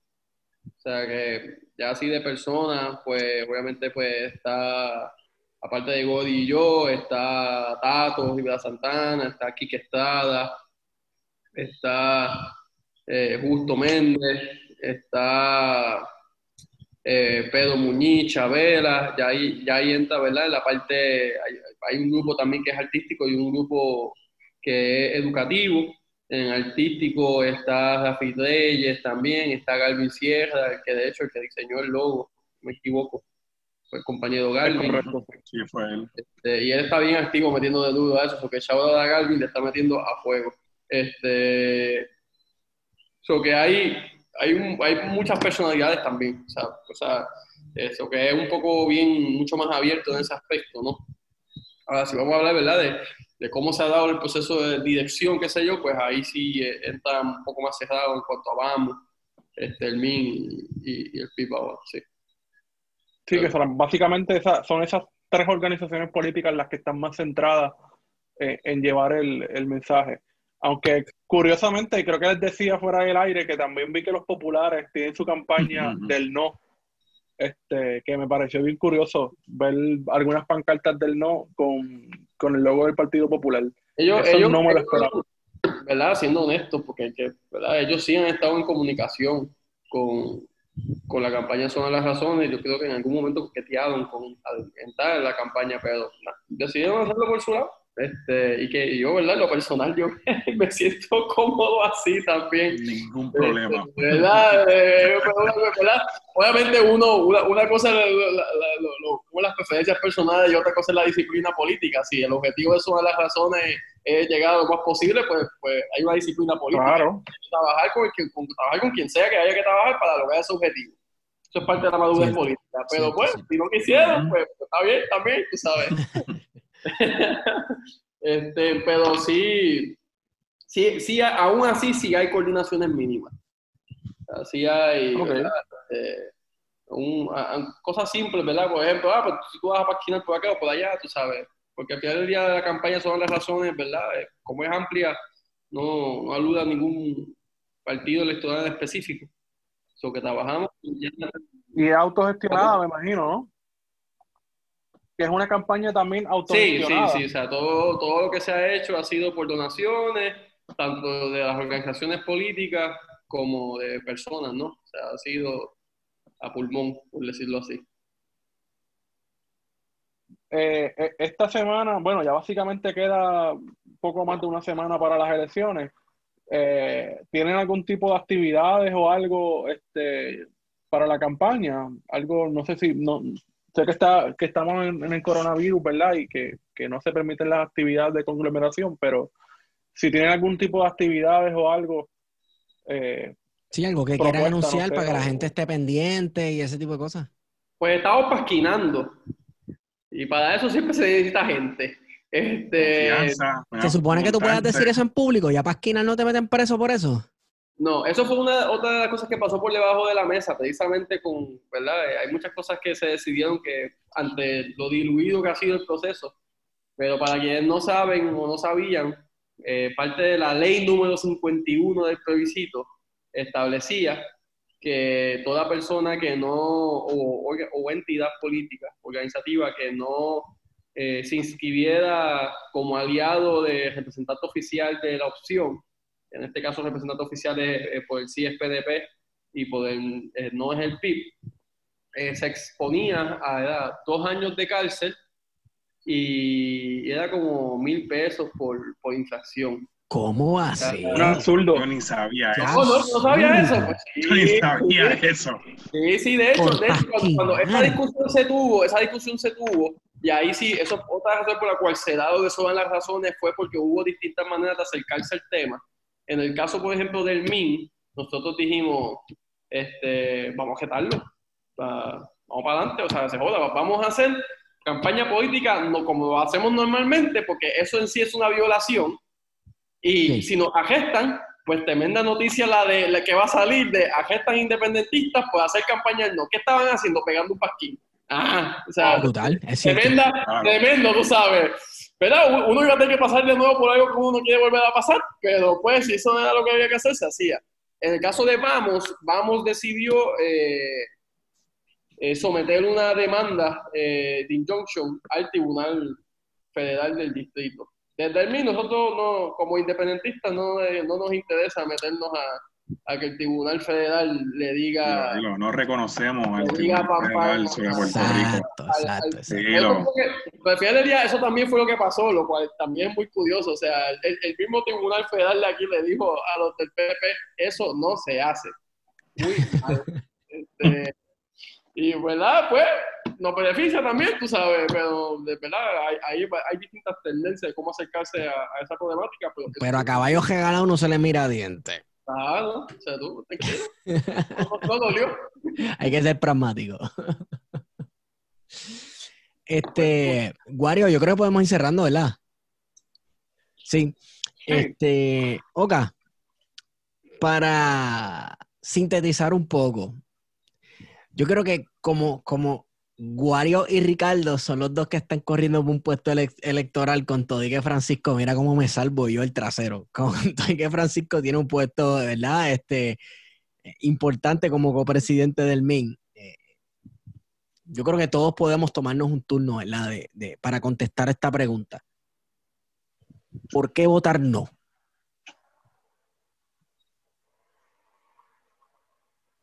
O sea que ya así de personas, pues obviamente pues está, aparte de Godi y yo, está Tato, Rivera Santana, está Kike Estrada, está eh, Justo Méndez, está eh, Pedro Muñiz, Chabela, ya ahí, ya ahí entra, ¿verdad? En la parte, hay, un grupo también que es artístico y un grupo que es educativo. En artístico está Rafi Reyes también, está Galvin Sierra, que de hecho el que diseñó el logo, no me equivoco. fue el compañero Galvin. correcto. Sí, fue él. Este, y él está bien activo metiendo de nudo a eso, porque Shadow a Galvin le está metiendo a fuego. Este, so que hay, hay, un- hay muchas personalidades también, o sea, eso que es un poco bien, mucho más abierto en ese aspecto, ¿no? Ahora, si vamos a hablar, ¿verdad?, de, de cómo se ha dado el proceso de dirección, qué sé yo, pues ahí sí eh, entra un poco más cerrado en cuanto a Vamos, este, el MIN y, y el ahora, sí. Sí, que son- básicamente esa- son esas tres organizaciones políticas las que están más centradas eh, en llevar el, el mensaje. Aunque curiosamente, creo que les decía fuera del aire que también vi que los populares tienen su campaña del no, este, que me pareció bien curioso ver algunas pancartas del no con, con el logo del Partido Popular. Ellos, Eso ellos, no me lo esperaba. ¿verdad? Siendo honestos, porque hay que, ¿verdad? ellos sí han estado en comunicación con, con la campaña Son las Razones. Yo creo que en algún momento coquetearon con entrar en la campaña, pero nah, decidieron hacerlo por su lado. Este, y que yo, ¿verdad? Lo personal, yo [LAUGHS] me siento cómodo así también. Ningún problema. ¿Verdad? Eh, ¿verdad? Obviamente uno, una, una cosa es la- la- la- las preferencias personales y otra cosa es la disciplina política. Si el objetivo de eso de las razones es llegar a lo más posible, pues, pues hay una disciplina política. Claro, Trabajar con, el con- trabajar con quien sea que haya que trabajar para lograr ese objetivo. Eso es parte de la madurez política. Pero Cierto, pues, cierto. si no quisieron, pues, pues, está bien, también, tú sabes. [LAUGHS] [LAUGHS] este, pero sí, sí, sí, aún así sí hay coordinaciones mínimas. Así hay Ok. ¿verdad? Este, un- a- cosas simples, ¿verdad? Por ejemplo, ah, pues si tú vas a paquinar por acá o por allá, tú sabes. Porque al final del día de la campaña son las razones, ¿verdad? Eh, Como es amplia, no, no aluda a ningún partido electoral específico. So que trabajamos. y ya- y es autogestionada, me imagino, ¿no? Que es una campaña también Sí, sí, autogestionada. sí. O sea, todo, todo lo que se ha hecho ha sido por donaciones, tanto de las organizaciones políticas como de personas, ¿no? O sea, ha sido a pulmón, por decirlo así. Eh, eh, esta semana, bueno, ya básicamente queda poco más de una semana para las elecciones. Eh, ¿Tienen algún tipo de actividades o algo este, para la campaña? Algo, no sé si, no, sé que, está, que estamos en, en el coronavirus, ¿verdad? Y que, que no se permiten las actividades de conglomeración, pero si tienen algún tipo de actividades o algo, eh, Sí, algo que quieran no anunciar sé, para que la gente esté pendiente y ese tipo de cosas. Pues estamos pasquinando. Y para eso siempre se necesita gente. Este, Confianza, Se supone que tú puedas decir eso en público, ya para esquinar no te meten preso por eso. No, eso fue una, otra de las cosas que pasó por debajo de la mesa, precisamente con, ¿verdad? Eh, Hay muchas cosas que se decidieron que ante lo diluido que ha sido el proceso, pero para quienes no saben o no sabían, eh, parte de la ley número 51 del plebiscito establecía que toda persona que no, o, entidad política, organizativa, que no eh, se inscribiera como aliado de representante oficial de la opción, en este caso representante oficial es, eh, por el CISPDP y por el, eh, no es el PIB, eh, se exponía a era, dos años de cárcel y era como mil pesos por, por infracción. ¿Cómo así? un absurdo. Yo ni sabía eso. No, no, no sabía eso. Pues sí, Yo ni sabía sí. eso. Sí, sí, de hecho, de hecho, cuando, cuando esa discusión se tuvo, esa discusión se tuvo, y ahí sí, eso es otra razón por la cual se dado de todas las razones fue porque hubo distintas maneras de acercarse al tema. En el caso, por ejemplo, del MIN, nosotros dijimos, este, vamos a jetarlo, Va- vamos para adelante, o sea, se joda, vamos a hacer campaña política no como lo hacemos normalmente, porque eso en sí es una violación, y Sí. si nos agestan, pues tremenda noticia la de la que va a salir de agestan independentistas por hacer campaña no. ¿Qué estaban haciendo? Pegando un pasquín. Ah, o sea, Brutal, es tremenda, Claro. tremendo, tú sabes. ¿Verdad? Uno iba a tener que pasar de nuevo por algo que uno no quiere volver a pasar, pero pues si eso no era lo que había que hacer, se hacía. En el caso de Vamos, Vamos decidió eh, eh, someter una demanda eh, de injunction al Tribunal Federal del Distrito. Desde el MIN, nosotros no, como independentistas no, eh, no nos interesa meternos a, a que el Tribunal Federal le diga... No reconocemos diga Tribunal Pam, Federal Pam, sobre Puerto Rico. Exacto, exacto. al- exacto. Dilo. Eso, fue que- pero al final del día, eso también fue lo que pasó, lo cual también es muy curioso. O sea, el, el mismo Tribunal Federal de aquí le dijo a los del PP, eso no se hace. Muy mal. [LAUGHS] Este, y, ¿verdad? Pues, nos beneficia también, tú sabes, pero de verdad hay, hay, distintas tendencias de cómo acercarse a, esa problemática. Pero, a caballo regalado no se le mira diente. Claro, o sea, tú, no, [LAUGHS] dolió. Hay que ser pragmático. Este, Wario, yo creo que podemos ir cerrando, ¿verdad? Sí. Este, Oka, para sintetizar un poco, yo creo que como, como Guario y Ricardo son los dos que están corriendo por un puesto electoral con todo y que Francisco, mira cómo me salvo yo el trasero, [LAUGHS] con todo Francisco tiene un puesto, ¿verdad? Este, importante como copresidente del MIN. Eh, yo creo que todos podemos tomarnos un turno. De, para contestar esta pregunta. ¿Por qué votar no?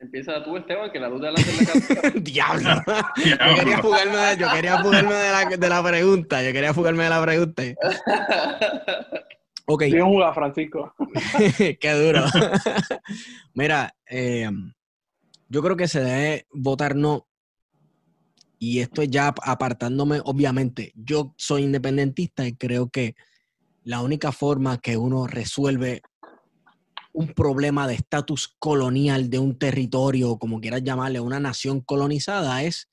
Empieza tú, Esteban, que la duda la la [LAUGHS] Diablo. yo quería fugarme, de, yo quería fugarme de, la, de la pregunta. Yo quería fugarme de la pregunta. Ok. Bien jugado, Francisco. [LAUGHS] Qué duro. Mira, eh, yo creo que se debe votar no. Y esto es ya apartándome, obviamente. Yo soy independentista y creo que la única forma que uno resuelve un problema de estatus colonial de un territorio, como quieras llamarle, una nación colonizada, es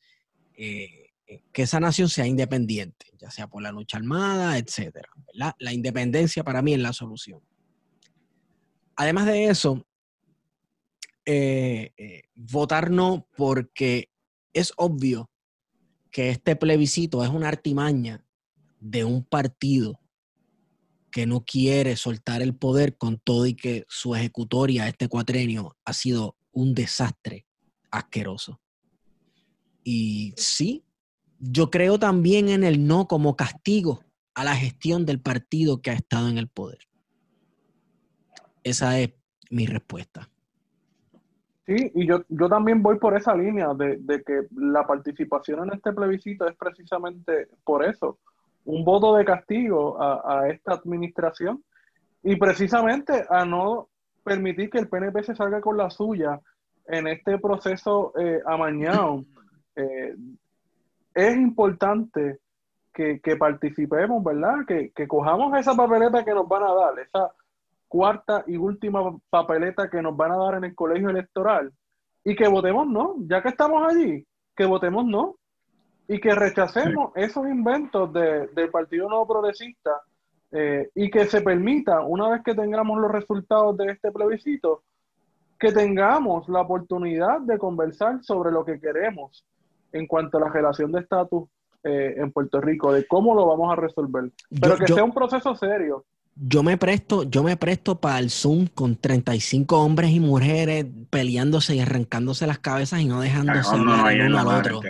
eh, que esa nación sea independiente, ya sea por la lucha armada, etc. La independencia para mí es la solución. Además de eso, eh, eh, votar no porque es obvio que este plebiscito es una artimaña de un partido que no quiere soltar el poder con todo y que su ejecutoria este cuatrenio ha sido un desastre asqueroso. Y sí, yo creo también en el no como castigo a la gestión del partido que ha estado en el poder. Esa es mi respuesta. Sí, y yo, yo también voy por esa línea de, de que la participación en este plebiscito es precisamente por eso un voto de castigo a, esta administración y precisamente a no permitir que el PNP se salga con la suya en este proceso eh, amañado. [CLEARS THROAT] Eh, es importante que, participemos, ¿verdad? Que, que, cojamos esa papeleta que nos van a dar, esa cuarta y última papeleta que nos van a dar en el colegio electoral y que votemos no, ya que estamos allí, que votemos no y que rechacemos esos inventos del Partido Nuevo Progresista eh, y que se permita, una vez que tengamos los resultados de este plebiscito, que tengamos la oportunidad de conversar sobre lo que queremos en cuanto a la relación de estatus eh, en Puerto Rico, de cómo lo vamos a resolver. Pero que sea un proceso serio yo me presto, yo me presto para el Zoom con 35 hombres y mujeres peleándose y arrancándose las cabezas y no dejándose uno al otro.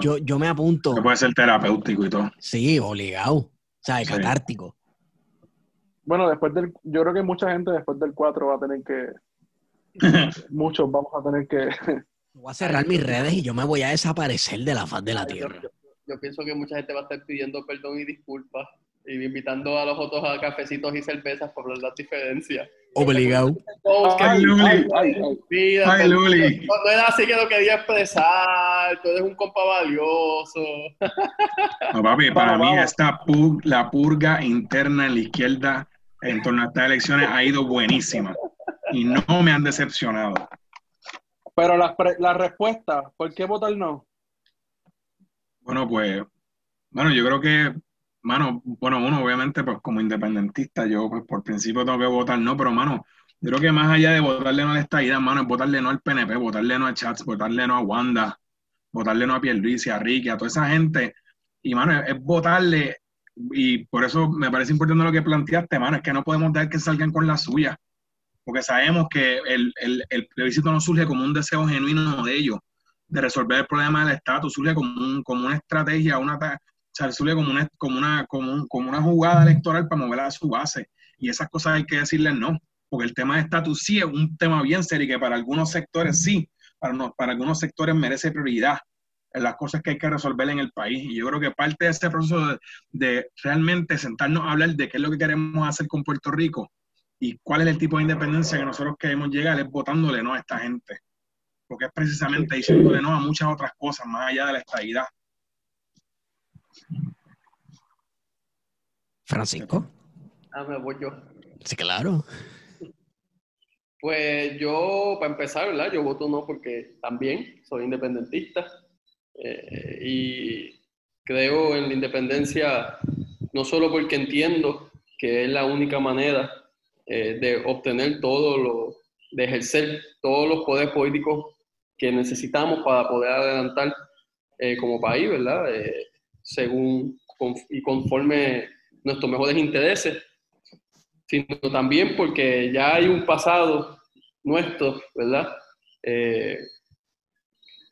Yo, yo me apunto. puede ser terapéutico y todo. Sí, obligado. O sea, es catártico. Bueno, después del, yo creo que mucha gente después del 4 va a tener que, [LAUGHS] muchos vamos a tener que... Voy a cerrar mis redes y yo me voy a desaparecer de la faz de la tierra. yo pienso que mucha gente va a estar pidiendo perdón y disculpas y invitando a los otros a cafecitos y cervezas por las diferencias. Obligado. Ay, Luli. Ay, Luli. No, era así que lo quería expresar. Tú eres un compa valioso. No, papi, [LAUGHS] para mí esta la purga interna en la izquierda en torno a estas elecciones ha ido buenísima. Y no me han decepcionado. Pero la, la respuesta, ¿por qué votar no? Bueno, pues, bueno, yo creo que mano, bueno, uno obviamente, pues como independentista, yo pues por principio tengo que votar no, pero mano, yo creo que más allá de votarle no a esta idea, mano, es votarle no al PNP, votarle no a Chats, votarle no a Wanda, votarle no a Pierluisi, a Ricky, a toda esa gente, y mano, es, votarle, y por eso me parece importante lo que planteaste, mano, es que no podemos dejar que salgan con la suya, porque sabemos que el, el, el plebiscito no surge como un deseo genuino de ellos, de resolver el problema del estatus, surge como, un, como una estrategia, una sea, como una, como, una, como, como una jugada electoral para mover a su base. Y esas cosas hay que decirles no, porque el tema de estatus sí es un tema bien serio y que para algunos sectores sí, para, no, para algunos sectores merece prioridad en las cosas que hay que resolver en el país. Y yo creo que parte de ese proceso de, realmente sentarnos a hablar de qué es lo que queremos hacer con Puerto Rico y cuál es el tipo de independencia que nosotros queremos llegar es votándole no a esta gente. Porque porque es precisamente diciéndole no a muchas otras cosas más allá de la estabilidad. Francisco. Ah, me voy yo. Sí, claro. Pues yo, para empezar, ¿verdad? Yo voto no porque también soy independentista eh, y creo en la independencia no solo porque entiendo que es la única manera eh, de obtener todo lo, de ejercer todos los poderes políticos que necesitamos para poder adelantar eh, como país, ¿verdad? Según y conforme nuestros mejores intereses, sino también porque ya hay un pasado nuestro, ¿verdad? Eh,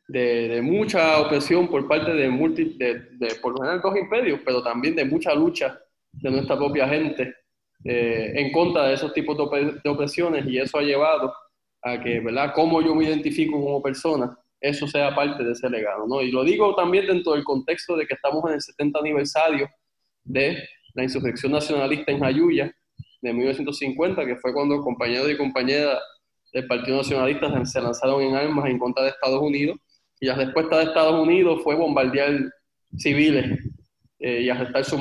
de, mucha opresión por parte de, multi, de, por lo general dos imperios, pero también de mucha lucha de nuestra propia gente eh, en contra de esos tipos de, opresiones y eso ha llevado a que, ¿verdad? Cómo yo me identifico como persona, eso sea parte de ese legado, ¿no? Y lo digo también dentro del contexto de que estamos en el 70 aniversario de la insurrección nacionalista en Jayuya de 1950, que fue cuando compañeros y compañeras del Partido Nacionalista se lanzaron en armas en contra de Estados Unidos y la respuesta de Estados Unidos fue bombardear civiles eh, y arrestar su,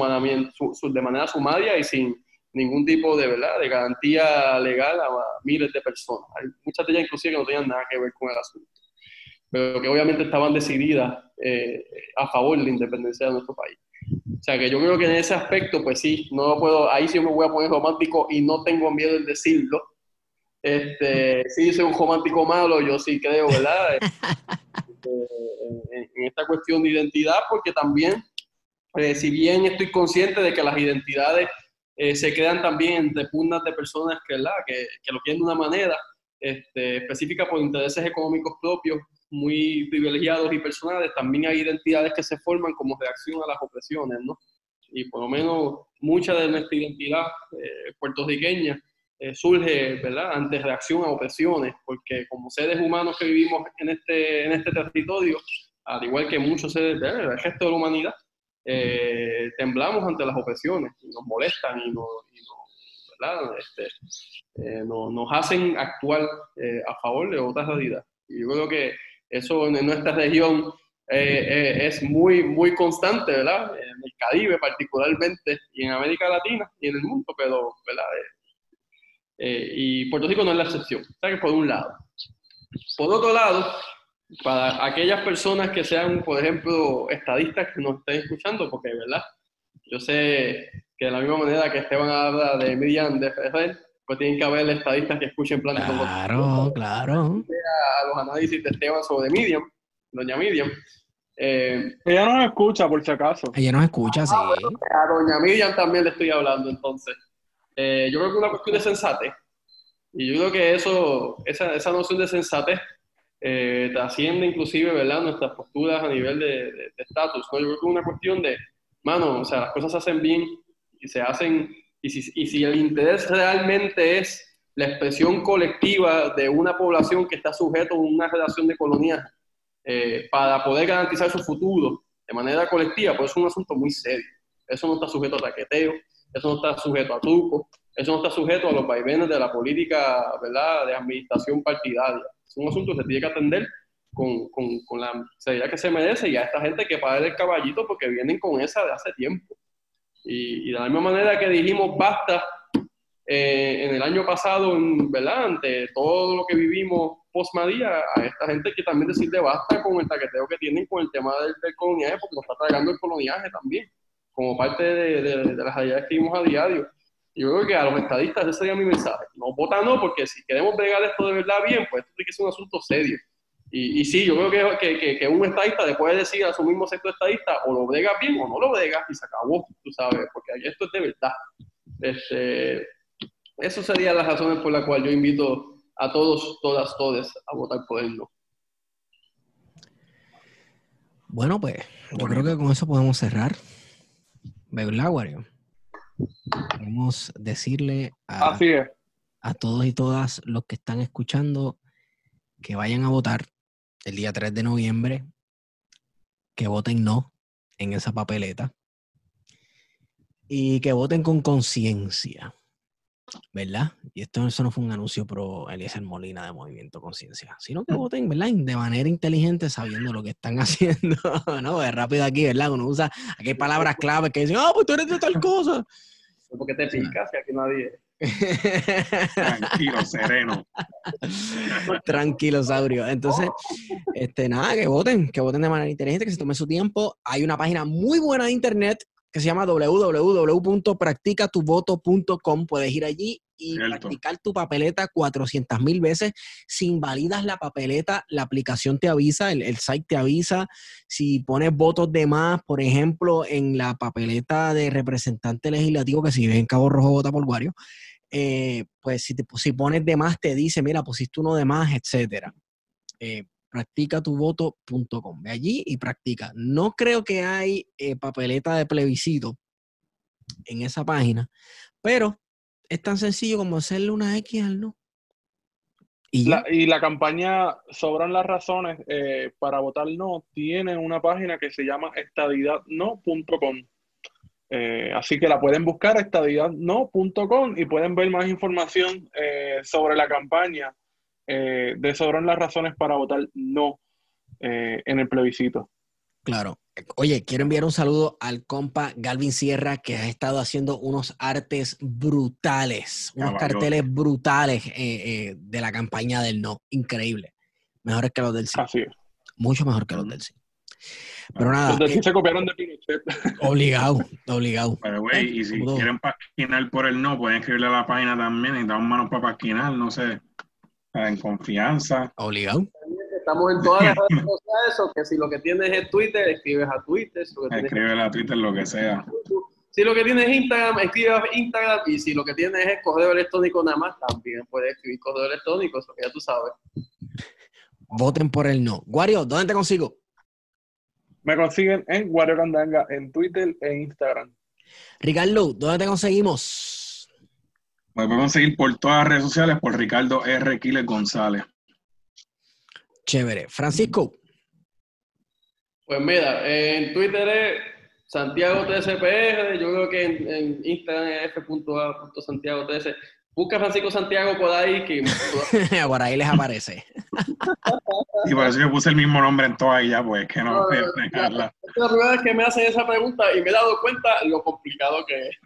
de manera sumaria y sin ningún tipo de, ¿verdad? de garantía legal a, miles de personas. Hay muchas de ellas inclusive que no tenían nada que ver con el asunto, pero que obviamente estaban decididas eh, a favor de la independencia de nuestro país. O sea que yo creo que en ese aspecto, pues sí, no puedo, ahí sí me voy a poner romántico y no tengo miedo en decirlo. Este, sí, soy un romántico malo, yo sí creo, ¿verdad? [LAUGHS] Este, en, esta cuestión de identidad, porque también, eh, si bien estoy consciente de que las identidades eh, se crean también entre puntas de personas que, ¿verdad? que, que lo quieren de una manera este, específica por intereses económicos propios, muy privilegiados y personales, también hay identidades que se forman como reacción a las opresiones, ¿no? Y por lo menos mucha de nuestra identidad eh, puertorriqueña eh, surge, ¿verdad?, ante reacción a opresiones, porque como seres humanos que vivimos en este, en este territorio, al igual que muchos seres del resto de la humanidad, eh, temblamos ante las opresiones y nos molestan y nos, ¿verdad? Este, nos hacen actuar a favor de otra realidad. Y yo creo que eso en nuestra región eh, eh, es muy, muy constante, ¿verdad? En el Caribe particularmente, y en América Latina y en el mundo, pero, ¿verdad? Eh, y Puerto Rico no es la excepción, ¿sabes? Por un lado. Por otro lado, para aquellas personas que sean, por ejemplo, estadistas que nos estén escuchando, porque, ¿verdad? Yo sé que de la misma manera que Esteban habla de Miriam de Ferrer, pues tienen que haber estadistas que escuchen planes Claro, claro. A los análisis de Esteban sobre Medium, doña Medium. Eh, ella nos escucha, por si acaso. Ella nos escucha, sí. Ah, a doña Miriam también le estoy hablando, entonces. Eh, yo creo que es una cuestión de sensatez. Y yo creo que eso, esa, esa noción de sensatez eh, trasciende inclusive, ¿verdad?, nuestras posturas a nivel de estatus. Yo creo que es una cuestión de, mano, o sea, las cosas se hacen bien y se hacen y si, el interés realmente es la expresión colectiva de una población que está sujeto a una relación de colonia eh, para poder garantizar su futuro de manera colectiva, pues es un asunto muy serio. Eso no está sujeto a taqueteo, eso no está sujeto a truco, eso no está sujeto a los vaivenes de la política ¿verdad? de administración partidaria. Es un asunto que se tiene que atender con, con la seriedad que se merece y a esta gente que paga el caballito porque vienen con esa de hace tiempo. Y, de la misma manera que dijimos basta eh, en el año pasado, en, ¿verdad? Ante todo lo que vivimos post a esta gente que también decirle basta con el taqueteo que tienen con el tema del, coloniaje, porque nos está tragando el coloniaje también, como parte de, las realidades que vimos a diario. Yo creo que a los estadistas ese sería mi mensaje. No votan no, porque si queremos bregar esto de verdad bien, pues esto tiene que ser un asunto serio. Y, sí, yo creo que, que, que, un estadista después de decir a su mismo sector estadista o lo brega bien o no lo brega y se acabó, tú sabes, porque esto es de verdad. Este, eso serían las razones por las cuales yo invito a todos, todas, todes a votar por él no. Bueno, pues yo creo que con eso podemos cerrar. ¿Verdad, Wario? Podemos decirle a, a todos y todas los que están escuchando que vayan a votar el día 3 de noviembre, que voten no en esa papeleta y que voten con conciencia. ¿verdad? Y esto eso no fue un anuncio pro Eliezer Molina de Movimiento Conciencia, sino que voten, ¿verdad? De manera inteligente, sabiendo lo que están [LAUGHS] haciendo, ¿no? Es rápido aquí, ¿verdad? Uno usa, aquí hay palabras clave que dicen, ah, pues tú eres de tal cosa. [LAUGHS] ¿Por qué te picas? Si aquí nadie... Tranquilo, sereno. [LAUGHS] Tranquilo, Saurio. Entonces, este, nada, que voten, que voten de manera inteligente, que se tomen su tiempo. Hay una página muy buena de internet que se llama www.practicatuvoto.com. Puedes ir allí y Cierto. practicar tu papeleta 400 mil veces. Si invalidas la papeleta, la aplicación te avisa, el, el site te avisa. Si pones votos de más, por ejemplo, en la papeleta de representante legislativo, que si vives en Cabo Rojo, vota por Guario, eh, pues si, te, si pones de más, te dice, mira, pusiste uno de más, etcétera. Eh, practicatuvoto.com. Ve allí y practica. No creo que hay eh, papeleta de plebiscito en esa página, pero es tan sencillo como hacerle una X al no. Y la campaña Sobran las razones eh, para votar no tiene una página que se llama estadidadno.com. Eh, así que la pueden buscar estadidadno.com y pueden ver más información eh, sobre la campaña eh, de Sobran las razones para votar no eh, en el plebiscito. Claro. Oye, quiero enviar un saludo al compa Galvin Sierra, que ha estado haciendo unos artes brutales, unos carteles brutales eh, eh, de la campaña del no. Increíble. Mejores que los del sí. Así es. Mucho mejor que los del sí. Pero nada, Los de eh, sí se copiaron de Pinochet. [LAUGHS] obligado, obligado. Pero, güey, y si todo. quieren pasquinar por el no, pueden escribirle a la página también y damos manos para pasquinar, no sé, en confianza. Obligado. Estamos en todas las [LAUGHS] redes sociales, o que si lo que tienes es Twitter, escribes a Twitter, si Escríbele a Twitter lo que sea. Si lo que tienes es Instagram, escribe a Instagram. Y si lo que tienes es correo electrónico nada más, también puedes escribir correo electrónico, eso que ya tú sabes. Voten por el no. Wario, ¿dónde te consigo? Me consiguen en Wario Candanga en Twitter e Instagram. Ricardo, ¿dónde te conseguimos? Me pueden seguir por todas las redes sociales por Ricardo R. Quiles González. Chévere. Francisco, Pues mira, en Twitter es Santiago 13PR, yo creo que en, en Instagram es f.a.santiago13. Busca Francisco Santiago por ahí, que por ahí les aparece. Y por eso yo puse el mismo nombre en todas ellas, pues que no a no, dejarla. es la primera vez que me hacen esa pregunta y me he dado cuenta lo complicado que es.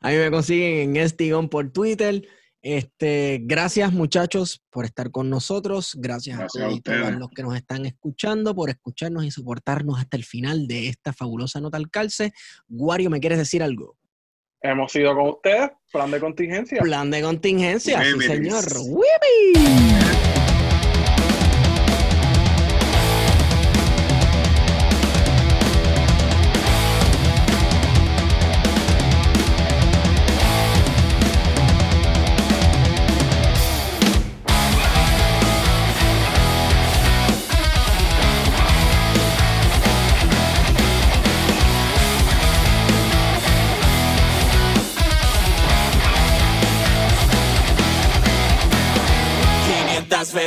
A mí me consiguen en Estigón por Twitter. Este, gracias muchachos por estar con nosotros. Gracias, Gracias a a todos y todas ustedes. los que nos están escuchando, por escucharnos y soportarnos hasta el final de esta fabulosa nota al calce. Wario, ¿me quieres decir algo? Hemos ido con ustedes, plan de contingencia. Plan de contingencia, sí señor. ¡Wibi!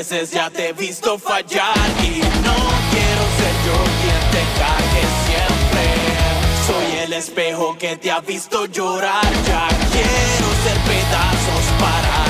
Ya te he visto fallar y no quiero ser yo quien te cague siempre. Soy el espejo que te ha visto llorar, ya quiero ser pedazos para